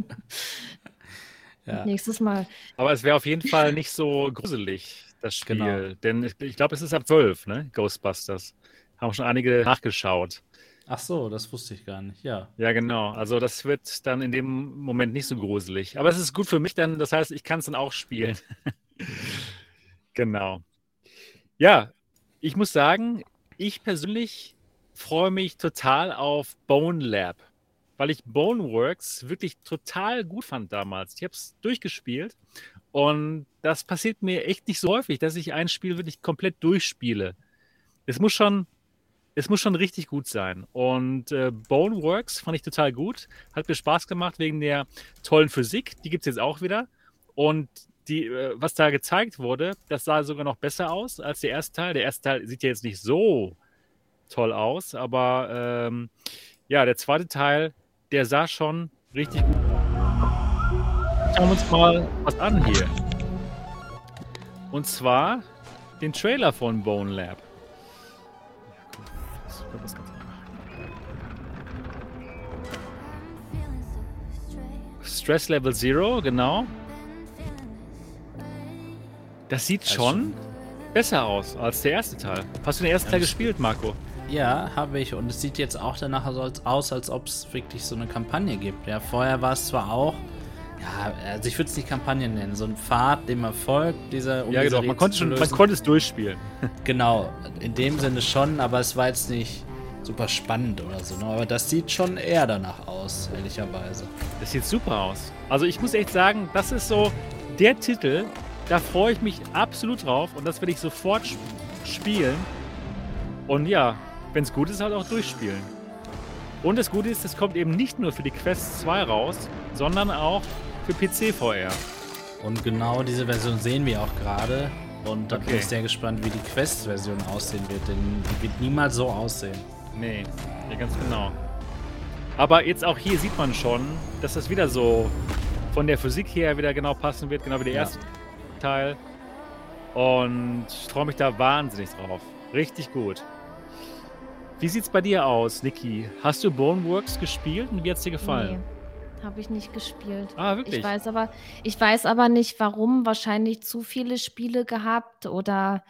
[SPEAKER 1] ja. Nächstes Mal. Aber es wäre auf jeden Fall nicht so gruselig das Spiel. Genau. Denn ich, ich glaube, es ist ab 12, ne? Ghostbusters. Haben schon einige nachgeschaut.
[SPEAKER 3] Ach so, das wusste ich gar nicht, ja.
[SPEAKER 1] Ja, genau. Also das wird dann in dem Moment nicht so gruselig. Aber es ist gut für mich dann, das heißt, ich kann es dann auch spielen. <laughs> genau. Ja, ich muss sagen, ich persönlich freue mich total auf Bone Lab, weil ich Boneworks wirklich total gut fand damals. Ich habe es durchgespielt und das passiert mir echt nicht so häufig, dass ich ein Spiel wirklich komplett durchspiele. Es muss schon, es muss schon richtig gut sein. Und äh, Boneworks fand ich total gut. Hat mir Spaß gemacht wegen der tollen Physik. Die gibt es jetzt auch wieder. Und die, äh, was da gezeigt wurde, das sah sogar noch besser aus als der erste Teil. Der erste Teil sieht ja jetzt nicht so toll aus, aber ähm, ja, der zweite Teil, der sah schon richtig gut aus schauen wir uns mal was an hier. Und zwar den Trailer von Bone Lab. Stress Level Zero, genau. Das sieht schon besser aus als der erste Teil. Hast du den ersten Teil gespielt, Marco?
[SPEAKER 3] Ja, habe ich. Und es sieht jetzt auch danach aus, als ob es wirklich so eine Kampagne gibt. Ja, vorher war es zwar auch ja, also ich würde es nicht Kampagnen nennen, so ein Pfad, dem man folgt, dieser
[SPEAKER 1] um Ja, genau, man konnte, schon, man konnte es durchspielen. <laughs>
[SPEAKER 3] Genau, in dem Sinne schon, aber es war jetzt nicht super spannend oder so. Ne? Aber das sieht schon eher danach aus, ehrlicherweise.
[SPEAKER 1] Das sieht super aus. Also ich muss echt sagen, das ist so der Titel, da freue ich mich absolut drauf und das werde ich sofort spielen. Und ja, wenn es gut ist, halt auch durchspielen. Und das Gute ist, es kommt eben nicht nur für die Quest 2 raus, sondern auch für PC VR.
[SPEAKER 3] Und genau diese Version sehen wir auch gerade. Und da okay. bin ich sehr gespannt, wie die Quest-Version aussehen wird, denn die wird niemals so aussehen.
[SPEAKER 1] Nee, ja, ganz genau. Aber jetzt auch hier sieht man schon, dass das wieder so von der Physik her wieder genau passen wird, genau wie der ja. erste Teil. Und ich freue mich da wahnsinnig drauf. Richtig gut. Wie sieht's bei dir aus, Niki? Hast du Boneworks gespielt und wie hat's dir gefallen? Nee.
[SPEAKER 2] Habe ich nicht gespielt.
[SPEAKER 1] Ah, wirklich?
[SPEAKER 2] Ich weiß aber, ich weiß aber nicht, warum. Wahrscheinlich zu viele Spiele gehabt oder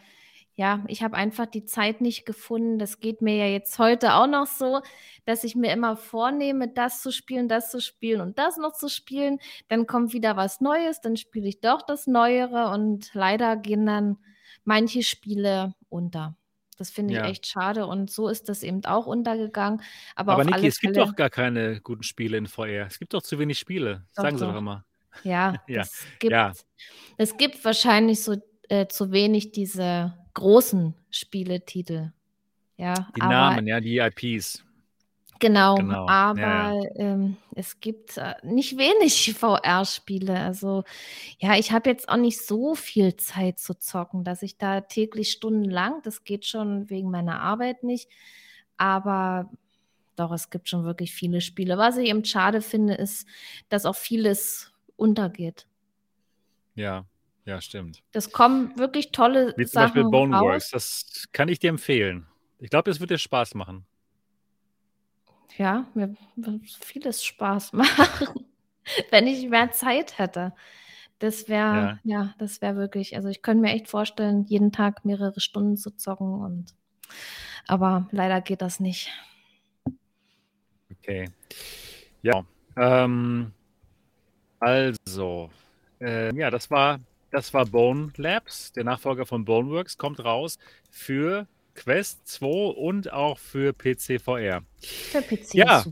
[SPEAKER 2] ja, ich habe einfach die Zeit nicht gefunden. Das geht mir ja jetzt heute auch noch so, dass ich mir immer vornehme, das zu spielen, das zu spielen und das noch zu spielen. Dann kommt wieder was Neues, dann spiele ich doch das Neuere und leider gehen dann manche Spiele unter. Das finde ich Ja. echt schade und so ist das eben auch untergegangen. Aber
[SPEAKER 1] Aber Niki, es gibt doch gar keine guten Spiele in VR. Es gibt doch zu wenig Spiele. Doch, Sagen Sie doch immer.
[SPEAKER 2] Ja, <laughs> Ja, es gibt, ja. es gibt wahrscheinlich so äh, zu wenig diese großen Spieletitel. Ja,
[SPEAKER 1] Die Namen, ja, die IPs.
[SPEAKER 2] Genau, Genau. aber ja. ähm, es gibt äh, nicht wenig VR-Spiele. Also ja, ich habe jetzt auch nicht so viel Zeit zu zocken, dass ich da täglich stundenlang, das geht schon wegen meiner Arbeit nicht. Aber doch, es gibt schon wirklich viele Spiele. Was ich eben schade finde, ist, dass auch vieles untergeht.
[SPEAKER 1] Ja, ja, stimmt.
[SPEAKER 2] Das kommen wirklich tolle
[SPEAKER 1] Wie zum
[SPEAKER 2] Sachen
[SPEAKER 1] Beispiel Boneworks.
[SPEAKER 2] raus.
[SPEAKER 1] Das kann ich dir empfehlen. Ich glaube, das wird dir Spaß machen.
[SPEAKER 2] Ja, mir wird vieles Spaß <laughs> machen, wenn ich mehr Zeit hätte. Das wäre,
[SPEAKER 1] Ja.
[SPEAKER 2] ja, das wäre wirklich, also ich könnte mir echt vorstellen, jeden Tag mehrere Stunden zu zocken und aber leider geht das nicht.
[SPEAKER 1] Okay. Ja. Ähm, also, äh, ja, das war, das war Bone Labs, der Nachfolger von Boneworks, kommt raus für Quest 2 und auch für PC VR.
[SPEAKER 2] Für PC
[SPEAKER 1] Ja.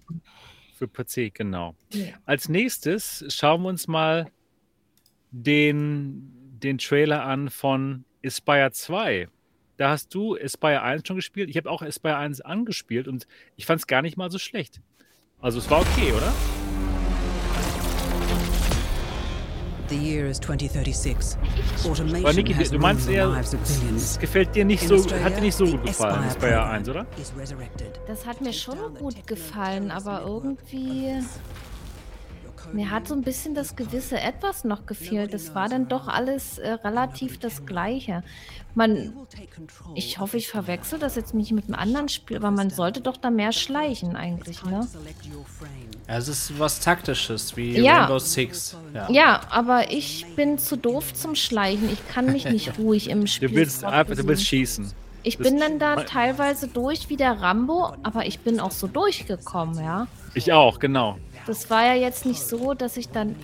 [SPEAKER 1] Für PC, genau.
[SPEAKER 2] Ja.
[SPEAKER 1] Als nächstes schauen wir uns mal den, den Trailer an von Aspire 2. Da hast du Aspire 1 schon gespielt. Ich habe auch Aspire 1 angespielt und ich fand es gar nicht mal so schlecht. Also es war okay, oder?
[SPEAKER 4] The year is 2036.
[SPEAKER 1] Aber
[SPEAKER 4] Automation
[SPEAKER 1] Niki,
[SPEAKER 4] has
[SPEAKER 1] du meinst eher, es gefällt dir nicht so, hat dir nicht so gut gefallen,
[SPEAKER 4] program
[SPEAKER 1] 1, oder?
[SPEAKER 4] is resurrected.
[SPEAKER 2] Das hat mir schon gut gefallen, aber irgendwie mir hat so ein bisschen das gewisse Etwas noch gefehlt. Es war dann doch alles äh, relativ das Gleiche. Man, ich hoffe, ich verwechsel das jetzt nicht mit einem anderen Spiel, aber man sollte doch da mehr schleichen eigentlich, ne?
[SPEAKER 3] Ja, es ist was Taktisches, wie
[SPEAKER 2] Ja.
[SPEAKER 3] Rainbow Six. Ja.
[SPEAKER 2] Ja, aber ich bin zu doof zum Schleichen. Ich kann mich nicht <laughs> ruhig im Spiel.
[SPEAKER 1] Du willst du willst schießen.
[SPEAKER 2] Ich
[SPEAKER 1] das-
[SPEAKER 2] bin dann da teilweise durch wie der Rambo, aber ich bin auch so durchgekommen, ja.
[SPEAKER 1] Ich auch, genau.
[SPEAKER 2] Das war ja jetzt nicht so, dass ich dann.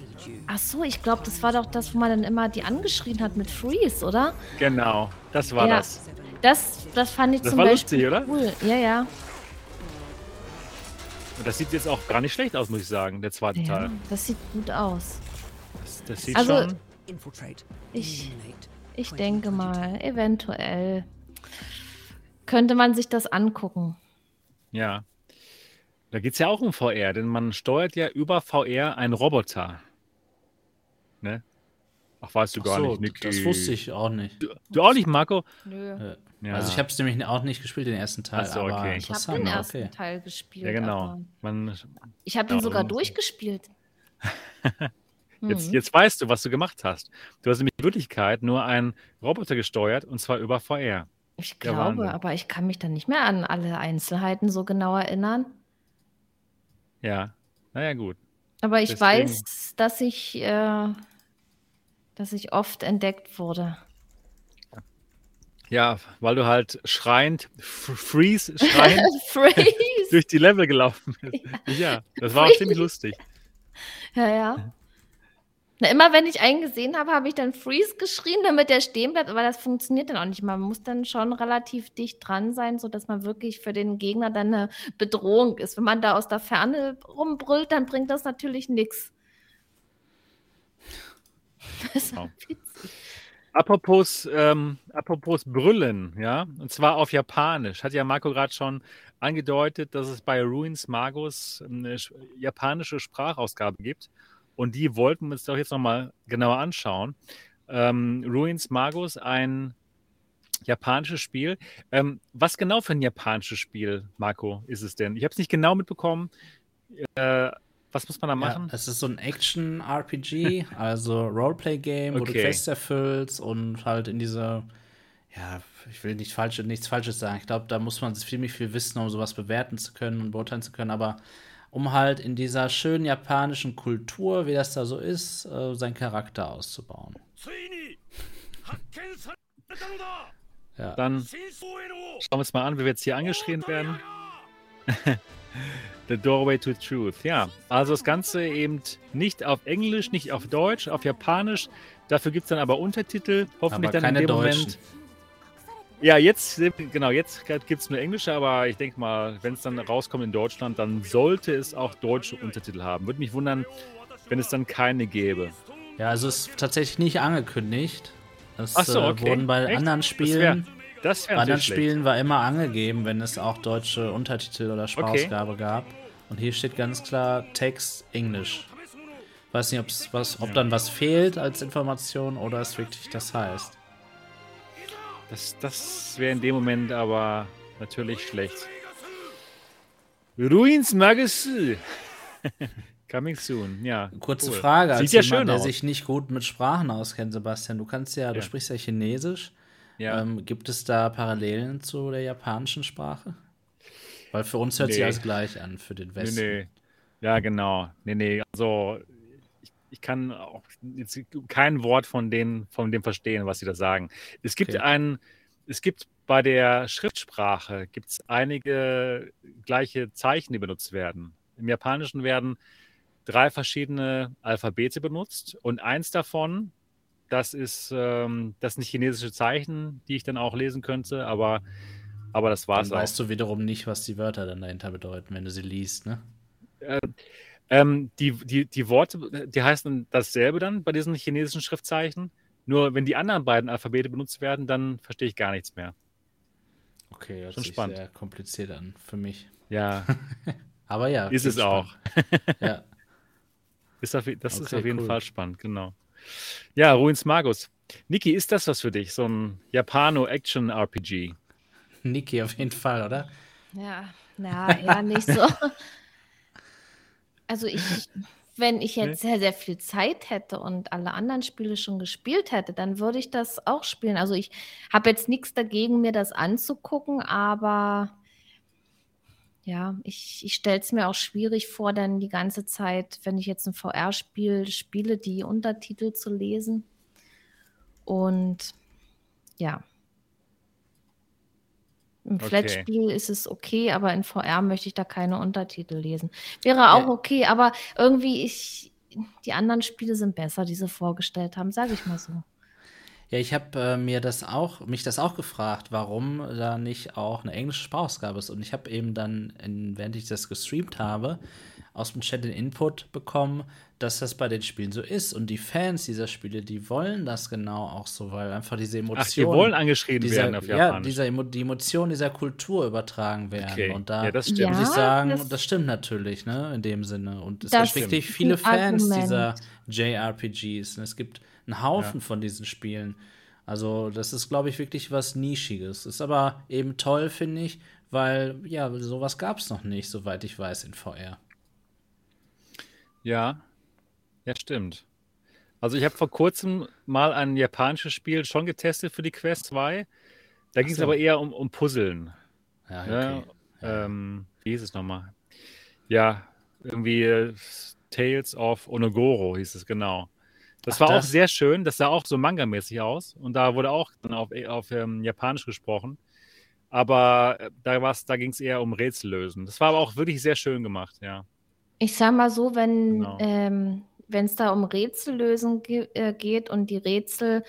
[SPEAKER 2] Ach so, ich glaube, das war doch das, wo man dann immer die angeschrien hat mit Freeze, oder?
[SPEAKER 1] Genau, das war
[SPEAKER 2] ja.
[SPEAKER 1] das.
[SPEAKER 2] Das, das fand ich
[SPEAKER 1] Das
[SPEAKER 2] zum
[SPEAKER 1] war
[SPEAKER 2] Beispiel
[SPEAKER 1] lustig, oder?
[SPEAKER 2] cool. Ja, ja.
[SPEAKER 1] Und das sieht jetzt auch gar nicht schlecht aus, muss ich sagen, der zweite
[SPEAKER 2] ja.
[SPEAKER 1] Teil.
[SPEAKER 2] Das sieht gut aus.
[SPEAKER 1] Das, das sieht
[SPEAKER 2] Also-
[SPEAKER 1] schon.
[SPEAKER 2] Ich, ich denke mal, eventuell könnte man sich das angucken.
[SPEAKER 1] Ja. Da geht es ja auch um VR, denn man steuert ja über VR einen Roboter. Ne? Ach, weißt du
[SPEAKER 3] Ach
[SPEAKER 1] gar
[SPEAKER 3] so,
[SPEAKER 1] nicht, Niki.
[SPEAKER 3] das wusste ich auch nicht.
[SPEAKER 1] Du auch nicht, Marco?
[SPEAKER 2] Nö.
[SPEAKER 3] Äh,
[SPEAKER 1] Ja.
[SPEAKER 3] Also ich habe es nämlich auch nicht gespielt, den ersten Teil.
[SPEAKER 1] Ach so,
[SPEAKER 3] aber
[SPEAKER 1] okay.
[SPEAKER 2] Ich habe den ersten
[SPEAKER 3] okay.
[SPEAKER 2] Teil gespielt.
[SPEAKER 1] Ja, genau. Man,
[SPEAKER 2] Ich habe den
[SPEAKER 1] Ja,
[SPEAKER 2] sogar
[SPEAKER 1] und-
[SPEAKER 2] durchgespielt. <laughs>
[SPEAKER 1] jetzt,
[SPEAKER 2] Mhm.
[SPEAKER 1] jetzt weißt du, was du gemacht hast. Du hast nämlich in Wirklichkeit nur einen Roboter gesteuert und zwar über VR.
[SPEAKER 2] Ich glaube, aber ich kann mich dann nicht mehr an alle Einzelheiten so genau erinnern.
[SPEAKER 1] Ja, naja, gut.
[SPEAKER 2] Aber ich
[SPEAKER 1] Deswegen-
[SPEAKER 2] weiß, dass ich, äh, dass ich oft entdeckt wurde.
[SPEAKER 1] Ja, weil du halt schreiend, freeze, schreiend <laughs>
[SPEAKER 2] Freeze!
[SPEAKER 1] durch die Level gelaufen bist. <laughs> Ja, das war auch ziemlich lustig.
[SPEAKER 2] ja, ja. Na, immer wenn ich einen gesehen habe, habe ich dann Freeze geschrien, damit der stehen bleibt, aber das funktioniert dann auch nicht. Man muss dann schon relativ dicht dran sein, sodass man wirklich für den Gegner dann eine Bedrohung ist. Wenn man da aus der Ferne rumbrüllt, dann bringt das natürlich nichts. Das witzig.
[SPEAKER 1] Apropos, ähm, apropos Brüllen, ja, und zwar auf Japanisch. Hat ja Marco gerade schon angedeutet, dass es bei Ruins Magus eine sch- japanische Sprachausgabe gibt. Und die wollten wir uns doch jetzt nochmal genauer anschauen. Ähm, Ruins Magus, ein japanisches Spiel. Ähm, was genau für ein japanisches Spiel, Marco, ist es denn? Ich habe es nicht genau mitbekommen. Äh, was muss man da
[SPEAKER 3] Ja,
[SPEAKER 1] machen?
[SPEAKER 3] es ist so ein Action-RPG, <laughs> also Roleplay-Game, wo du
[SPEAKER 1] Okay.
[SPEAKER 3] Quests erfüllst und halt in diese, ja, ich will nicht falsch, nichts Falsches sagen. Ich glaube, da muss man ziemlich viel wissen, um sowas bewerten zu können und beurteilen zu können, aber um halt in dieser schönen japanischen Kultur, wie das da so ist, äh, seinen Charakter auszubauen. Ja.
[SPEAKER 1] Dann schauen wir uns mal an, wie wir jetzt hier angeschrien werden. <laughs> The Doorway to Truth. Ja, also das Ganze eben nicht auf Englisch, nicht auf Deutsch, auf Japanisch. Dafür gibt es dann aber Untertitel. Hoffentlich
[SPEAKER 3] aber
[SPEAKER 1] dann in dem
[SPEAKER 3] Deutschen.
[SPEAKER 1] Moment ja, jetzt, genau, jetzt gibt es nur Englische, aber ich denke mal, wenn es dann rauskommt in Deutschland, dann sollte es auch deutsche Untertitel haben. Würde mich wundern, wenn es dann keine gäbe.
[SPEAKER 3] Ja, also es ist tatsächlich nicht angekündigt. Es
[SPEAKER 1] Ach so,
[SPEAKER 3] äh,
[SPEAKER 1] okay.
[SPEAKER 3] wurden bei
[SPEAKER 1] Echt?
[SPEAKER 3] anderen
[SPEAKER 1] Das
[SPEAKER 3] Spielen,
[SPEAKER 1] wär- Das
[SPEAKER 3] bei
[SPEAKER 1] wäre
[SPEAKER 3] anderen
[SPEAKER 1] schlecht.
[SPEAKER 3] Spielen war immer angegeben, wenn es auch deutsche Untertitel oder Sprachausgabe gab. Und hier steht ganz klar Text Englisch. Weiß nicht, ob's was, ob dann was fehlt als Information oder es wirklich das heißt.
[SPEAKER 1] Das, das wäre in dem Moment aber natürlich schlecht. Ruins Magazine. <laughs> Coming soon, ja.
[SPEAKER 3] Kurze
[SPEAKER 1] cool.
[SPEAKER 3] Frage,
[SPEAKER 1] Sieht ja
[SPEAKER 3] jemand,
[SPEAKER 1] schön
[SPEAKER 3] der
[SPEAKER 1] aus.
[SPEAKER 3] sich nicht gut mit Sprachen auskennt, Sebastian, du kannst ja, du
[SPEAKER 1] Ja.
[SPEAKER 3] sprichst ja Chinesisch.
[SPEAKER 1] Ja.
[SPEAKER 3] Ähm, gibt es da Parallelen zu der japanischen Sprache? Weil für uns hört sich
[SPEAKER 1] Nee.
[SPEAKER 3] alles gleich an, für den
[SPEAKER 1] nee,
[SPEAKER 3] Westen.
[SPEAKER 1] nee. Ja, genau. Nee, nee. Also, ich, kann auch jetzt kein Wort von, denen, von dem verstehen, was sie da sagen. Es gibt
[SPEAKER 3] Okay.
[SPEAKER 1] ein, es gibt bei der Schriftsprache gibt's einige gleiche Zeichen, die benutzt werden. Im Japanischen werden drei verschiedene Alphabete benutzt und eins davon, das ist ähm, das sind chinesische Zeichen, die ich dann auch lesen könnte, aber, aber das
[SPEAKER 3] Dann
[SPEAKER 1] war's auch.
[SPEAKER 3] weißt du wiederum nicht, was die Wörter dann dahinter bedeuten, wenn du sie liest, ne?
[SPEAKER 1] Ähm, die, die, die Worte, die heißen dasselbe dann bei diesen chinesischen Schriftzeichen. Nur wenn die anderen beiden Alphabete benutzt werden, dann verstehe ich gar nichts mehr.
[SPEAKER 3] Okay, hört
[SPEAKER 1] Schon
[SPEAKER 3] sich
[SPEAKER 1] spannend.
[SPEAKER 3] sehr kompliziert an für mich.
[SPEAKER 1] Ja, <laughs>
[SPEAKER 3] Aber ja.
[SPEAKER 1] ist es auch.
[SPEAKER 3] spannend. Ja. <laughs>
[SPEAKER 1] Ist auf, das ist
[SPEAKER 3] Okay,
[SPEAKER 1] auf jeden
[SPEAKER 3] cool.
[SPEAKER 1] Fall spannend, genau. Ja, Ruins Magus. Niki, ist das was für dich? So ein Japano-Action-RPG?
[SPEAKER 3] Niki auf jeden Fall, oder?
[SPEAKER 2] Ja, na, eher nicht so. <laughs> Also ich, <laughs> wenn ich jetzt sehr, sehr viel Zeit hätte und alle anderen Spiele schon gespielt hätte, dann würde ich das auch spielen. Also ich habe jetzt nichts dagegen, mir das anzugucken, aber ja, ich, ich stelle es mir auch schwierig vor, dann die ganze Zeit, wenn ich jetzt ein VR-Spiel spiele, die Untertitel zu lesen. Und ja. Im
[SPEAKER 1] Okay.
[SPEAKER 2] Flat-Spiel ist es okay, aber in VR möchte ich da keine Untertitel lesen. Wäre auch okay, aber irgendwie ich, die anderen Spiele sind besser, die sie vorgestellt haben, sage ich mal so.
[SPEAKER 3] Ja, ich habe äh, mir das auch, mich das auch gefragt, warum da nicht auch eine englische Sprachausgabe ist. Und ich habe eben dann, in, während ich das gestreamt habe, aus dem Chat den Input bekommen, dass das bei den Spielen so ist. Und die Fans dieser Spiele, die wollen das genau auch so, weil einfach diese Emotionen.
[SPEAKER 1] Ach, die wollen angeschrieben
[SPEAKER 3] dieser,
[SPEAKER 1] werden auf
[SPEAKER 3] ja,
[SPEAKER 1] Japanisch.
[SPEAKER 3] dieser Emo die Emotionen dieser Kultur übertragen werden.
[SPEAKER 1] Okay.
[SPEAKER 3] Und da
[SPEAKER 1] Ja, das stimmt.
[SPEAKER 2] Ja,
[SPEAKER 3] muss ich sagen,
[SPEAKER 2] das-
[SPEAKER 3] das, stimmt natürlich, ne, in dem Sinne. Und es gibt wirklich viele Fans
[SPEAKER 2] Argument.
[SPEAKER 3] dieser JRPGs. Und es gibt einen Haufen von diesen Spielen. Also, das ist, glaube ich, wirklich was Nischiges. Ist aber eben toll, finde ich, weil, ja, sowas gab es noch nicht, soweit ich weiß, in VR.
[SPEAKER 1] Ja, ja, stimmt. Also ich habe vor kurzem mal ein japanisches Spiel schon getestet für die Quest 2. Da ging es
[SPEAKER 3] so.
[SPEAKER 1] aber eher um, um Puzzeln.
[SPEAKER 3] Ja, okay.
[SPEAKER 1] Ähm, wie hieß es nochmal? Ja, irgendwie äh, Tales of Onogoro hieß es genau. Das
[SPEAKER 3] Ach,
[SPEAKER 1] war auch
[SPEAKER 3] das?
[SPEAKER 1] sehr schön. Das sah auch so manga-mäßig aus. Und da wurde auch dann auf, auf ähm, Japanisch gesprochen. Aber äh, da, da ging es eher um Rätsellösen. Das war aber auch wirklich sehr schön gemacht, ja.
[SPEAKER 2] Ich sag mal so, wenn
[SPEAKER 1] Genau.
[SPEAKER 2] ähm, es da um Rätsellösen ge äh, geht und die Rätsel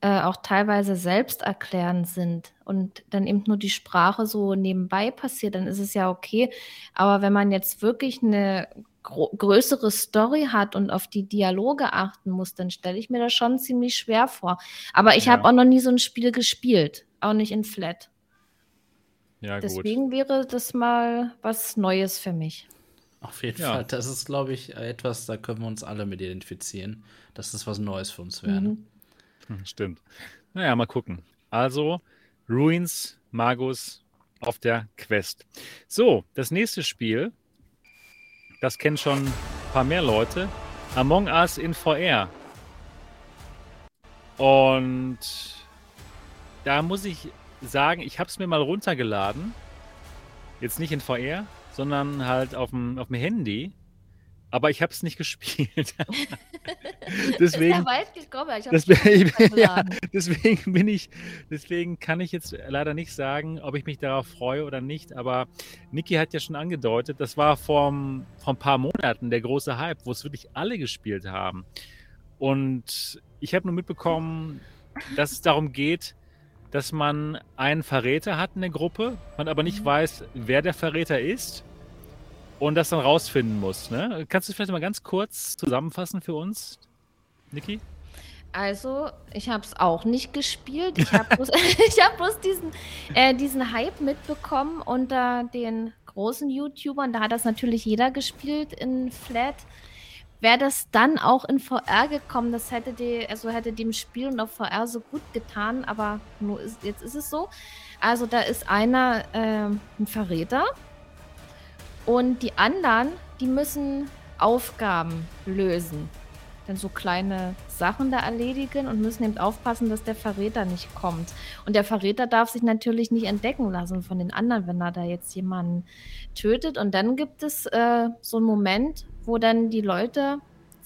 [SPEAKER 2] äh, auch teilweise selbsterklärend sind und dann eben nur die Sprache so nebenbei passiert, dann ist es ja okay. Aber wenn man jetzt wirklich eine größere Story hat und auf die Dialoge achten muss, dann stelle ich mir das schon ziemlich schwer vor. Aber ich
[SPEAKER 1] Ja.
[SPEAKER 2] habe auch noch nie so ein Spiel gespielt, auch nicht in Flat.
[SPEAKER 1] Ja, gut.
[SPEAKER 2] Deswegen wäre das mal was Neues für mich.
[SPEAKER 3] Auf jeden
[SPEAKER 1] Ja.
[SPEAKER 3] Fall. Das ist, glaube ich, etwas, da können wir uns alle mit identifizieren. Das ist was Neues für uns werden.
[SPEAKER 2] Mhm.
[SPEAKER 1] Hm, Stimmt. Naja, mal gucken. Also, Ruins Magus auf der Quest. So, das nächste Spiel, das kennen schon ein paar mehr Leute. Among Us in VR. Und da muss ich sagen, ich habe es mir mal runtergeladen. Jetzt nicht in VR, sondern halt auf dem, auf dem Handy. Aber ich habe es nicht gespielt. <laughs> Deswegen,
[SPEAKER 2] Ist ja <laughs>
[SPEAKER 1] deswegen bin ich, deswegen kann ich jetzt leider nicht sagen, ob ich mich darauf freue oder nicht. Aber Niki hat ja schon angedeutet, das war vor, vor ein paar Monaten der große Hype, wo es wirklich alle gespielt haben. Und ich habe nur mitbekommen, dass es darum geht, dass man einen Verräter hat in der Gruppe, man aber nicht
[SPEAKER 2] Mhm.
[SPEAKER 1] weiß, wer der Verräter ist und das dann rausfinden muss. Ne? Kannst du vielleicht mal ganz kurz zusammenfassen für uns, Niki?
[SPEAKER 2] Also, ich habe es auch nicht gespielt. Ich habe bloß, <laughs> hab bloß diesen, äh, diesen Hype mitbekommen unter den großen YouTubern. Da hat das natürlich jeder gespielt in Flat. Wäre das dann auch in VR gekommen, das hätte, die, also hätte dem Spiel und auf VR so gut getan, aber nur ist, jetzt ist es so. Also da ist einer ähm, ein Verräter und die anderen, die müssen Aufgaben lösen. Dann so kleine Sachen da erledigen und müssen eben aufpassen, dass der Verräter nicht kommt. Und der Verräter darf sich natürlich nicht entdecken lassen von den anderen, wenn er da jetzt jemanden tötet. Und dann gibt es äh, so einen Moment, wo dann die Leute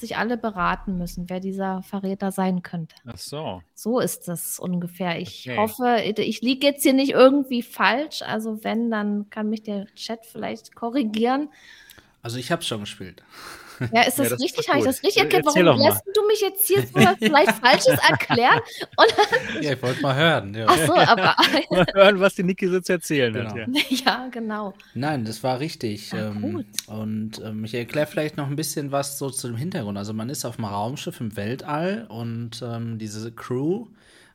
[SPEAKER 2] sich alle beraten müssen, wer dieser Verräter sein könnte.
[SPEAKER 1] Ach so.
[SPEAKER 2] So ist es ungefähr. Ich
[SPEAKER 1] Okay.
[SPEAKER 2] hoffe, ich liege jetzt hier nicht irgendwie falsch. Also wenn, dann kann mich der Chat vielleicht korrigieren.
[SPEAKER 3] Also ich habe schon gespielt.
[SPEAKER 2] Ja, ist das,
[SPEAKER 1] das ist
[SPEAKER 2] richtig? Habe ich das richtig erkannt? Warum
[SPEAKER 1] mal.
[SPEAKER 2] lässt du mich jetzt hier so vielleicht Falsches erklären? <laughs>
[SPEAKER 3] Ja, ich wollte mal hören. Ja.
[SPEAKER 2] ach so, aber <laughs>
[SPEAKER 1] Mal hören, was die Niki so zu erzählen hat.
[SPEAKER 3] Genau.
[SPEAKER 1] Ja. <laughs>
[SPEAKER 2] ja, genau.
[SPEAKER 3] Nein, das war richtig.
[SPEAKER 2] Ah,
[SPEAKER 3] ähm, und ähm, ich erkläre vielleicht noch ein bisschen was so zu dem Hintergrund. Also man ist auf einem Raumschiff im Weltall und ähm, diese Crew,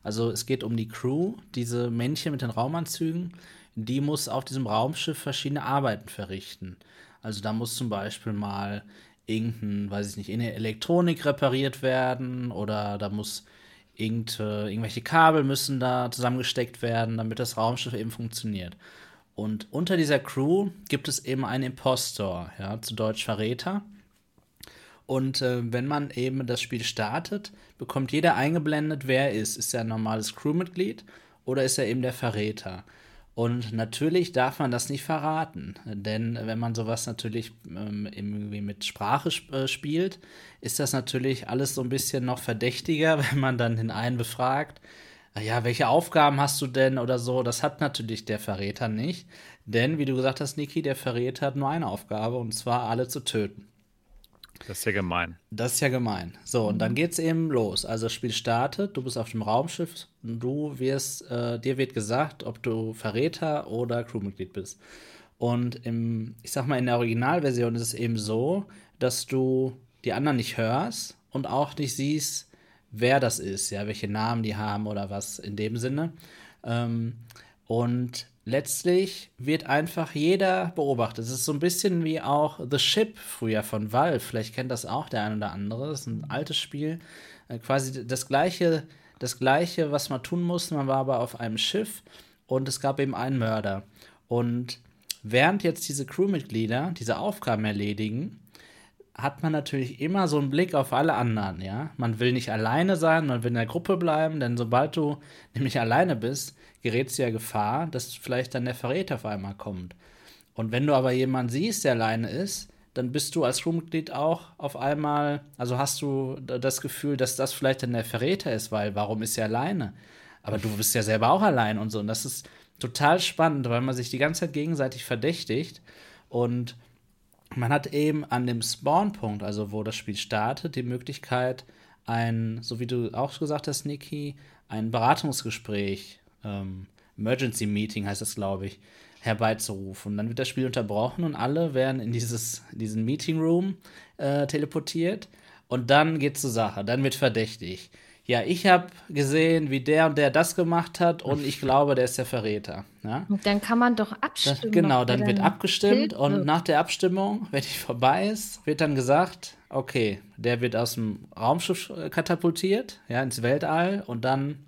[SPEAKER 3] also es geht um die Crew, diese Männchen mit den Raumanzügen, die muss auf diesem Raumschiff verschiedene Arbeiten verrichten. Also da muss zum Beispiel mal irgendein, weiß ich nicht, eine Elektronik repariert werden oder da muss irgend, äh, irgendwelche Kabel müssen da zusammengesteckt werden, damit das Raumschiff eben funktioniert. Und unter dieser Crew gibt es eben einen Impostor, ja, zu Deutsch Verräter. Und äh, wenn man eben das Spiel startet, bekommt jeder eingeblendet, wer er ist. Ist er ein normales Crewmitglied oder ist er eben der Verräter? Und natürlich darf man das nicht verraten, denn wenn man sowas natürlich ähm, irgendwie mit Sprache sp äh, spielt, ist das natürlich alles so ein bisschen noch verdächtiger, <laughs> wenn man dann den einen befragt. "Na Ja, welche Aufgaben hast du denn oder so? Das hat natürlich der Verräter nicht, denn wie du gesagt hast, Niki, der Verräter hat nur eine Aufgabe und zwar alle zu töten.
[SPEAKER 1] Das ist ja gemein.
[SPEAKER 3] Das ist ja gemein. So, und dann geht's eben los. Also das Spiel startet, du bist auf dem Raumschiff du wirst, äh, dir wird gesagt, ob du Verräter oder Crewmitglied bist. Und im, ich sag mal, in der Originalversion ist es eben so, dass du die anderen nicht hörst und auch nicht siehst, wer das ist, ja, welche Namen die haben oder was in dem Sinne. Ähm, und letztlich wird einfach jeder beobachtet. Es ist so ein bisschen wie auch The Ship früher von Valve. Vielleicht kennt das auch der ein oder andere. Das ist ein altes Spiel. Äh, quasi das gleiche, das gleiche, was man tun musste. Man war aber auf einem Schiff und es gab eben einen Mörder. Und während jetzt diese Crewmitglieder diese Aufgaben erledigen, hat man natürlich immer so einen Blick auf alle anderen, ja. Man will nicht alleine sein, man will in der Gruppe bleiben, denn sobald du nämlich alleine bist, gerätst du ja Gefahr, dass vielleicht dann der Verräter auf einmal kommt. Und wenn du aber jemanden siehst, der alleine ist, dann bist du als Crewmitglied auch auf einmal, also hast du das Gefühl, dass das vielleicht dann der Verräter ist, weil warum ist er alleine? Aber du bist ja selber auch allein und so. Und das ist total spannend, weil man sich die ganze Zeit gegenseitig verdächtigt und man hat eben an dem Spawnpunkt, also wo das Spiel startet, die Möglichkeit, ein, so wie du auch gesagt hast, Niki, ein Beratungsgespräch, ähm, Emergency Meeting heißt das, glaube ich, herbeizurufen. Und dann wird das Spiel unterbrochen und alle werden in dieses, diesen Meeting Room äh, teleportiert. Und dann geht's zur Sache. Dann wird verdächtig. Ja, ich habe gesehen, wie der und der das gemacht hat und ich glaube, der ist der Verräter. Ja?
[SPEAKER 2] Und dann kann man doch
[SPEAKER 3] Das,
[SPEAKER 2] abstimmen.
[SPEAKER 3] genau,
[SPEAKER 2] ob wer
[SPEAKER 3] dann wird abgestimmt
[SPEAKER 2] Bild
[SPEAKER 3] und nach der Abstimmung, wenn die vorbei ist, wird dann gesagt, okay, der wird aus dem Raumschiff äh, katapultiert, ja, ins Weltall und dann,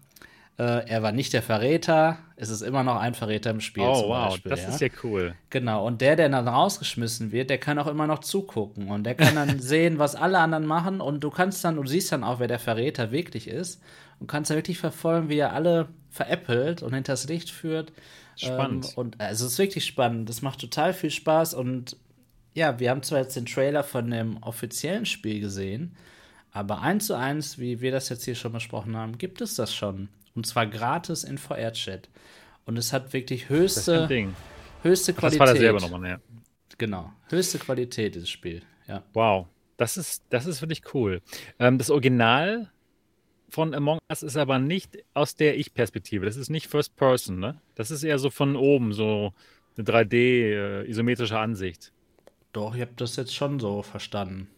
[SPEAKER 3] äh, er war nicht der Verräter, es ist immer noch ein Verräter im Spiel.
[SPEAKER 1] Oh, wow,
[SPEAKER 3] Beispiel,
[SPEAKER 1] das
[SPEAKER 3] ja?
[SPEAKER 1] ist ja cool.
[SPEAKER 3] Genau, und der, der dann rausgeschmissen wird, der kann auch immer noch zugucken und der kann dann <laughs> sehen, was alle anderen machen und du kannst dann, du siehst dann auch, wer der Verräter wirklich ist und kannst dann wirklich verfolgen, wie er alle veräppelt und hinters Licht führt.
[SPEAKER 1] Spannend.
[SPEAKER 3] Ähm, und also es ist wirklich spannend, das macht total viel Spaß und ja, wir haben zwar jetzt den Trailer von dem offiziellen Spiel gesehen, aber eins zu eins, wie wir das jetzt hier schon besprochen haben, gibt es das schon. Und zwar gratis in VR-Chat. Und es hat wirklich
[SPEAKER 1] Das
[SPEAKER 3] höchste,
[SPEAKER 1] Ding.
[SPEAKER 3] höchste
[SPEAKER 1] Das
[SPEAKER 3] Qualität.
[SPEAKER 1] war da selber nochmal, ja.
[SPEAKER 3] Genau. Höchste Qualität, dieses Spiel. Ja.
[SPEAKER 1] Wow, das ist, das ist wirklich cool. Ähm, das Original von Among Us ist aber nicht aus der Ich-Perspektive. Das ist nicht First Person, ne? Das ist eher so von oben, so eine 3D-isometrische Ansicht.
[SPEAKER 3] Doch, ich habe das jetzt schon so verstanden,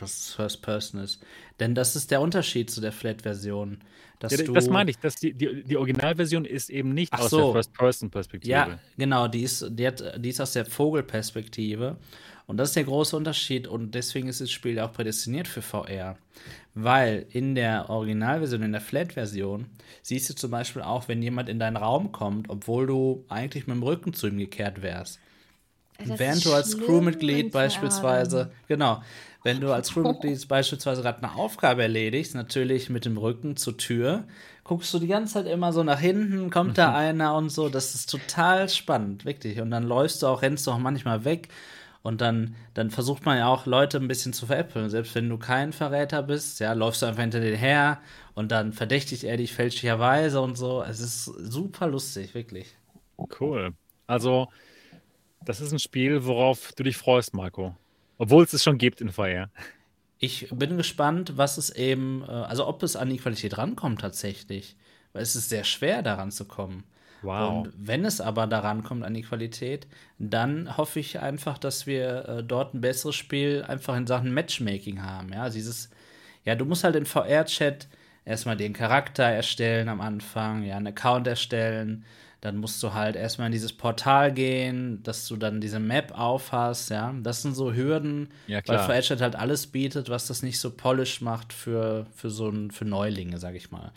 [SPEAKER 3] dass es First Person ist. Denn das ist der Unterschied zu der Flat-Version. Dass
[SPEAKER 1] Ja,
[SPEAKER 3] du,
[SPEAKER 1] das meine ich, dass die, die, die Originalversion ist eben nicht
[SPEAKER 3] Ach
[SPEAKER 1] aus
[SPEAKER 3] so.
[SPEAKER 1] der First-Person-Perspektive.
[SPEAKER 3] Ja, genau, die ist, die, hat, die ist aus der Vogelperspektive. Und das ist der große Unterschied. Und deswegen ist das Spiel auch prädestiniert für VR. Weil in der Originalversion, in der Flat-Version, siehst du zum Beispiel auch, wenn jemand in deinen Raum kommt, obwohl du eigentlich mit dem Rücken zu ihm gekehrt wärst.
[SPEAKER 2] Das
[SPEAKER 3] Während du als Crewmitglied beispielsweise, genau, wenn du als Crewmitglied <laughs> beispielsweise gerade eine Aufgabe erledigst, natürlich mit dem Rücken zur Tür, guckst du die ganze Zeit immer so nach hinten, kommt da einer und so, das ist total spannend, wirklich. Und dann läufst du auch, rennst du auch manchmal weg und dann, dann versucht man ja auch Leute ein bisschen zu veräppeln. Selbst wenn du kein Verräter bist, ja, läufst du einfach hinter denen her und dann verdächtigt er dich fälschlicherweise und so. Es ist super lustig, wirklich.
[SPEAKER 1] Cool. Also, das ist ein Spiel, worauf du dich freust, Marco. Obwohl es es schon gibt in VR.
[SPEAKER 3] Ich bin gespannt, was es eben, äh, also ob es an die Qualität rankommt tatsächlich. Weil es ist sehr schwer, daran zu kommen.
[SPEAKER 1] Wow.
[SPEAKER 3] Und wenn es aber daran kommt an die Qualität, dann hoffe ich einfach, dass wir äh, dort ein besseres Spiel einfach in Sachen Matchmaking haben. Ja, dieses, ja, du musst halt in VR-Chat erstmal den Charakter erstellen am Anfang, ja, einen Account erstellen. Dann musst du halt erstmal in dieses Portal gehen, dass du dann diese Map aufhast, ja. Das sind so Hürden,
[SPEAKER 1] Ja,
[SPEAKER 3] weil. VR-Chat halt alles bietet, was das nicht so polished macht für, für so ein, für Neulinge, sag ich mal.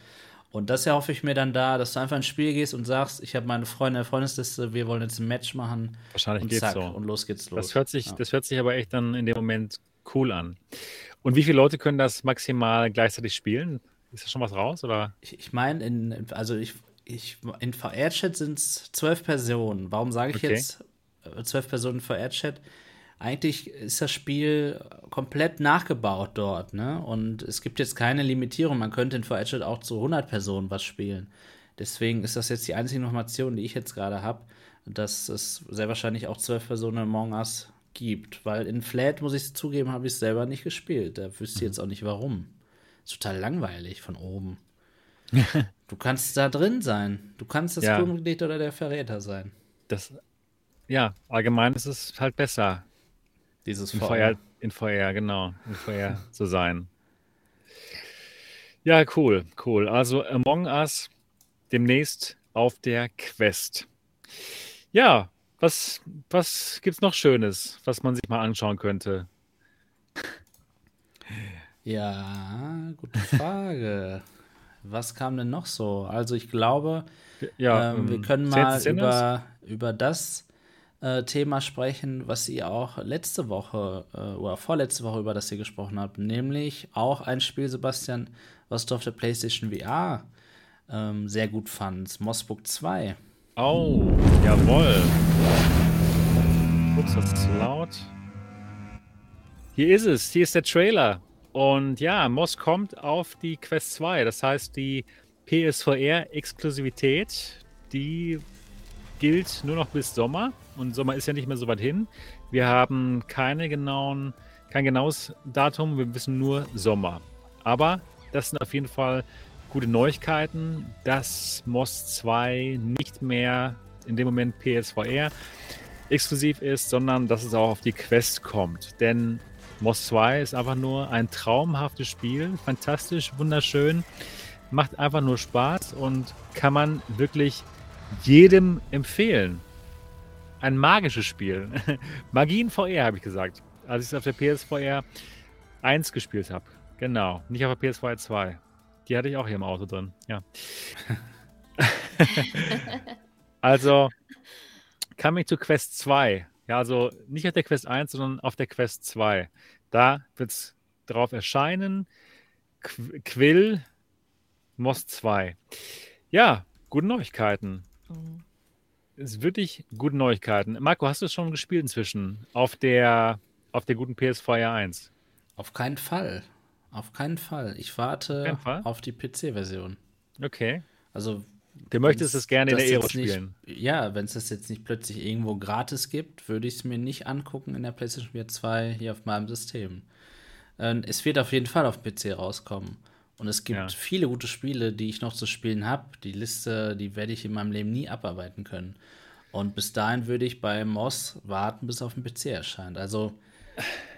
[SPEAKER 3] Und das erhoffe ich mir dann da, dass du einfach ins Spiel gehst und sagst, ich habe meine Freunde der Freundesliste, wir wollen jetzt ein Match machen.
[SPEAKER 1] Wahrscheinlich
[SPEAKER 3] und
[SPEAKER 1] geht's
[SPEAKER 3] zack,
[SPEAKER 1] so.
[SPEAKER 3] Und los geht's los.
[SPEAKER 1] Das hört, sich,
[SPEAKER 3] Ja.
[SPEAKER 1] das hört sich aber echt dann in dem Moment cool an. Und wie viele Leute können das maximal gleichzeitig spielen? Ist da schon was raus? Oder?
[SPEAKER 3] Ich, ich meine, in, also ich, ich, in VR-Chat sind es zwölf Personen. Warum sage ich
[SPEAKER 1] Okay.
[SPEAKER 3] jetzt äh, zwölf Personen in VR-Chat? Eigentlich ist das Spiel komplett nachgebaut dort, ne? Und es gibt jetzt keine Limitierung. Man könnte in VR-Chat auch zu 100 Personen was spielen. Deswegen ist das jetzt die einzige Information, die ich jetzt gerade habe, dass es sehr wahrscheinlich auch zwölf Personen in Among Us gibt. Weil in Flat, muss ich zugeben, habe ich es selber nicht gespielt. Da wüsste ich jetzt auch nicht warum. Ist total langweilig von oben. <laughs> Du kannst da drin sein. Du kannst das
[SPEAKER 1] Ja.
[SPEAKER 3] Crewmitglied oder der Verräter sein.
[SPEAKER 1] Das, ja, allgemein ist es halt besser,
[SPEAKER 3] Dieses
[SPEAKER 1] in
[SPEAKER 3] VR.
[SPEAKER 1] VR, in VR, genau, in VR <laughs> zu sein. Ja, cool, cool. Also Among Us demnächst auf der Quest. Ja, was, was gibt's noch Schönes, was man sich mal anschauen könnte?
[SPEAKER 3] Ja, gute Frage. <laughs> Was kam denn noch so? Also ich glaube,
[SPEAKER 1] Ja,
[SPEAKER 3] ähm, wir
[SPEAKER 1] ähm,
[SPEAKER 3] können mal über, über das äh, Thema sprechen, was ihr auch letzte Woche äh, oder vorletzte Woche über das ihr gesprochen habt, nämlich auch ein Spiel, Sebastian, was du auf der PlayStation VR ähm, sehr gut fandst, Mossbook 2.
[SPEAKER 1] Oh, jawohl. Ups, das ist laut. Hier ist es, hier ist der Trailer. Und ja, Moss kommt auf die Quest 2. Das heißt, die PSVR-Exklusivität, die gilt nur noch bis Sommer. Und Sommer ist ja nicht mehr so weit hin. Wir haben keine genauen, kein genaues Datum, wir wissen nur Sommer. Aber das sind auf jeden Fall gute Neuigkeiten, dass MOS 2 nicht mehr in dem Moment PSVR exklusiv ist, sondern dass es auch auf die Quest kommt. Denn MOS 2 ist einfach nur ein traumhaftes Spiel, fantastisch, wunderschön, macht einfach nur Spaß und kann man wirklich jedem empfehlen. Ein magisches Spiel. <laughs> Magie in VR, habe ich gesagt. Als ich es auf der PSVR 1 gespielt habe. Genau, nicht auf der PSVR 2. Die hatte ich auch hier im Auto drin. Ja. <laughs> <laughs> also, Coming to Quest 2. Ja, also nicht auf der Quest 1, sondern auf der Quest 2. Da wird es drauf erscheinen. Qu Quill Moss 2. Ja, gute Neuigkeiten.
[SPEAKER 2] Mhm.
[SPEAKER 1] Es ist wirklich gute Neuigkeiten. Marco, hast du es schon gespielt inzwischen? Auf der, auf der guten PSVR 1?
[SPEAKER 3] Auf keinen Fall. Auf keinen Fall. Ich warte
[SPEAKER 1] Fall?
[SPEAKER 3] auf die PC-Version.
[SPEAKER 1] Okay.
[SPEAKER 3] Also
[SPEAKER 1] Du möchtest es gerne in der Aero
[SPEAKER 3] nicht-
[SPEAKER 1] spielen.
[SPEAKER 3] Ja, wenn es das jetzt nicht plötzlich irgendwo gratis gibt, würde ich es mir nicht angucken in der PlayStation 4 2 hier auf meinem System. Ähm, es wird auf jeden Fall auf PC rauskommen. Und es gibt
[SPEAKER 1] Ja.
[SPEAKER 3] viele gute Spiele, die ich noch zu spielen habe. Die Liste, die werde ich in meinem Leben nie abarbeiten können. Und bis dahin würde ich bei Moss warten, bis es auf dem PC erscheint. Also,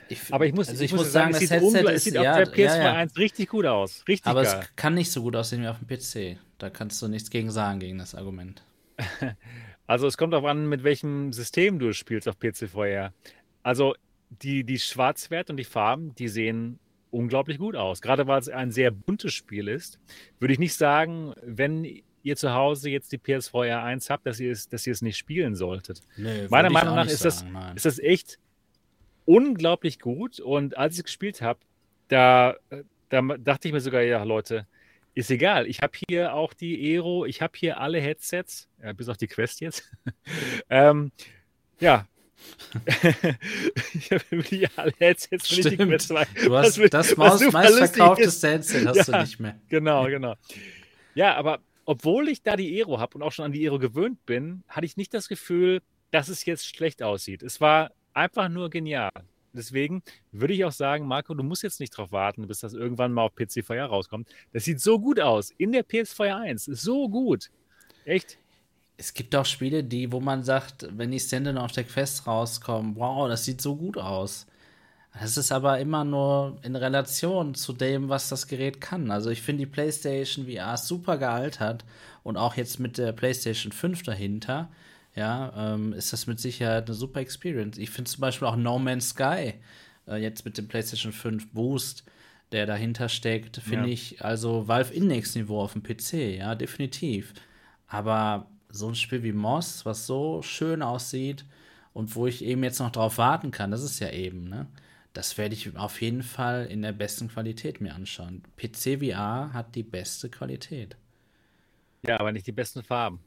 [SPEAKER 3] ich,
[SPEAKER 1] Aber ich muss,
[SPEAKER 3] also
[SPEAKER 1] ich muss sagen, es
[SPEAKER 3] das
[SPEAKER 1] sieht,
[SPEAKER 3] Headset ist-
[SPEAKER 1] sieht
[SPEAKER 3] ja,
[SPEAKER 1] auf der PSVR
[SPEAKER 3] ja, ja.
[SPEAKER 1] 1 richtig gut aus. Richtig
[SPEAKER 3] Aber
[SPEAKER 1] geil.
[SPEAKER 3] es kann nicht so gut aussehen wie auf dem PC. Da kannst du nichts gegen sagen, gegen das Argument. <laughs>
[SPEAKER 1] Also es kommt darauf an, mit welchem System du spielst auf PC VR. Also die, die Schwarzwert und die Farben, die sehen unglaublich gut aus. Gerade weil es ein sehr buntes Spiel ist, würde ich nicht sagen, wenn ihr zu Hause jetzt die PSVR 1 habt, dass ihr es, dass ihr es nicht spielen solltet.
[SPEAKER 3] Nee,
[SPEAKER 1] Meiner Meinung nach ist das,
[SPEAKER 3] sagen, nein.
[SPEAKER 1] ist das echt unglaublich gut. Und als ich es gespielt habe, da, da dachte ich mir sogar, ja, Leute, ist egal. Ich habe hier auch die Aero, ich habe hier alle Headsets, ja, bis auf die Quest jetzt. <laughs> ähm, ja. <laughs> ich habe wirklich alle Headsets und nicht die
[SPEAKER 3] Stimmt.
[SPEAKER 1] Quest 2.
[SPEAKER 3] Du hast
[SPEAKER 1] Was-
[SPEAKER 3] das Maus meistverkauftes Headset hast du
[SPEAKER 1] Ja.
[SPEAKER 3] nicht mehr.
[SPEAKER 1] Genau, genau. Ja, aber obwohl ich da die Aero habe und auch schon an die Aero gewöhnt bin, hatte ich nicht das Gefühl, dass es jetzt schlecht aussieht. Es war einfach nur genial. Deswegen würde ich auch sagen, Marco, du musst jetzt nicht drauf warten, bis das irgendwann mal auf PC VR rauskommt. Das sieht so gut aus. In der PS4 1. So gut. Echt?
[SPEAKER 3] Es gibt auch Spiele, die, wo man sagt, wenn die Stand auf der Quest rauskommen, wow, das sieht so gut aus. Das ist aber immer nur in Relation zu dem, was das Gerät kann. Also ich finde die PlayStation VR super gealtert und auch jetzt mit der PlayStation 5 dahinter, ja, ähm, ist das mit Sicherheit eine super Experience. Ich finde zum Beispiel auch No Man's Sky äh, jetzt mit dem PlayStation 5 Boost, der dahinter steckt, finde
[SPEAKER 1] Ja.
[SPEAKER 3] ich also Valve Index Niveau auf dem PC, ja, definitiv. Aber so ein Spiel wie Moss, was so schön aussieht und wo ich eben jetzt noch drauf warten kann, das ist ja eben, ne? Das werde ich auf jeden Fall in der besten Qualität mir anschauen. PC VR hat die beste Qualität.
[SPEAKER 1] Ja, aber nicht die besten Farben.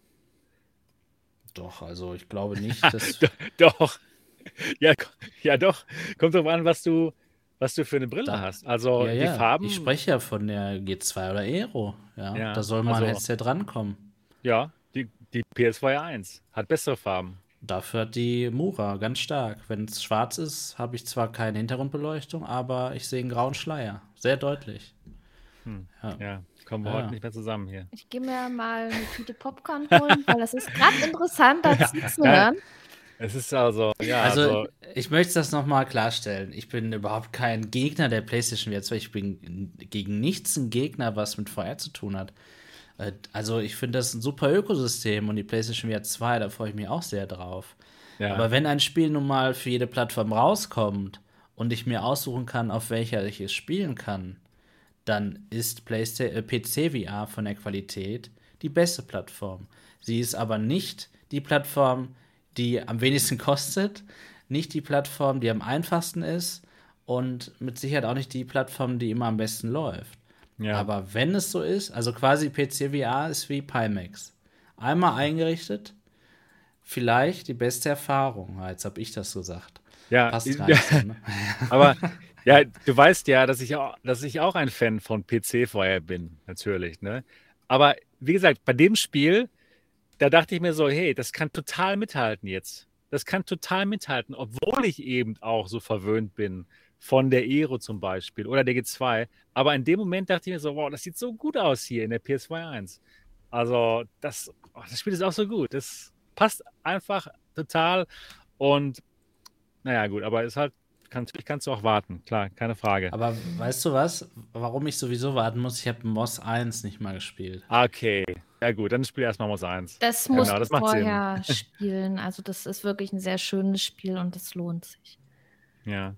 [SPEAKER 3] Doch, also ich glaube nicht, <laughs> dass.
[SPEAKER 1] Doch. Ja, ja, doch. Kommt drauf an, was du, was du für eine Brille
[SPEAKER 3] Da-
[SPEAKER 1] hast. Also
[SPEAKER 3] ja,
[SPEAKER 1] die
[SPEAKER 3] ja.
[SPEAKER 1] Farben.
[SPEAKER 3] Ich spreche ja von der G2 oder Aero. Ja,
[SPEAKER 1] Ja,
[SPEAKER 3] da soll mal ein
[SPEAKER 1] also-
[SPEAKER 3] Headset rankommen.
[SPEAKER 1] Ja, die, die PS4 1 hat bessere Farben.
[SPEAKER 3] Dafür hat die Mura ganz stark. Wenn es schwarz ist, habe ich zwar keine Hintergrundbeleuchtung, aber ich sehe einen grauen Schleier. Sehr deutlich. Ja.
[SPEAKER 1] Ja, kommen wir
[SPEAKER 3] Ja.
[SPEAKER 1] heute nicht mehr zusammen hier.
[SPEAKER 2] Ich gehe mir mal eine Tüte Popcorn holen, weil das ist gerade interessant, dazu <laughs> zu
[SPEAKER 1] Ja.
[SPEAKER 2] hören.
[SPEAKER 1] Es ist also, ja,
[SPEAKER 3] Also,
[SPEAKER 1] also,
[SPEAKER 3] ich möchte das nochmal klarstellen. Ich bin überhaupt kein Gegner der PlayStation VR 2. Ich bin gegen nichts ein Gegner, was mit VR zu tun hat. Äh, Also, ich finde das ein super Ökosystem und die PlayStation VR 2, da freue ich mich auch sehr drauf.
[SPEAKER 1] ja.
[SPEAKER 3] Aber wenn ein Spiel nun mal für jede Plattform rauskommt und ich mir aussuchen kann, auf welcher ich es spielen kann, dann ist Playsta äh, PC VR von der Qualität die beste Plattform. Sie ist aber nicht die Plattform, die am wenigsten <laughs> kostet, nicht die Plattform, die am einfachsten ist und mit Sicherheit auch nicht die Plattform, die immer am besten läuft.
[SPEAKER 1] Ja.
[SPEAKER 3] Aber wenn es so ist, also quasi PC VR ist wie Pimax. Einmal eingerichtet, vielleicht die beste Erfahrung. Jetzt habe ich das gesagt.
[SPEAKER 1] ja,
[SPEAKER 3] Passt so, <laughs> ne?
[SPEAKER 1] aber ja, du weißt ja, dass ich auch, dass ich auch ein Fan von PC vorher bin, natürlich, ne? Aber wie gesagt, bei dem Spiel, da dachte ich mir so, hey, das kann total mithalten jetzt. Das kann total mithalten, obwohl ich eben auch so verwöhnt bin von der Aero zum Beispiel oder der G2. Aber in dem Moment dachte ich mir so, wow, das sieht so gut aus hier in der PS2 1. Also das, oh, das Spiel ist auch so gut. Das passt einfach total. Und naja, gut, aber es ist halt, kann, natürlich kannst du auch warten, klar, keine Frage.
[SPEAKER 3] Aber weißt du was? Warum ich sowieso warten muss? Ich habe Moss 1 nicht mal gespielt.
[SPEAKER 1] Okay, ja gut, dann spiel erstmal Moss 1.
[SPEAKER 2] Das
[SPEAKER 1] Genau,
[SPEAKER 2] musst
[SPEAKER 1] das
[SPEAKER 2] du
[SPEAKER 1] macht Sinn.
[SPEAKER 2] vorher <laughs> spielen. Also das ist wirklich ein sehr schönes Spiel und das lohnt sich.
[SPEAKER 1] Ja.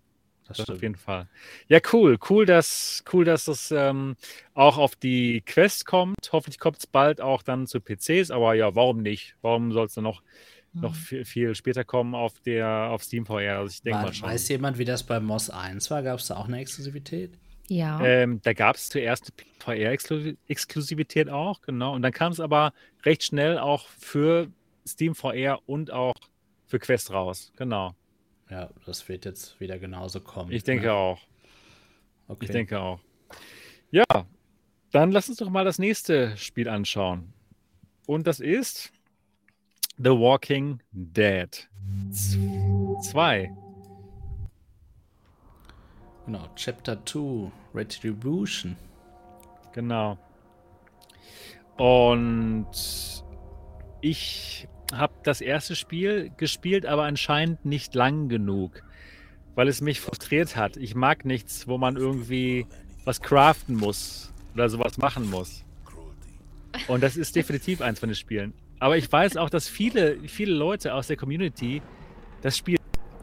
[SPEAKER 3] Das
[SPEAKER 1] Das auf jeden Fall. Ja, cool. Cool, dass, cool, dass es ähm, auch auf die Quest kommt. Hoffentlich kommt es bald auch dann zu PCs, aber ja, warum nicht? Warum soll es dann noch, noch
[SPEAKER 2] Mhm.
[SPEAKER 1] viel, viel später kommen auf der auf Steam VR? Also ich denke mal schon.
[SPEAKER 3] weiß jemand, wie das bei Moss 1 war? Gab es da auch eine Exklusivität?
[SPEAKER 2] Ja.
[SPEAKER 1] Ähm, da gab es zuerst VR-Exklusivität auch, genau. Und dann kam es aber recht schnell auch für Steam VR und auch für Quest raus. Genau.
[SPEAKER 3] Ja, das wird jetzt wieder genauso kommen.
[SPEAKER 1] Ich denke
[SPEAKER 3] ne?
[SPEAKER 1] auch.
[SPEAKER 3] Okay.
[SPEAKER 1] Ich denke auch. Ja, dann lass uns doch mal das nächste Spiel anschauen. Und das ist The Walking Dead 2.
[SPEAKER 3] Genau, Chapter 2, Retribution.
[SPEAKER 1] Genau. Und ich habe das erste Spiel gespielt, aber anscheinend nicht lang genug, weil es mich frustriert hat. Ich mag nichts, wo man irgendwie was craften muss oder sowas machen muss. Und das ist definitiv eins von den Spielen. Aber ich weiß auch, dass viele, viele Leute aus der Community das Spiel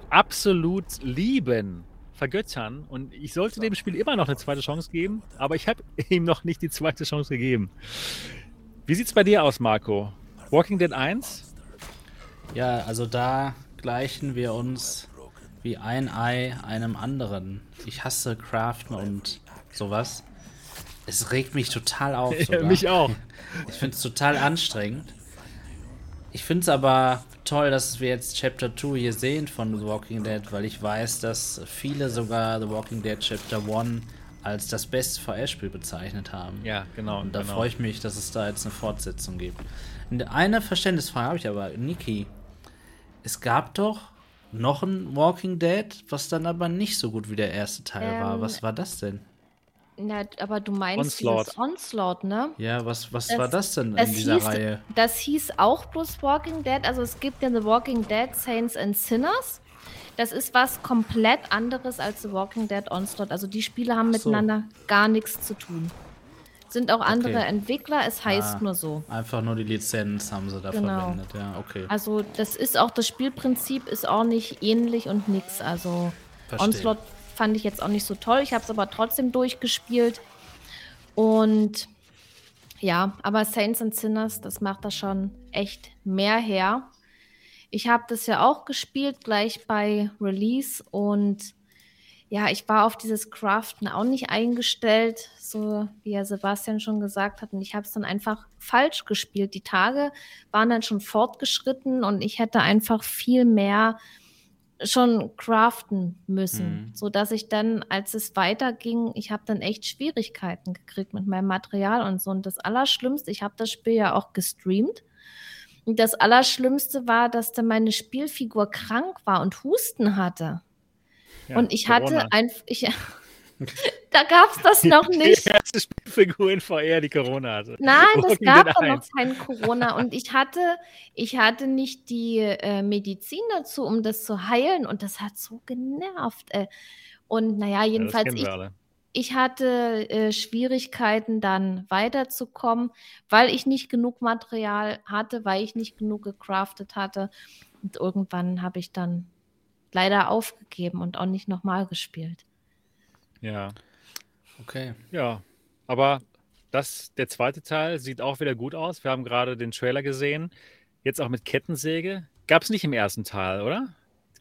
[SPEAKER 1] absolut lieben, vergöttern. Und ich sollte dem Spiel immer noch eine zweite Chance geben, aber ich habe <laughs> ihm noch nicht die zweite Chance gegeben. Wie sieht's bei dir aus, Marco? Walking Dead 1?
[SPEAKER 3] Ja, also da gleichen wir uns wie ein Ei einem anderen. Ich hasse Craften und sowas. Es regt mich total auf. <laughs> sogar.
[SPEAKER 1] Mich auch.
[SPEAKER 3] Ich finde es total anstrengend. Ich finde es aber toll, dass wir jetzt Chapter 2 hier sehen von The Walking Dead, weil ich weiß, dass viele sogar The Walking Dead Chapter 1 als das beste VR-Spiel bezeichnet haben.
[SPEAKER 1] Ja, genau.
[SPEAKER 3] Und da
[SPEAKER 1] genau.
[SPEAKER 3] freue ich mich, dass es da jetzt eine Fortsetzung gibt. Eine Verständnisfrage habe ich aber, Niki. Es gab doch noch ein Walking Dead, was dann aber nicht so gut wie der erste Teil war.
[SPEAKER 2] Ähm,
[SPEAKER 3] Was war das denn?
[SPEAKER 2] Na, aber du meinst
[SPEAKER 1] Onslaught.
[SPEAKER 2] dieses Onslaught, ne?
[SPEAKER 3] Ja, was, was
[SPEAKER 2] Das-
[SPEAKER 3] war das denn in
[SPEAKER 2] Das
[SPEAKER 3] dieser
[SPEAKER 2] hieß,
[SPEAKER 3] Reihe?
[SPEAKER 2] das hieß auch bloß Walking Dead. Also es gibt ja The Walking Dead Saints and Sinners. Das ist was komplett anderes als The Walking Dead Onslaught. Also die Spiele haben
[SPEAKER 3] so.
[SPEAKER 2] miteinander gar nichts zu tun. Sind auch andere
[SPEAKER 3] Okay.
[SPEAKER 2] Entwickler, es heißt
[SPEAKER 3] Ah.
[SPEAKER 2] nur so.
[SPEAKER 3] Einfach nur die Lizenz haben sie da
[SPEAKER 2] Genau.
[SPEAKER 3] verwendet. Ja, okay.
[SPEAKER 2] Also das ist auch, das Spielprinzip ist auch nicht ähnlich und nix. Also
[SPEAKER 3] Verstehe.
[SPEAKER 2] Onslaught fand ich jetzt auch nicht so toll. Ich habe es aber trotzdem durchgespielt. Und ja, aber Saints and Sinners, das macht da schon echt mehr her. Ich habe das ja auch gespielt gleich bei Release und ja, ich war auf dieses Craften auch nicht eingestellt, so wie ja Sebastian schon gesagt hat. Und ich habe es dann einfach falsch gespielt. Die Tage waren dann schon fortgeschritten und ich hätte einfach viel mehr schon craften müssen,
[SPEAKER 3] Mhm.
[SPEAKER 2] so dass ich dann, als es weiterging, ich habe dann echt Schwierigkeiten gekriegt mit meinem Material und so. Und das Allerschlimmste, ich habe das Spiel ja auch gestreamt. Und das Allerschlimmste war, dass dann meine Spielfigur krank war und Husten hatte.
[SPEAKER 1] Ja,
[SPEAKER 2] und ich
[SPEAKER 1] Corona.
[SPEAKER 2] hatte einfach, ich, <laughs> da gab es das noch nicht.
[SPEAKER 1] Die erste Spielfigur in VR, die Corona hatte.
[SPEAKER 2] Nein, das
[SPEAKER 1] Walking
[SPEAKER 2] gab doch noch
[SPEAKER 1] 1.
[SPEAKER 2] kein Corona. Und ich hatte, ich hatte nicht die äh, Medizin dazu, um das zu heilen. Und das hat so genervt. Ey. Und naja,
[SPEAKER 1] Ja,
[SPEAKER 2] jedenfalls,
[SPEAKER 1] kennen
[SPEAKER 2] ich, ich hatte äh, Schwierigkeiten, dann weiterzukommen, weil ich nicht genug Material hatte, weil ich nicht genug gecraftet hatte. Und irgendwann habe ich dann leider aufgegeben und auch nicht nochmal gespielt.
[SPEAKER 1] Ja.
[SPEAKER 3] Okay.
[SPEAKER 1] Ja, aber das, der zweite Teil sieht auch wieder gut aus. Wir haben gerade den Trailer gesehen. Jetzt auch mit Kettensäge. Gab es nicht im ersten Teil, oder?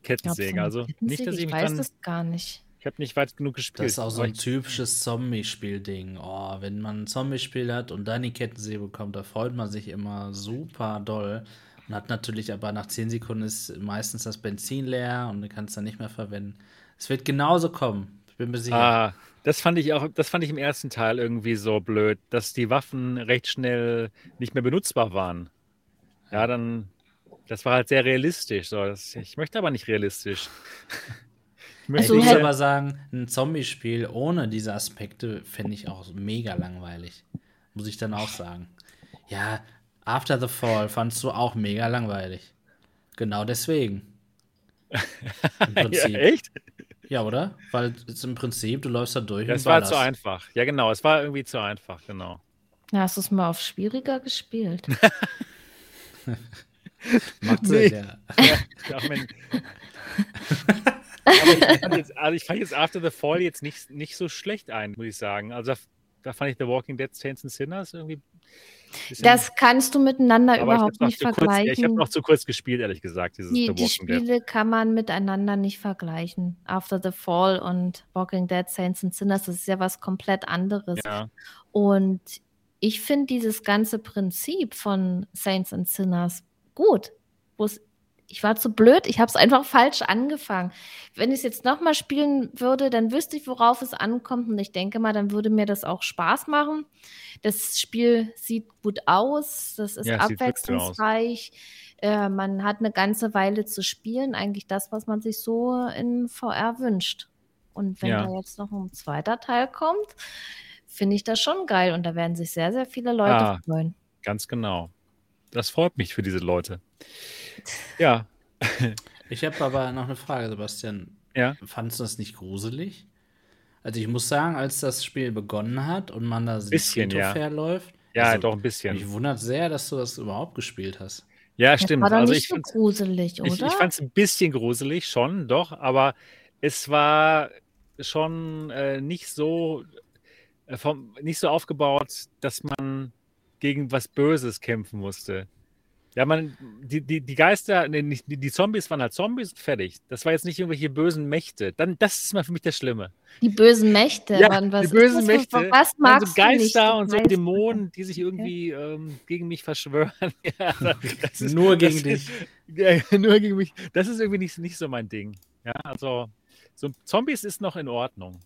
[SPEAKER 1] Kettensäge. Also nicht, dass
[SPEAKER 2] Kettensäge?
[SPEAKER 1] ich
[SPEAKER 2] ich
[SPEAKER 1] mich
[SPEAKER 2] weiß
[SPEAKER 1] dann.
[SPEAKER 2] das gar nicht.
[SPEAKER 1] Ich habe nicht weit genug gespielt.
[SPEAKER 3] Das ist auch so ein typisches Zombie-Spiel-Ding. Oh, wenn man ein Zombie-Spiel hat und dann die Kettensäge bekommt, da freut man sich immer super doll. Und hat natürlich aber nach 10 Sekunden ist meistens das Benzin leer und du kannst es dann nicht mehr verwenden. Es wird genauso kommen. Ich bin mir sicher.
[SPEAKER 1] Ah, das fand ich auch, das fand ich im ersten Teil irgendwie so blöd, dass die Waffen recht schnell nicht mehr benutzbar waren. Ja, dann, das war halt sehr realistisch. So. Das, ich möchte aber nicht realistisch. <laughs> Ich möchte
[SPEAKER 2] Also
[SPEAKER 3] aber sagen, ein Zombie-Spiel ohne diese Aspekte fände ich auch mega langweilig. Muss ich dann auch sagen. Ja, After the Fall fandst du auch mega langweilig. Genau deswegen. <laughs> Im Prinzip. Ja,
[SPEAKER 1] echt?
[SPEAKER 3] Oder? Weil es im Prinzip, du läufst da durch
[SPEAKER 1] Ja,
[SPEAKER 3] und
[SPEAKER 1] es war zu einfach. Ja, genau, es war irgendwie zu einfach, genau.
[SPEAKER 2] Ja, hast du es mal auf schwieriger gespielt? <laughs>
[SPEAKER 3] Macht
[SPEAKER 1] Nee.
[SPEAKER 3] Sinn, ja. <laughs>
[SPEAKER 1] Ja, ich fand, jetzt, also ich fand jetzt After the Fall jetzt nicht, nicht so schlecht ein, muss ich sagen. Also da, da fand ich The Walking Dead Saints and Sinners irgendwie.
[SPEAKER 2] Das kannst du miteinander überhaupt nicht
[SPEAKER 1] zu kurz, ich habe
[SPEAKER 2] vergleichen.
[SPEAKER 1] noch zu kurz gespielt, ehrlich gesagt, dieses
[SPEAKER 2] die, die
[SPEAKER 1] Walking Dead.
[SPEAKER 2] Spiele kann man miteinander nicht vergleichen. After the Fall und Walking Dead Saints and Sinners, das ist ja was komplett anderes.
[SPEAKER 1] Ja,
[SPEAKER 2] Und ich finde dieses ganze Prinzip von Saints and Sinners gut. Wo's- ich war zu blöd, ich habe es einfach falsch angefangen. Wenn ich es jetzt nochmal spielen würde, dann wüsste ich, worauf es ankommt. Und ich denke mal, dann würde mir das auch Spaß machen. Das Spiel sieht gut aus, das ist
[SPEAKER 1] Ja,
[SPEAKER 2] abwechslungsreich. Äh, man hat eine ganze Weile zu spielen, eigentlich das, was man sich so in VR wünscht. Und wenn
[SPEAKER 1] Ja.
[SPEAKER 2] da jetzt noch ein zweiter Teil kommt, finde ich das schon geil. Und da werden sich sehr, sehr viele Leute
[SPEAKER 1] Ah.
[SPEAKER 2] freuen.
[SPEAKER 1] ganz genau. Das freut mich für diese Leute. Ja,
[SPEAKER 3] Ich habe aber noch eine Frage, Sebastian.
[SPEAKER 1] ja.
[SPEAKER 3] Fandest du das nicht gruselig? Also ich muss sagen, als das Spiel begonnen hat und man da
[SPEAKER 1] Bisschen, ja.
[SPEAKER 3] herläuft,
[SPEAKER 1] Ja,
[SPEAKER 3] also,
[SPEAKER 1] doch ein bisschen.
[SPEAKER 3] mich wundert sehr, dass du das überhaupt gespielt hast.
[SPEAKER 1] Ja,
[SPEAKER 2] Das
[SPEAKER 1] stimmt.
[SPEAKER 2] war doch
[SPEAKER 1] Also
[SPEAKER 2] nicht
[SPEAKER 1] ich
[SPEAKER 2] so gruselig, oder?
[SPEAKER 1] Ich, ich fand es ein bisschen gruselig, schon, doch, aber es war schon äh, nicht so äh, vom, nicht so aufgebaut, dass man gegen was Böses kämpfen musste. Ja, man, die, die, die Geister, nee, nicht, die, die Zombies waren halt Zombies und fertig. Das war jetzt nicht irgendwelche bösen Mächte. Dann, das ist mal für mich das Schlimme.
[SPEAKER 2] Die bösen Mächte.
[SPEAKER 1] Ja,
[SPEAKER 2] Mann, was
[SPEAKER 1] die
[SPEAKER 2] ist
[SPEAKER 1] bösen
[SPEAKER 2] das für-
[SPEAKER 1] Mächte.
[SPEAKER 2] Was
[SPEAKER 1] waren
[SPEAKER 2] magst
[SPEAKER 1] so
[SPEAKER 2] du nicht?
[SPEAKER 1] Geister
[SPEAKER 2] Du
[SPEAKER 1] und so Dämonen, die sich irgendwie ähm, gegen mich verschwören. <laughs> ja, das ist,
[SPEAKER 3] Nur gegen dich.
[SPEAKER 1] Ist, ja, <laughs> nur gegen mich. Das ist irgendwie nicht, nicht so mein Ding. Ja, also so Zombies ist noch in Ordnung.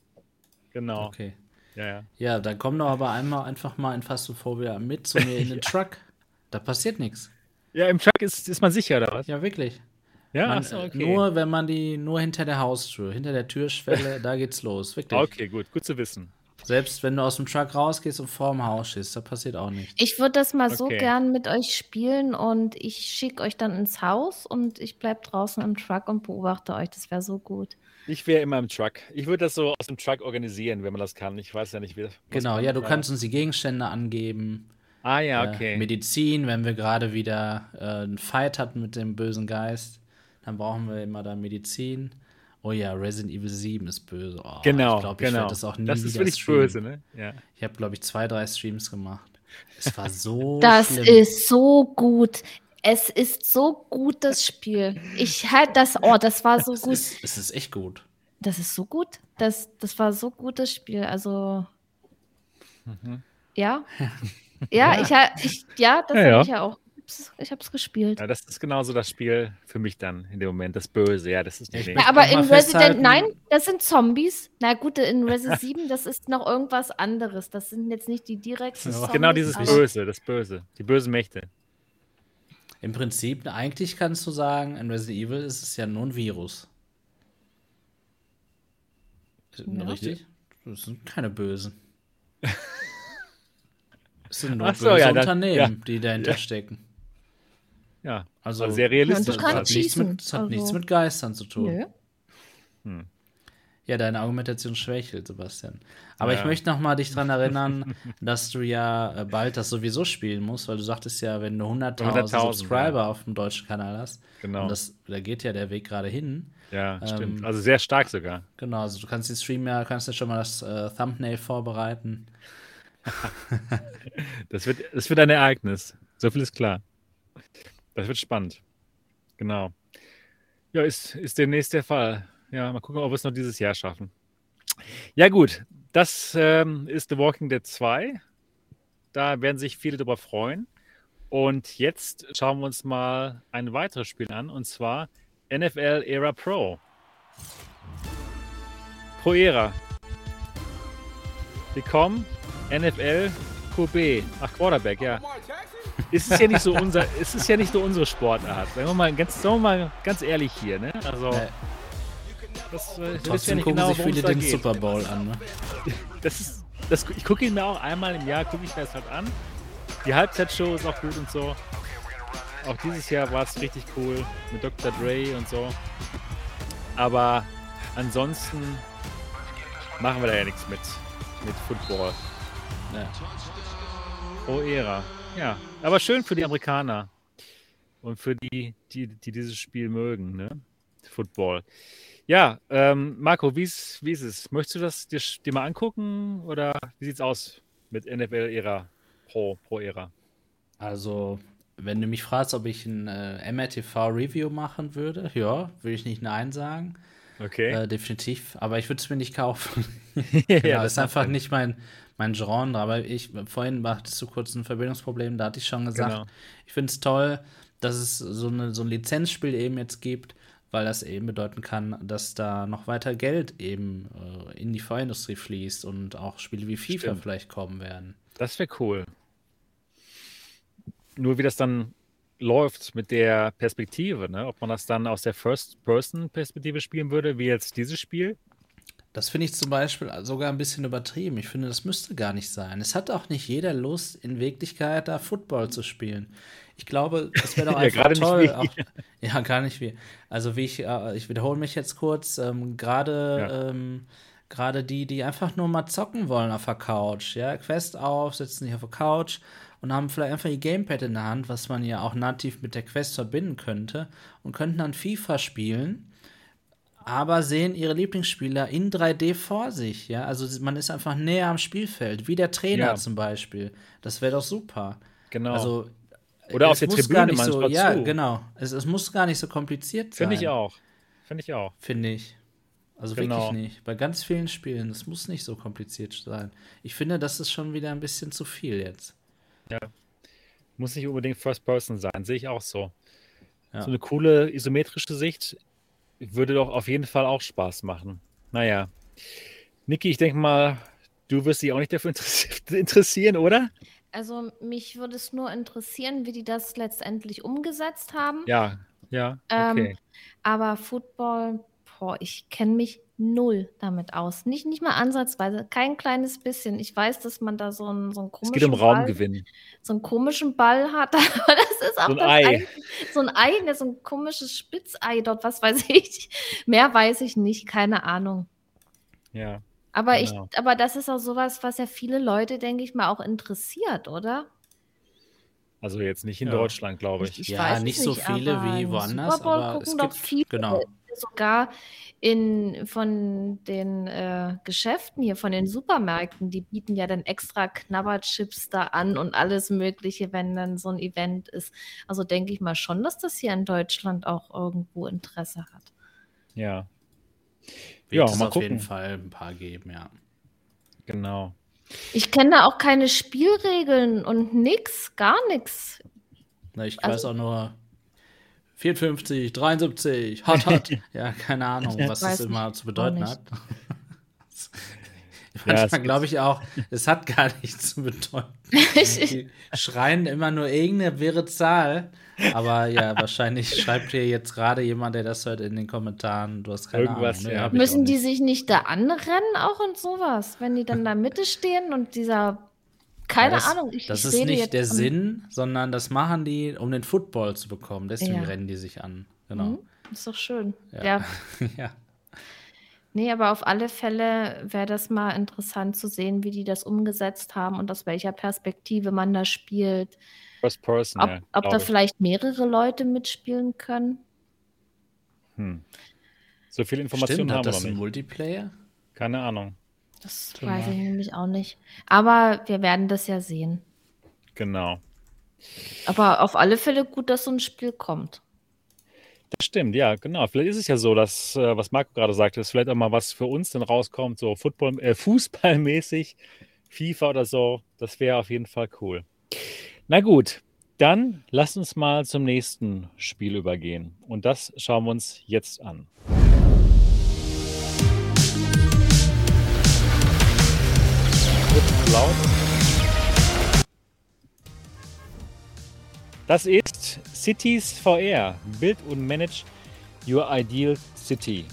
[SPEAKER 1] Genau.
[SPEAKER 3] Okay.
[SPEAKER 1] Ja, ja.
[SPEAKER 3] Ja, dann komm doch aber einmal einfach mal in Phasmophobia mit zu mir in den <laughs> Truck. Da passiert nichts.
[SPEAKER 1] Ja, im Truck ist, ist man sicher, oder was?
[SPEAKER 3] Ja, wirklich.
[SPEAKER 1] Ja,
[SPEAKER 3] Man,
[SPEAKER 1] so, okay.
[SPEAKER 3] Nur wenn man die, nur hinter der Haustür, hinter der Türschwelle, <laughs> da geht's los. Wirklich.
[SPEAKER 1] Okay, gut, gut zu wissen.
[SPEAKER 3] Selbst wenn du aus dem Truck rausgehst und vorm Haus stehst, da passiert auch nichts.
[SPEAKER 2] Ich würde das mal so
[SPEAKER 1] Okay.
[SPEAKER 2] gern mit euch spielen und ich schicke euch dann ins Haus und ich bleibe draußen im Truck und beobachte euch. Das wäre so gut.
[SPEAKER 1] Ich wäre immer im Truck. Ich würde das so aus dem Truck organisieren, wenn man das kann. Ich weiß ja nicht, wie was
[SPEAKER 3] Genau, ja, du kannst uns die Gegenstände angeben.
[SPEAKER 1] Ah, ja,
[SPEAKER 3] Äh,
[SPEAKER 1] okay.
[SPEAKER 3] Medizin, wenn wir gerade wieder äh, einen Fight hatten mit dem bösen Geist, dann brauchen wir immer da Medizin. Oh ja, Resident Evil 7 ist böse. Oh,
[SPEAKER 1] genau,
[SPEAKER 3] ich glaube, ich
[SPEAKER 1] genau.
[SPEAKER 3] werde das auch nie
[SPEAKER 1] das ist
[SPEAKER 3] wieder
[SPEAKER 1] wirklich
[SPEAKER 3] streamen.
[SPEAKER 1] böse, ne? Ja.
[SPEAKER 3] Ich habe, glaube ich, zwei, drei Streams gemacht. Es war <laughs> so
[SPEAKER 2] Das
[SPEAKER 3] schlimm.
[SPEAKER 2] ist so gut. Es ist so gut, das Spiel. Ich halt das, oh, das war so
[SPEAKER 3] es
[SPEAKER 2] gut.
[SPEAKER 3] ist, es ist echt gut.
[SPEAKER 2] Das ist so gut. Das, das war so gut, das Spiel. Also, ja. <laughs> Ja, ich, ha- ich, ja, das
[SPEAKER 1] Ja,
[SPEAKER 2] habe
[SPEAKER 1] ja.
[SPEAKER 2] ich ja auch. Ich habe es gespielt.
[SPEAKER 1] ja, das ist genauso das Spiel für mich dann in dem Moment. Das Böse, ja, das ist nicht
[SPEAKER 3] Ich.
[SPEAKER 2] Ja, aber in Resident, nein, das sind Zombies. Na gut, in Resident <laughs> 7, das ist noch irgendwas anderes. Das sind jetzt nicht die direkten
[SPEAKER 3] Ja.
[SPEAKER 2] Zombies.
[SPEAKER 1] Genau dieses
[SPEAKER 2] aber-
[SPEAKER 1] Böse, das Böse. Die bösen Mächte.
[SPEAKER 3] Im Prinzip, eigentlich kannst du sagen, in Resident Evil ist es ja nur ein Virus.
[SPEAKER 2] Ja.
[SPEAKER 3] Richtig? Das sind keine Bösen. <laughs> Es sind nur
[SPEAKER 1] Ach so,
[SPEAKER 3] böse
[SPEAKER 1] ja, dann-
[SPEAKER 3] Unternehmen,
[SPEAKER 1] ja.
[SPEAKER 3] die dahinter stecken.
[SPEAKER 1] Ja,
[SPEAKER 3] Also,
[SPEAKER 1] also sehr
[SPEAKER 2] Ja,
[SPEAKER 1] realistisch.
[SPEAKER 3] Das hat, nichts mit, das hat
[SPEAKER 2] also-
[SPEAKER 3] nichts mit Geistern zu tun.
[SPEAKER 2] Nö.
[SPEAKER 3] Ja, deine Argumentation schwächelt, Sebastian. Aber
[SPEAKER 1] Ja.
[SPEAKER 3] ich möchte noch mal dich daran erinnern, <laughs> dass du ja äh, bald das sowieso spielen musst, weil du sagtest ja, wenn du 100.000
[SPEAKER 1] 100.000,
[SPEAKER 3] Subscriber
[SPEAKER 1] ja.
[SPEAKER 3] auf dem deutschen Kanal hast,
[SPEAKER 1] Genau.
[SPEAKER 3] und das, da geht ja der Weg gerade hin.
[SPEAKER 1] ja, stimmt.
[SPEAKER 3] ähm,
[SPEAKER 1] Also sehr stark sogar.
[SPEAKER 3] Genau, also du kannst den Stream ja, kannst ja schon mal das äh, Thumbnail vorbereiten. <laughs>
[SPEAKER 1] Das wird, das wird ein Ereignis. So viel ist klar. Das wird spannend. Genau. Ja, ist, ist demnächst der Fall. Ja, mal gucken, ob wir es noch dieses Jahr schaffen. Ja, gut. Das ähm, ist The Walking Dead 2. Da werden sich viele drüber freuen. Und jetzt schauen wir uns mal ein weiteres Spiel an, und zwar NFL Era Pro. Pro Era. Willkommen, NFL QB. Ach, Quarterback, ja. Ist es ja nicht so unser, ist es ja nicht so unsere Sportart. Sagen wir mal ganz, sagen wir mal ganz ehrlich hier, ne? Also,
[SPEAKER 3] Äh,
[SPEAKER 1] das, äh,
[SPEAKER 3] Trotzdem
[SPEAKER 1] ja nicht
[SPEAKER 3] gucken
[SPEAKER 1] genau,
[SPEAKER 3] sich viele den
[SPEAKER 1] geht.
[SPEAKER 3] Super Bowl an. Ne?
[SPEAKER 1] Das ist, das, ich gucke ihn mir auch einmal im Jahr, gucke ich mir das halt an. Die Halbzeitshow ist auch gut und so. Auch dieses Jahr war es richtig cool mit Dr. Dre und so. Aber ansonsten machen wir da ja nichts mit, mit Football.
[SPEAKER 3] Ja.
[SPEAKER 1] Pro Ära. Ja, aber schön für die Amerikaner und für die, die, die dieses Spiel mögen, ne? Football. Ja, ähm, Marco, wie ist, wie ist es? Möchtest du das dir, dir mal angucken oder wie sieht's aus mit NFL-Ära pro, pro Ära?
[SPEAKER 3] Also, wenn du mich fragst, ob ich ein äh, MRTV-Review machen würde, ja, würde ich nicht Nein sagen.
[SPEAKER 1] Okay.
[SPEAKER 3] Äh, definitiv. Aber ich würde es mir nicht kaufen. <laughs>
[SPEAKER 1] ja,
[SPEAKER 3] genau, das ist einfach nicht mein, mein Genre. Aber ich, vorhin hattest du kurz ein Verbindungsproblem, da hatte ich schon gesagt,
[SPEAKER 1] Genau.
[SPEAKER 3] ich finde es toll, dass es so, eine, so ein Lizenzspiel eben jetzt gibt, weil das eben bedeuten kann, dass da noch weiter Geld eben äh, in die Vorindustrie fließt und auch Spiele wie FIFA
[SPEAKER 1] Stimmt.
[SPEAKER 3] vielleicht kommen werden.
[SPEAKER 1] Das wäre cool. Nur wie das dann läuft mit der Perspektive, ne? Ob man das dann aus der First-Person-Perspektive spielen würde, wie jetzt dieses Spiel.
[SPEAKER 3] Das finde ich zum Beispiel sogar ein bisschen übertrieben. Ich finde, das müsste gar nicht sein. Es hat auch nicht jeder Lust, in Wirklichkeit da Football zu spielen. Ich glaube, das wäre doch <laughs>
[SPEAKER 1] Ja,
[SPEAKER 3] einfach
[SPEAKER 1] nicht
[SPEAKER 3] toll. Auch, ja, gar nicht wir. Also wie ich, äh, ich wiederhole mich jetzt kurz, ähm, gerade
[SPEAKER 1] Ja.
[SPEAKER 3] ähm, gerade die, die einfach nur mal zocken wollen auf der Couch, ja, Quest auf, sitzen sich auf der Couch und haben vielleicht einfach ihr Gamepad in der Hand, was man ja auch nativ mit der Quest verbinden könnte und könnten dann FIFA spielen aber sehen ihre Lieblingsspieler in 3D vor sich. Ja, also man ist einfach näher am Spielfeld, wie der Trainer
[SPEAKER 1] Ja.
[SPEAKER 3] zum Beispiel. Das wäre doch super.
[SPEAKER 1] Genau.
[SPEAKER 3] Also
[SPEAKER 1] Oder auf der Tribüne
[SPEAKER 3] nicht so,
[SPEAKER 1] manchmal
[SPEAKER 3] Ja,
[SPEAKER 1] zu.
[SPEAKER 3] genau. Es, es muss gar nicht so kompliziert sein.
[SPEAKER 1] Finde ich auch. Finde ich auch.
[SPEAKER 3] Finde ich. Also
[SPEAKER 1] Genau.
[SPEAKER 3] wirklich nicht. Bei ganz vielen Spielen, es muss nicht so kompliziert sein. Ich finde, das ist schon wieder ein bisschen zu viel jetzt.
[SPEAKER 1] Muss nicht unbedingt First Person sein, sehe ich auch so.
[SPEAKER 3] Ja.
[SPEAKER 1] So eine coole isometrische Sicht würde doch auf jeden Fall auch Spaß machen. Naja. Niki, ich denke mal, du wirst dich auch nicht dafür interess- <laughs> interessieren, oder?
[SPEAKER 2] Also mich würde es nur interessieren, wie die das letztendlich umgesetzt haben.
[SPEAKER 1] Ja, ja,
[SPEAKER 2] Ähm,
[SPEAKER 1] okay.
[SPEAKER 2] Aber Football, boah, ich kenne mich null damit aus. Nicht, nicht mal ansatzweise, kein kleines bisschen. Ich weiß, dass man da so einen, so einen
[SPEAKER 1] es
[SPEAKER 2] komischen
[SPEAKER 1] geht um
[SPEAKER 2] Ball,
[SPEAKER 1] Raumgewinn.
[SPEAKER 2] so einen komischen Ball hat, <laughs> aber das ist auch
[SPEAKER 1] So ein
[SPEAKER 2] das
[SPEAKER 1] Ei.
[SPEAKER 2] Einzige. So ein Ei, ne, so ein komisches Spitzei dort, was weiß <laughs> ich. Mehr weiß ich nicht, keine Ahnung.
[SPEAKER 1] Ja,
[SPEAKER 2] Aber
[SPEAKER 1] Genau.
[SPEAKER 2] ich, aber das ist auch sowas, was ja viele Leute, denke ich mal, auch interessiert, oder?
[SPEAKER 1] also jetzt nicht in
[SPEAKER 3] Ja.
[SPEAKER 1] Deutschland, glaube ich.
[SPEAKER 2] Ich
[SPEAKER 3] ja,
[SPEAKER 2] weiß es
[SPEAKER 3] nicht so
[SPEAKER 2] nicht,
[SPEAKER 3] viele
[SPEAKER 2] aber
[SPEAKER 3] wie woanders, aber es
[SPEAKER 2] gucken
[SPEAKER 3] gibt
[SPEAKER 2] viele.
[SPEAKER 3] genau.
[SPEAKER 2] Sogar in, von den äh, Geschäften hier, von den Supermärkten, die bieten ja dann extra Knabberchips da an und alles Mögliche, wenn dann so ein Event ist. Also denke ich mal schon, dass das hier in Deutschland auch irgendwo Interesse hat.
[SPEAKER 1] Ja,
[SPEAKER 3] Wird
[SPEAKER 1] Ja,
[SPEAKER 3] es
[SPEAKER 1] mal
[SPEAKER 3] auf jeden
[SPEAKER 1] gucken.
[SPEAKER 3] Fall ein paar geben, ja.
[SPEAKER 1] genau.
[SPEAKER 2] Ich kenne da auch keine Spielregeln und nix, gar nichts.
[SPEAKER 3] Na, ich
[SPEAKER 2] Also-
[SPEAKER 3] weiß auch nur 54, 73, hart, hart. ja, keine Ahnung, was das immer zu bedeuten hat. <laughs>
[SPEAKER 1] Ja,
[SPEAKER 3] Manchmal
[SPEAKER 1] es-
[SPEAKER 3] glaube ich auch, es hat gar nichts zu bedeuten. <laughs> Die schreien immer nur irgendeine wirre Zahl. Aber ja, <laughs> wahrscheinlich schreibt hier jetzt gerade jemand, der das hört, in den Kommentaren. Du hast keine
[SPEAKER 1] Irgendwas,
[SPEAKER 3] Ahnung.
[SPEAKER 1] ja.
[SPEAKER 3] ich auch
[SPEAKER 2] Müssen die sich nicht da anrennen auch und sowas, wenn die dann in der Mitte stehen und dieser, keine
[SPEAKER 3] das,
[SPEAKER 2] Ahnung, ich,
[SPEAKER 3] das
[SPEAKER 2] ich
[SPEAKER 3] ist nicht der Sinn, sondern das machen die, um den Football zu bekommen. Deswegen
[SPEAKER 2] Ja.
[SPEAKER 3] rennen die sich an. Genau.
[SPEAKER 2] Mhm, ist doch schön.
[SPEAKER 3] Ja.
[SPEAKER 2] Ja. <laughs>
[SPEAKER 3] ja.
[SPEAKER 2] nee, aber auf alle Fälle wäre das mal interessant zu sehen, wie die das umgesetzt haben und aus welcher Perspektive man da spielt.
[SPEAKER 1] First Person,
[SPEAKER 2] Ob,
[SPEAKER 1] ja,
[SPEAKER 2] ob da
[SPEAKER 1] ich.
[SPEAKER 2] vielleicht mehrere Leute mitspielen können.
[SPEAKER 1] Hm. So viel
[SPEAKER 3] Stimmt,
[SPEAKER 1] Informationen
[SPEAKER 3] hat
[SPEAKER 1] haben wir
[SPEAKER 3] das
[SPEAKER 1] noch
[SPEAKER 3] ein
[SPEAKER 1] nicht.
[SPEAKER 3] Multiplayer?
[SPEAKER 1] Keine Ahnung.
[SPEAKER 2] Das
[SPEAKER 3] Tja.
[SPEAKER 2] weiß ich nämlich auch nicht. Aber wir werden das ja sehen.
[SPEAKER 1] Genau.
[SPEAKER 2] Aber auf alle Fälle gut, dass so ein Spiel kommt.
[SPEAKER 1] Das stimmt, ja, genau. Vielleicht ist es ja so, dass, äh, was Marco gerade sagte, dass vielleicht auch mal was für uns dann rauskommt, so Football, äh, Fußballmäßig, FIFA oder so. Das wäre auf jeden Fall cool. Na gut, dann lasst uns mal zum nächsten Spiel übergehen. Und das schauen wir uns jetzt an. Wird. Das ist Cities VR. Build und manage your ideal city.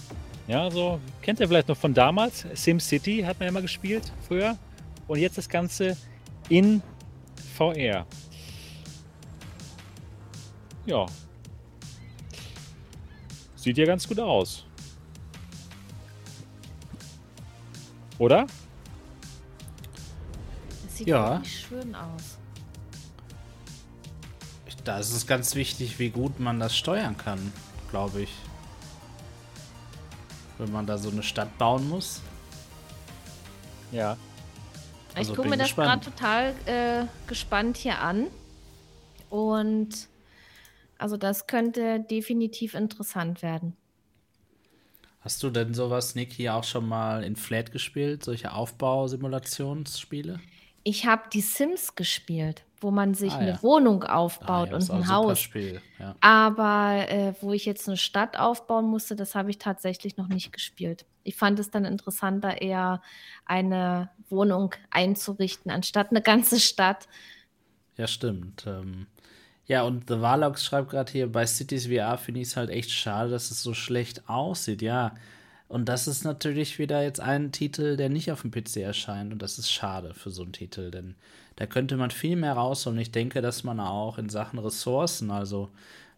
[SPEAKER 1] Ja, so kennt ihr vielleicht noch von damals. SimCity hat man ja mal gespielt früher. Und jetzt das Ganze in VR. Ja. Sieht ja ganz gut aus. Oder?
[SPEAKER 2] Das sieht
[SPEAKER 3] Ja.
[SPEAKER 2] wirklich schön aus.
[SPEAKER 3] Da ist es ganz wichtig, wie gut man das steuern kann, glaube ich. Wenn man da so eine Stadt bauen muss.
[SPEAKER 1] Ja.
[SPEAKER 3] Also
[SPEAKER 2] ich gucke
[SPEAKER 3] bin
[SPEAKER 2] mir das gerade
[SPEAKER 3] gespannt.
[SPEAKER 2] total äh, gespannt hier an. Und also das könnte definitiv interessant werden.
[SPEAKER 3] Hast du denn sowas, Niki, auch schon mal in Flat gespielt? Solche Aufbausimulationsspiele?
[SPEAKER 2] Ich habe die Sims gespielt, wo man sich
[SPEAKER 3] Ah,
[SPEAKER 2] eine
[SPEAKER 3] ja.
[SPEAKER 2] Wohnung aufbaut
[SPEAKER 3] ja,
[SPEAKER 2] und ein Haus.
[SPEAKER 3] Spiel. Ja.
[SPEAKER 2] Aber äh, wo ich jetzt eine Stadt aufbauen musste, das habe ich tatsächlich noch nicht gespielt. Ich fand es dann interessanter, eher eine Wohnung einzurichten, anstatt eine ganze Stadt.
[SPEAKER 3] Ja, stimmt. Ähm, ja, und The Warlocks schreibt gerade hier, bei Cities VR finde ich es halt echt schade, dass es so schlecht aussieht. Ja, und das ist natürlich wieder jetzt ein Titel, der nicht auf dem PC erscheint. Und das ist schade für so einen Titel, denn da könnte man viel mehr rausholen. Ich denke, dass man auch in Sachen Ressourcen, also,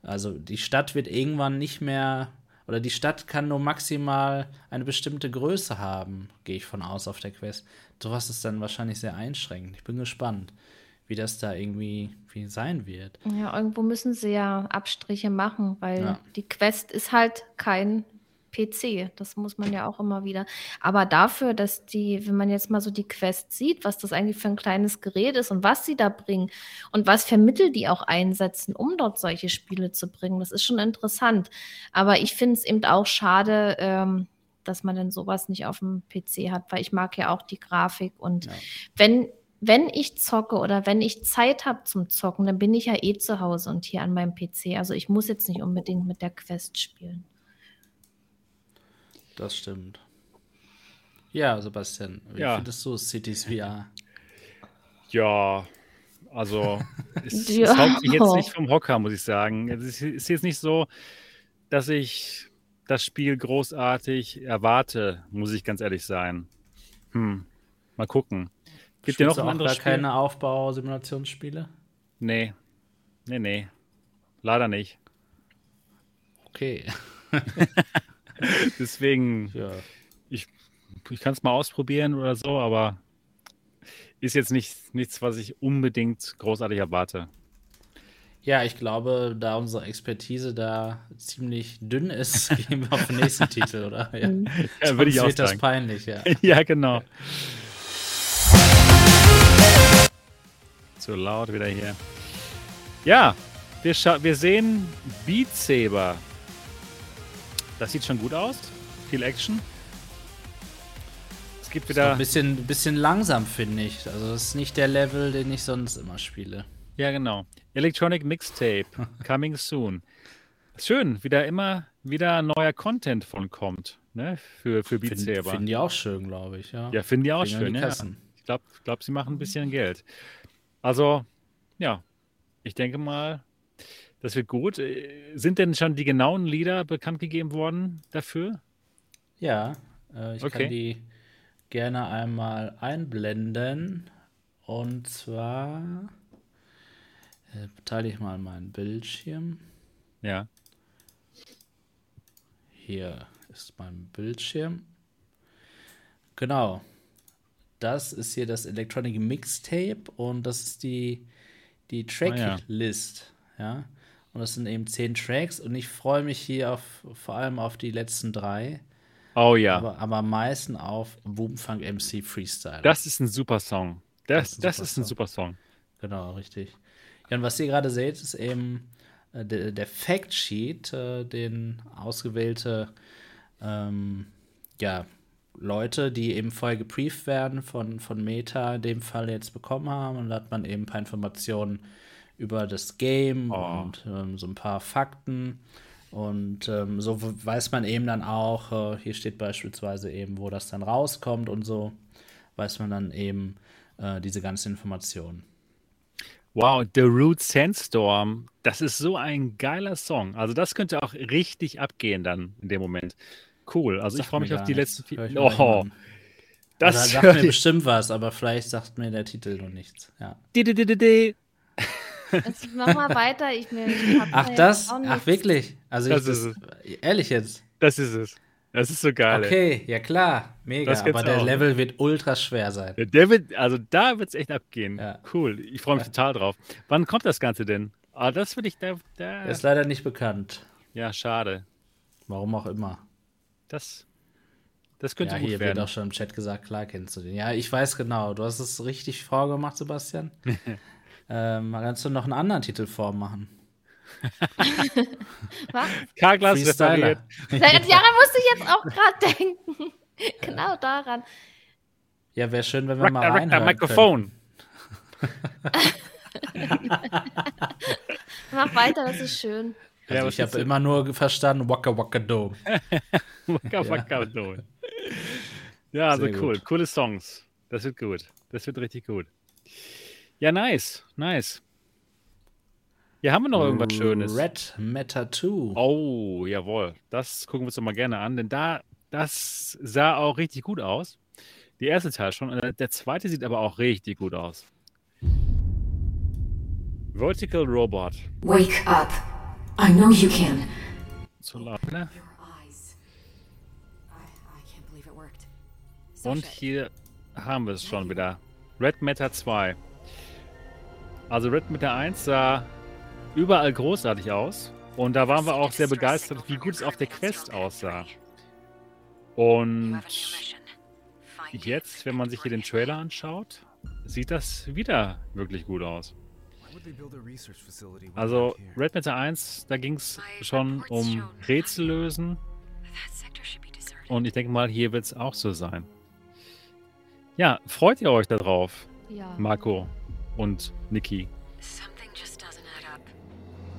[SPEAKER 3] also die Stadt wird irgendwann nicht mehr, oder die Stadt kann nur maximal eine bestimmte Größe haben, gehe ich von aus auf der Quest. Sowas ist dann wahrscheinlich sehr einschränkend. Ich bin gespannt wie das da irgendwie wie sein wird.
[SPEAKER 2] Ja, irgendwo müssen sie ja Abstriche machen, weil
[SPEAKER 3] Ja.
[SPEAKER 2] die Quest ist halt kein PC. Das muss man ja auch immer wieder. Aber dafür, dass die, wenn man jetzt mal so die Quest sieht, was das eigentlich für ein kleines Gerät ist und was sie da bringen und was für Mittel die auch einsetzen, um dort solche Spiele zu bringen, das ist schon interessant. Aber ich finde es eben auch schade, ähm, dass man denn sowas nicht auf dem PC hat, weil ich mag ja auch die Grafik und
[SPEAKER 3] Ja.
[SPEAKER 2] wenn wenn ich zocke oder wenn ich Zeit habe zum Zocken, dann bin ich ja eh zu Hause und hier an meinem PC. Also ich muss jetzt nicht unbedingt mit der Quest spielen.
[SPEAKER 3] Das stimmt. Ja, Sebastian, wie
[SPEAKER 1] Ja.
[SPEAKER 3] findest du Cities VR?
[SPEAKER 1] Ja, also <laughs> es,
[SPEAKER 2] Ja.
[SPEAKER 1] es haut mich jetzt nicht vom Hocker, muss ich sagen. Es ist, jetzt nicht so, dass ich das Spiel großartig erwarte, muss ich ganz ehrlich sein. Hm, mal gucken. Gibt ja noch ein anderes Spiel?
[SPEAKER 3] keine Aufbau-Simulationsspiele?
[SPEAKER 1] Nee. Nee, nee. Leider nicht.
[SPEAKER 3] Okay. <laughs> <laughs>
[SPEAKER 1] Deswegen,
[SPEAKER 3] Ja.
[SPEAKER 1] ich kann es mal ausprobieren oder so, aber ist jetzt nicht, nichts, was ich unbedingt großartig erwarte.
[SPEAKER 3] Ja, ich glaube, da unsere Expertise da ziemlich dünn ist, <laughs> gehen wir auf den nächsten <laughs> Titel, oder? Ja,
[SPEAKER 2] Mhm.
[SPEAKER 1] Ja, würde ich auch
[SPEAKER 3] wird das peinlich, ja.
[SPEAKER 1] ja, genau. Zu laut wieder hier. Ja, wir, scha- wir sehen Beat Saber. Das sieht schon gut aus. Viel Action. Es gibt wieder.
[SPEAKER 3] ein bisschen, bisschen langsam, finde ich. Also, das ist nicht der Level, den ich sonst immer spiele.
[SPEAKER 1] Ja, genau. Electronic Mixtape. <laughs> Coming soon. Schön, wieder immer wieder neuer Content von kommt. Ne? Für, für Beat
[SPEAKER 3] Finden
[SPEAKER 1] Saber.
[SPEAKER 3] finden die auch schön, glaube ich, ja.
[SPEAKER 1] Ja, finden die auch
[SPEAKER 3] an
[SPEAKER 1] schön,
[SPEAKER 3] die
[SPEAKER 1] ja. Ich glaube, glaub, sie machen ein bisschen Geld. Also, ja, ich denke mal, das wird gut. Äh, Sind denn schon die genauen Lieder bekannt gegeben worden dafür?
[SPEAKER 3] Ja, äh, ich
[SPEAKER 1] Okay.
[SPEAKER 3] kann die gerne einmal einblenden. Und zwar äh, teile ich mal meinen Bildschirm.
[SPEAKER 1] Ja.
[SPEAKER 3] Hier ist mein Bildschirm. Genau. Das ist hier das Electronic Mixtape und das ist die, die
[SPEAKER 1] Ah, ja.
[SPEAKER 3] Tracklist. ja. Und das sind eben zehn Tracks und ich freue mich hier auf, vor allem auf die letzten drei,
[SPEAKER 1] Oh ja,
[SPEAKER 3] aber, aber am meisten auf Boomfunk MC Freestyle.
[SPEAKER 1] das ist ein super Song. Das,
[SPEAKER 3] Das ist ein
[SPEAKER 1] ist
[SPEAKER 3] super
[SPEAKER 1] ein super Song.
[SPEAKER 3] Genau, richtig. Ja, und was ihr gerade seht, ist eben äh, der, der Fact Sheet, äh, den ausgewählte ähm, ja, Leute, die eben vorher gebrieft werden von, von Meta, in dem Fall jetzt bekommen haben. Und da hat man eben ein paar Informationen über das Game
[SPEAKER 1] Oh.
[SPEAKER 3] und ähm, so ein paar Fakten. Und ähm, so weiß man eben dann auch, äh, hier steht beispielsweise eben, wo das dann rauskommt und so, weiß man dann eben äh, diese ganzen Informationen.
[SPEAKER 1] Wow, The Root Sandstorm, das ist so ein geiler Song. Also das könnte auch richtig abgehen dann in dem Moment. Cool. Also ich freue mich auf die
[SPEAKER 3] nichts.
[SPEAKER 1] letzten vier. Oh, das
[SPEAKER 3] sagt mir bestimmt was, aber vielleicht sagt mir der Titel noch nichts. Ja.
[SPEAKER 2] Jetzt mach mal weiter. Ich, mir, ich
[SPEAKER 3] Ach, das?
[SPEAKER 2] auch
[SPEAKER 3] Ach, wirklich? Also,
[SPEAKER 1] Das
[SPEAKER 3] ich,
[SPEAKER 1] ist
[SPEAKER 3] das, ehrlich jetzt?
[SPEAKER 1] Das ist es. Das ist so geil.
[SPEAKER 3] Okay, ja klar, mega. Aber der
[SPEAKER 1] auch.
[SPEAKER 3] Level wird ultra schwer sein.
[SPEAKER 1] Der wird, also da wird es echt abgehen.
[SPEAKER 3] Ja.
[SPEAKER 1] Cool. Ich freue mich total drauf. Wann kommt das Ganze denn? Ah, das will ich da. da
[SPEAKER 3] ist leider nicht bekannt.
[SPEAKER 1] ja, schade.
[SPEAKER 3] Warum auch immer.
[SPEAKER 1] Das, das könnte
[SPEAKER 3] Ja,
[SPEAKER 1] gut
[SPEAKER 3] hier
[SPEAKER 1] werden.
[SPEAKER 3] wird auch schon im Chat gesagt, klar kennst du den. Ja, ich weiß genau. Du hast es richtig vorgemacht, Sebastian. <laughs> ähm, kannst du noch einen anderen Titel vormachen? <laughs>
[SPEAKER 2] Was?
[SPEAKER 1] Karglas referiert.
[SPEAKER 2] Daran musste ich jetzt auch gerade <laughs> denken. genau daran.
[SPEAKER 3] Ja, wäre schön, wenn wir
[SPEAKER 1] Rock,
[SPEAKER 3] mal
[SPEAKER 1] rock,
[SPEAKER 3] reinhören
[SPEAKER 1] Mikrofon. <laughs>
[SPEAKER 2] Mach weiter, das ist schön.
[SPEAKER 3] Also
[SPEAKER 1] Ja,
[SPEAKER 3] ich habe immer nur verstanden, Waka Waka Dome.
[SPEAKER 1] Waka, waka, do. Ja, also
[SPEAKER 3] Sehr
[SPEAKER 1] cool.
[SPEAKER 3] gut.
[SPEAKER 1] Coole Songs. Das wird gut. Das wird richtig gut. Ja, nice. Nice. Hier haben wir noch irgendwas Schönes.
[SPEAKER 3] Red Matter 2.
[SPEAKER 1] Oh, jawohl. Das gucken wir uns doch mal gerne an, denn da, das sah auch richtig gut aus. Die erste Teil schon. und Der zweite sieht aber auch richtig gut aus. Vertical Robot.
[SPEAKER 5] Wake up. I know you can.
[SPEAKER 1] Zu laut, ne?
[SPEAKER 5] Eyes. I, I can't believe it worked.
[SPEAKER 1] Und hier haben wir es schon wieder. Red Matter 2. Also Red Matter 1 sah überall großartig aus. Und da waren wir auch sehr begeistert, wie gut es auf der Quest aussah. Und jetzt, wenn man sich hier den Trailer anschaut, sieht das wieder wirklich gut aus. Also Red Matter 1, da ging es schon um Rätsel lösen und ich denke mal, hier wird es auch so sein. Ja, freut ihr euch darauf,
[SPEAKER 2] Ja.
[SPEAKER 1] Marco und Niki?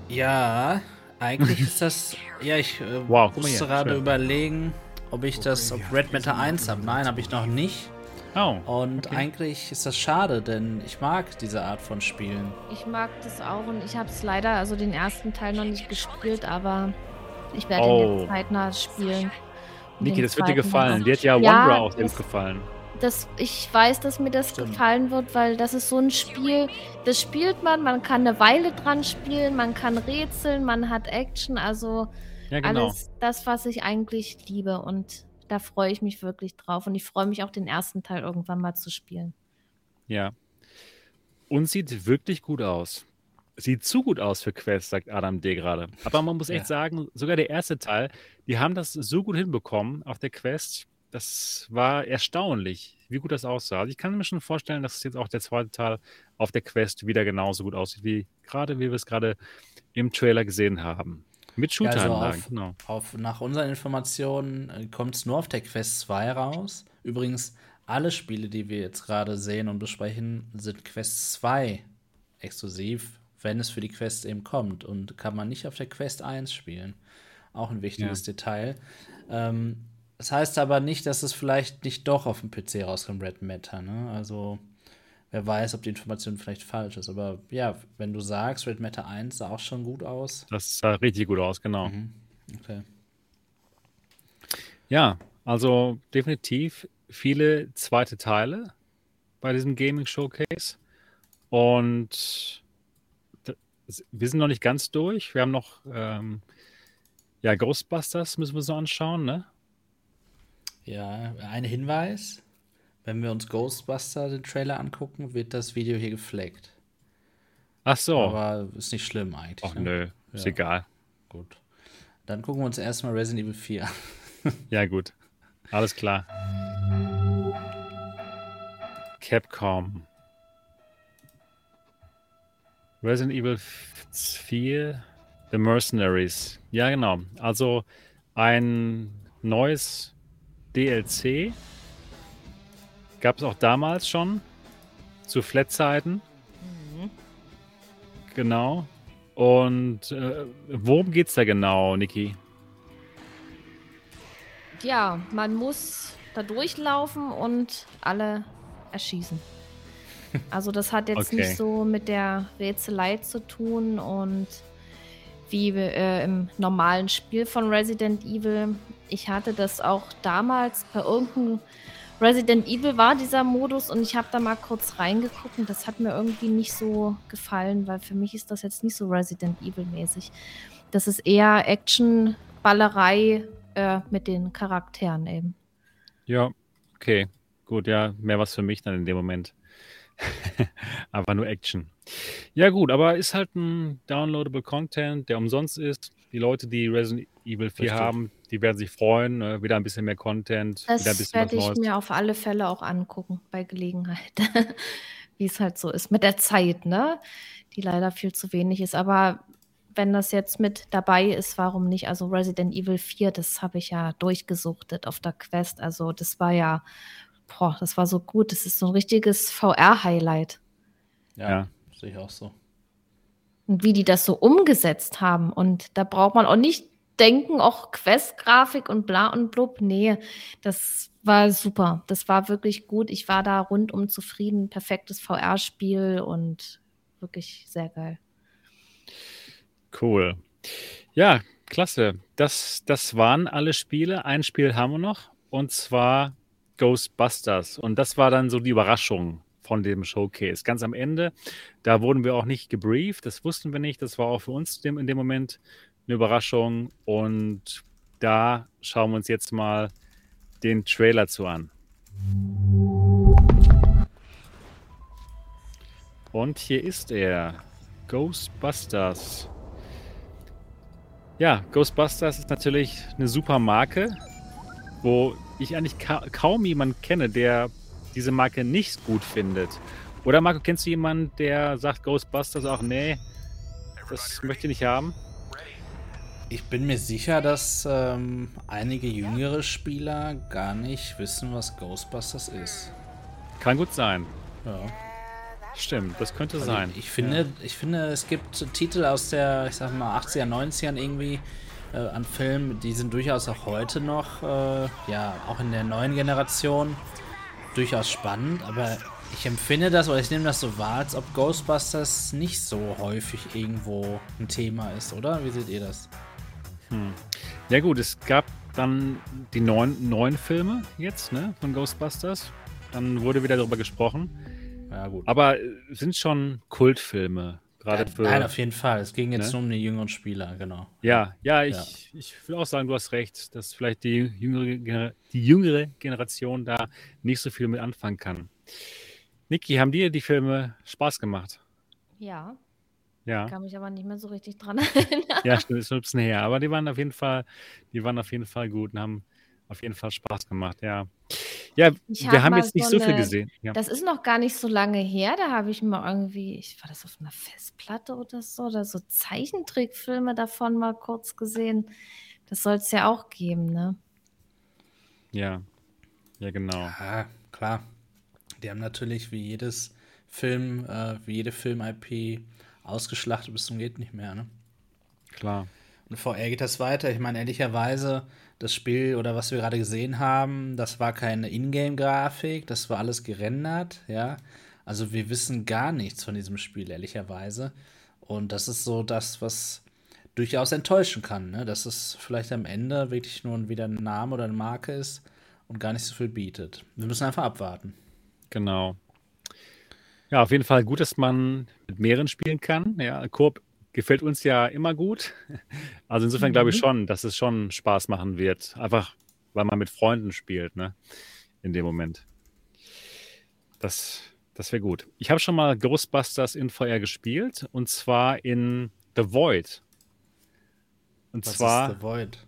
[SPEAKER 3] Ja, eigentlich ist das. Ja, ich äh,
[SPEAKER 1] Wow, guck mal
[SPEAKER 3] muss
[SPEAKER 1] hier,
[SPEAKER 3] gerade überlegen, ob ich das auf Red Matter 1 habe. Nein, habe ich noch nicht.
[SPEAKER 1] Oh,
[SPEAKER 3] Und eigentlich ist das schade, denn ich mag diese Art von Spielen.
[SPEAKER 2] Ich mag das auch und ich habe es leider, also den ersten Teil noch nicht gespielt, aber ich werde ihn
[SPEAKER 1] Oh.
[SPEAKER 2] jetzt zeitnah spielen.
[SPEAKER 1] Niki, das wird dir gefallen. Dir hat ja
[SPEAKER 2] Ja,
[SPEAKER 1] Wanderer auch gut gefallen.
[SPEAKER 2] Das, ich weiß, dass mir das
[SPEAKER 3] Stimmt.
[SPEAKER 2] gefallen wird, weil das ist so ein Spiel, das spielt man, man kann eine Weile dran spielen, man kann rätseln, man hat Action, also
[SPEAKER 1] Ja, genau.
[SPEAKER 2] alles das, was ich eigentlich liebe und da freue ich mich wirklich drauf und ich freue mich auch den ersten Teil irgendwann mal zu spielen.
[SPEAKER 1] Ja. Und sieht wirklich gut aus. Sieht zu gut aus für Quest, sagt Adam D. gerade. Aber man muss echt
[SPEAKER 3] Ja.
[SPEAKER 1] sagen, sogar der erste Teil, die haben das so gut hinbekommen auf der Quest. Das war erstaunlich, wie gut das aussah. Also ich kann mir schon vorstellen, dass jetzt auch der zweite Teil auf der Quest wieder genauso gut aussieht, wie gerade, wie wir es gerade im Trailer gesehen haben. Mit
[SPEAKER 3] Ja, also
[SPEAKER 1] Shooter-Anlagen,
[SPEAKER 3] auf,
[SPEAKER 1] genau.
[SPEAKER 3] auf, nach unseren Informationen kommt es nur auf der Quest 2 raus. Übrigens, alle Spiele, die wir jetzt gerade sehen und besprechen, sind Quest 2 exklusiv, wenn es für die Quest eben kommt. Und kann man nicht auf der Quest 1 spielen. Auch ein wichtiges Detail. Ähm, das heißt aber nicht, dass es vielleicht nicht doch auf dem PC rauskommt, Red Matter. Ne? Also, wer weiß, ob die Information vielleicht falsch ist. Aber ja, wenn du sagst, Red Matter 1 sah auch schon gut aus.
[SPEAKER 1] Das sah richtig gut aus, genau.
[SPEAKER 3] Mhm. Okay.
[SPEAKER 1] Ja, also definitiv viele zweite Teile bei diesem Gaming Showcase. Und wir sind noch nicht ganz durch. Wir haben noch ähm, ja, Ghostbusters müssen wir so anschauen, ne?
[SPEAKER 3] Ja, ein Hinweis. Wenn wir uns Ghostbuster den Trailer angucken, wird das Video hier gefleckt.
[SPEAKER 1] Ach so.
[SPEAKER 3] Aber ist nicht schlimm eigentlich.
[SPEAKER 1] Ach
[SPEAKER 3] ne?
[SPEAKER 1] nö, ist
[SPEAKER 3] Ja.
[SPEAKER 1] egal.
[SPEAKER 3] Gut. Dann gucken wir uns erstmal Resident Evil 4 an. <laughs>
[SPEAKER 1] Ja, gut. Alles klar. Capcom. Resident Evil 4, The Mercenaries. Ja, genau. Also ein neues DLC. Gab es auch damals schon. Zu Flat-Zeiten. Genau. Und äh, worum geht's da genau, Niki?
[SPEAKER 2] Ja, man muss da durchlaufen und alle erschießen. <laughs> Also das hat jetzt
[SPEAKER 1] Okay.
[SPEAKER 2] nicht so mit der Rätselei zu tun und wie äh, im normalen Spiel von Resident Evil. Ich hatte das auch damals bei irgendeinem Resident Evil war dieser Modus und ich habe da mal kurz reingeguckt und das hat mir irgendwie nicht so gefallen, weil für mich ist das jetzt nicht so Resident Evil mäßig. Das ist eher Action, Ballerei äh, mit den Charakteren eben.
[SPEAKER 1] Ja, okay. Gut, ja, mehr was für mich dann in dem Moment. <laughs> Einfach nur Action. Ja, gut, aber ist halt ein downloadable Content, der umsonst ist. Die Leute, die Resident Evil 4
[SPEAKER 3] Richtig.
[SPEAKER 1] haben, die werden sich freuen. Äh, wieder ein bisschen mehr Content, wieder ein
[SPEAKER 2] Das
[SPEAKER 1] bisschen was
[SPEAKER 2] werde ich
[SPEAKER 1] Neues.
[SPEAKER 2] mir auf alle Fälle auch angucken bei Gelegenheit. <laughs> Wie es halt so ist mit der Zeit, ne? Die leider viel zu wenig ist. Aber wenn das jetzt mit dabei ist, warum nicht? Also Resident Evil 4, das habe ich ja durchgesuchtet auf der Quest. Also das war ja, boah, das war so gut. Das ist so ein richtiges VR-Highlight.
[SPEAKER 3] Ja,
[SPEAKER 1] Ja.
[SPEAKER 3] sehe ich auch so.
[SPEAKER 2] Und wie die das so umgesetzt haben. Und da braucht man auch nicht denken, auch Quest-Grafik und bla und blub. Nee, das war super. Das war wirklich gut. Ich war da rundum zufrieden. Perfektes VR-Spiel und wirklich sehr geil.
[SPEAKER 1] Cool. Ja, klasse. Das, das waren alle Spiele. Ein Spiel haben wir noch und zwar Ghostbusters. Und das war dann so die Überraschung von dem Showcase. Ganz am Ende, da wurden wir auch nicht gebrieft, das wussten wir nicht. Das war auch für uns in dem Moment eine Überraschung. Und da schauen wir uns jetzt mal den Trailer zu an. Und hier ist er. Ghostbusters. Ja, Ghostbusters ist natürlich eine super Marke, wo ich eigentlich ka kaum jemanden kenne, der diese Marke nicht gut findet. Oder Marco, kennst du jemanden, der sagt Ghostbusters auch, nee, das möchte ich nicht haben?
[SPEAKER 3] Ich bin mir sicher, dass ähm, einige jüngere Spieler gar nicht wissen, was Ghostbusters ist.
[SPEAKER 1] Kann gut sein.
[SPEAKER 3] Ja.
[SPEAKER 1] Stimmt, das könnte
[SPEAKER 3] Also
[SPEAKER 1] sein.
[SPEAKER 3] Ich finde, ich finde, es gibt Titel aus der, ich sag mal, 80er, 90ern irgendwie äh, an Filmen, die sind durchaus auch heute noch, äh, ja, auch in der neuen Generation durchaus spannend, aber ich empfinde das oder ich nehme das so wahr, als ob Ghostbusters nicht so häufig irgendwo ein Thema ist, oder? Wie seht ihr das?
[SPEAKER 1] Ja gut, es gab dann die neuen, neuen Filme jetzt, ne, von Ghostbusters. Dann wurde wieder darüber gesprochen.
[SPEAKER 3] Ja, gut.
[SPEAKER 1] Aber äh, sind schon Kultfilme, gerade für.
[SPEAKER 3] Nein, auf jeden Fall. Es ging jetzt
[SPEAKER 1] Ne?
[SPEAKER 3] nur um die jüngeren Spieler, genau.
[SPEAKER 1] Ja, ja, ich, ich will auch sagen, du hast recht, dass vielleicht die jüngere, die jüngere Generation da nicht so viel mit anfangen kann. Niki, haben dir die Filme Spaß gemacht?
[SPEAKER 2] Ja,
[SPEAKER 1] Ja,
[SPEAKER 2] kann mich aber nicht mehr so richtig dran <laughs> erinnern.
[SPEAKER 1] ja, stimmt, ist schon ein bisschen her, aber die waren auf jeden Fall, die waren auf jeden Fall gut und haben auf jeden Fall Spaß gemacht, ja. Ja,
[SPEAKER 2] Ich
[SPEAKER 1] wir
[SPEAKER 2] hab
[SPEAKER 1] haben jetzt nicht
[SPEAKER 2] so
[SPEAKER 1] so viel
[SPEAKER 2] eine-
[SPEAKER 1] gesehen. Ja.
[SPEAKER 2] Das ist noch gar nicht so lange her. Da habe ich mal irgendwie, ich war das auf einer Festplatte oder so, oder so Zeichentrickfilme davon mal kurz gesehen. Das soll es ja auch geben, ne?
[SPEAKER 1] ja, ja, genau.
[SPEAKER 3] Ja, klar. Die haben natürlich wie jedes Film, äh, wie jede Film-IP ausgeschlachtet bis zum geht nicht mehr, ne?
[SPEAKER 1] Klar.
[SPEAKER 3] Und VR geht das weiter. Ich meine, ehrlicherweise, das Spiel oder was wir gerade gesehen haben, das war keine Ingame-Grafik, das war alles gerendert, ja. Also wir wissen gar nichts von diesem Spiel, ehrlicherweise. Und das ist so das, was durchaus enttäuschen kann, ne? Dass es vielleicht am Ende wirklich nur wieder ein Name oder eine Marke ist und gar nicht so viel bietet. Wir müssen einfach abwarten.
[SPEAKER 1] Genau. Ja, auf jeden Fall gut, dass man mit mehreren spielen kann. Ja, Koop gefällt uns ja immer gut. <laughs> Also insofern glaube ich schon, dass es schon Spaß machen wird. Einfach, weil man mit Freunden spielt, ne? In dem Moment. Das, das wäre gut. Ich habe schon mal Ghostbusters in VR gespielt und zwar in The Void. Und
[SPEAKER 3] Was
[SPEAKER 1] zwar
[SPEAKER 3] ist The Void?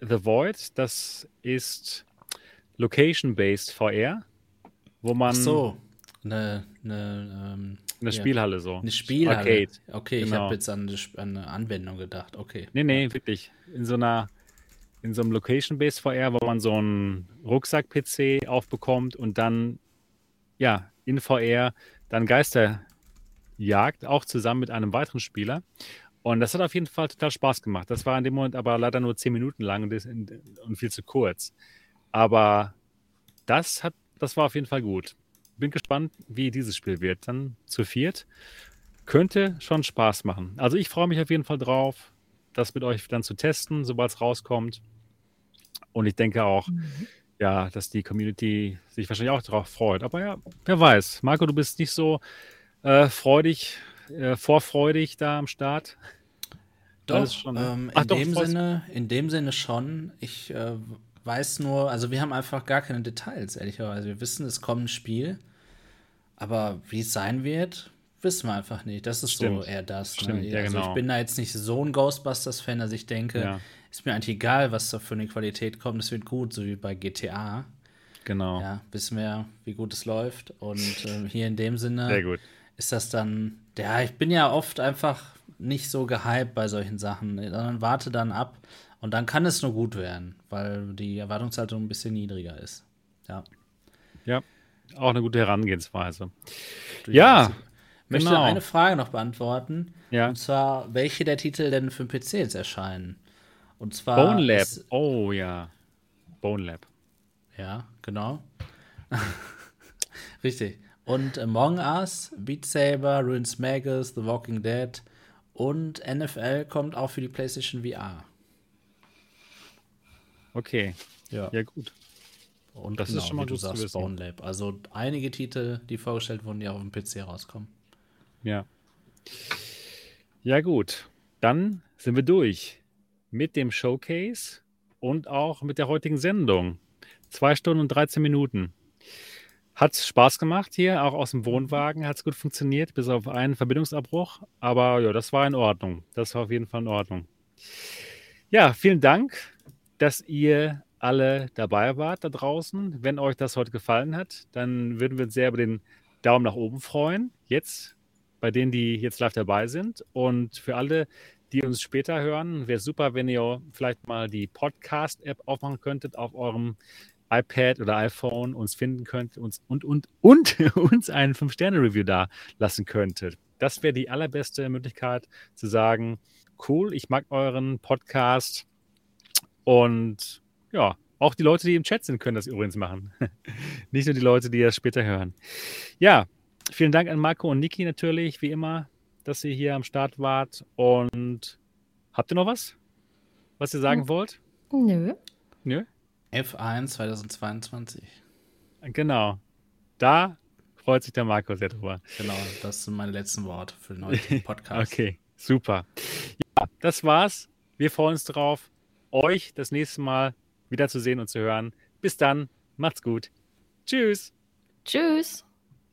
[SPEAKER 1] The Void, das ist Location-Based VR, wo man
[SPEAKER 3] Ach so, eine, eine, ähm,
[SPEAKER 1] eine. Spielhalle so.
[SPEAKER 3] Eine Spielhalle.
[SPEAKER 1] Arcade.
[SPEAKER 3] Okay, ich
[SPEAKER 1] Genau.
[SPEAKER 3] habe jetzt an an eine Anwendung gedacht. Okay.
[SPEAKER 1] Nee, nee, wirklich. In so einer, in so einem Location-Based VR, wo man so einen Rucksack-PC aufbekommt und dann, ja, in VR dann Geister jagt, auch zusammen mit einem weiteren Spieler. Und das hat auf jeden Fall total Spaß gemacht. Das war in dem Moment aber leider nur zehn Minuten lang und viel zu kurz. Aber das hat, das war auf jeden Fall gut. Bin gespannt, wie dieses Spiel wird. Dann zu viert. Könnte schon Spaß machen. Also ich freue mich auf jeden Fall drauf, das mit euch dann zu testen, sobald es rauskommt. Und ich denke auch, ja, dass die Community sich wahrscheinlich auch darauf freut. Aber ja, wer weiß. Marco, du bist nicht so äh, freudig, äh, vorfreudig da am Start.
[SPEAKER 3] Doch,
[SPEAKER 1] schon,
[SPEAKER 3] ähm,
[SPEAKER 1] Ach
[SPEAKER 3] in,
[SPEAKER 1] doch,
[SPEAKER 3] dem Sinne, in dem Sinne schon. Ich äh, weiß nur, also wir haben einfach gar keine Details, ehrlicherweise. Wir wissen, es kommt ein Spiel, aber wie es sein wird, wissen wir einfach nicht. Das ist
[SPEAKER 1] Stimmt.
[SPEAKER 3] so eher das.
[SPEAKER 1] Stimmt,
[SPEAKER 3] ne?
[SPEAKER 1] ja,
[SPEAKER 3] also
[SPEAKER 1] genau.
[SPEAKER 3] ich bin da jetzt nicht so ein Ghostbusters-Fan, dass ich denke,
[SPEAKER 1] Ja.
[SPEAKER 3] ist mir eigentlich egal, was da für eine Qualität kommt, es wird gut, so wie bei GTA.
[SPEAKER 1] Genau.
[SPEAKER 3] Ja, wissen wir, wie gut es läuft. Und ähm, hier in dem Sinne ist das dann, ja, ich bin ja oft einfach nicht so gehypt bei solchen Sachen, sondern warte dann ab und dann kann es nur gut werden, weil die Erwartungshaltung ein bisschen niedriger ist. Ja.
[SPEAKER 1] Ja, auch eine gute Herangehensweise. Ja,
[SPEAKER 3] Ich möchte
[SPEAKER 1] genau.
[SPEAKER 3] eine Frage noch beantworten.
[SPEAKER 1] Ja.
[SPEAKER 3] Und zwar, welche der Titel denn für den PC jetzt erscheinen? Und zwar.
[SPEAKER 1] Bone Lab. Oh ja. Bone Lab.
[SPEAKER 3] Ja, genau. <laughs> Richtig. Und Among Us, Beat Saber, Ruins Magus, The Walking Dead und NFL kommt auch für die PlayStation VR.
[SPEAKER 1] Okay.
[SPEAKER 3] Ja.
[SPEAKER 1] Ja, gut.
[SPEAKER 3] Und
[SPEAKER 1] das ist schon mal
[SPEAKER 3] wie du sagst. Bone Lab. Also einige Titel, die vorgestellt wurden, die auch auf dem PC rauskommen.
[SPEAKER 1] Ja. Ja, gut. Dann sind wir durch mit dem Showcase und auch mit der heutigen Sendung. Zwei Stunden und 13 Minuten. Hat Spaß gemacht hier, auch aus dem Wohnwagen hat es gut funktioniert, bis auf einen Verbindungsabbruch. Aber ja, das war in Ordnung. Das war auf jeden Fall in Ordnung. Ja, vielen Dank, dass ihr alle dabei wart da draußen. Wenn euch das heute gefallen hat, dann würden wir uns sehr über den Daumen nach oben freuen. Jetzt bei denen, die jetzt live dabei sind. Und für alle, die uns später hören, wäre super, wenn ihr vielleicht mal die Podcast-App aufmachen könntet auf eurem iPad oder iPhone, uns finden könnt uns, und, und, und <laughs> uns einen 5-Sterne-Review da lassen könntet. Das wäre die allerbeste Möglichkeit zu sagen, cool, ich mag euren Podcast und ja, auch die Leute, die im Chat sind, können das übrigens machen. <laughs> Nicht nur die Leute, die das später hören. Ja, vielen Dank an Marco und Niki natürlich, wie immer, dass ihr hier am Start wart. Und habt ihr noch was, was ihr sagen
[SPEAKER 2] Hm.
[SPEAKER 1] wollt?
[SPEAKER 2] Nö.
[SPEAKER 1] Nö?
[SPEAKER 3] F1 2022.
[SPEAKER 1] Genau. Da freut sich der Marco sehr drüber.
[SPEAKER 3] Genau, das sind meine letzten Worte für den heutigen <laughs> Podcast.
[SPEAKER 1] Okay, super. Ja, das war's. Wir freuen uns drauf, euch das nächste Mal wieder zu sehen und zu hören. Bis dann. Macht's gut. Tschüss.
[SPEAKER 2] Tschüss.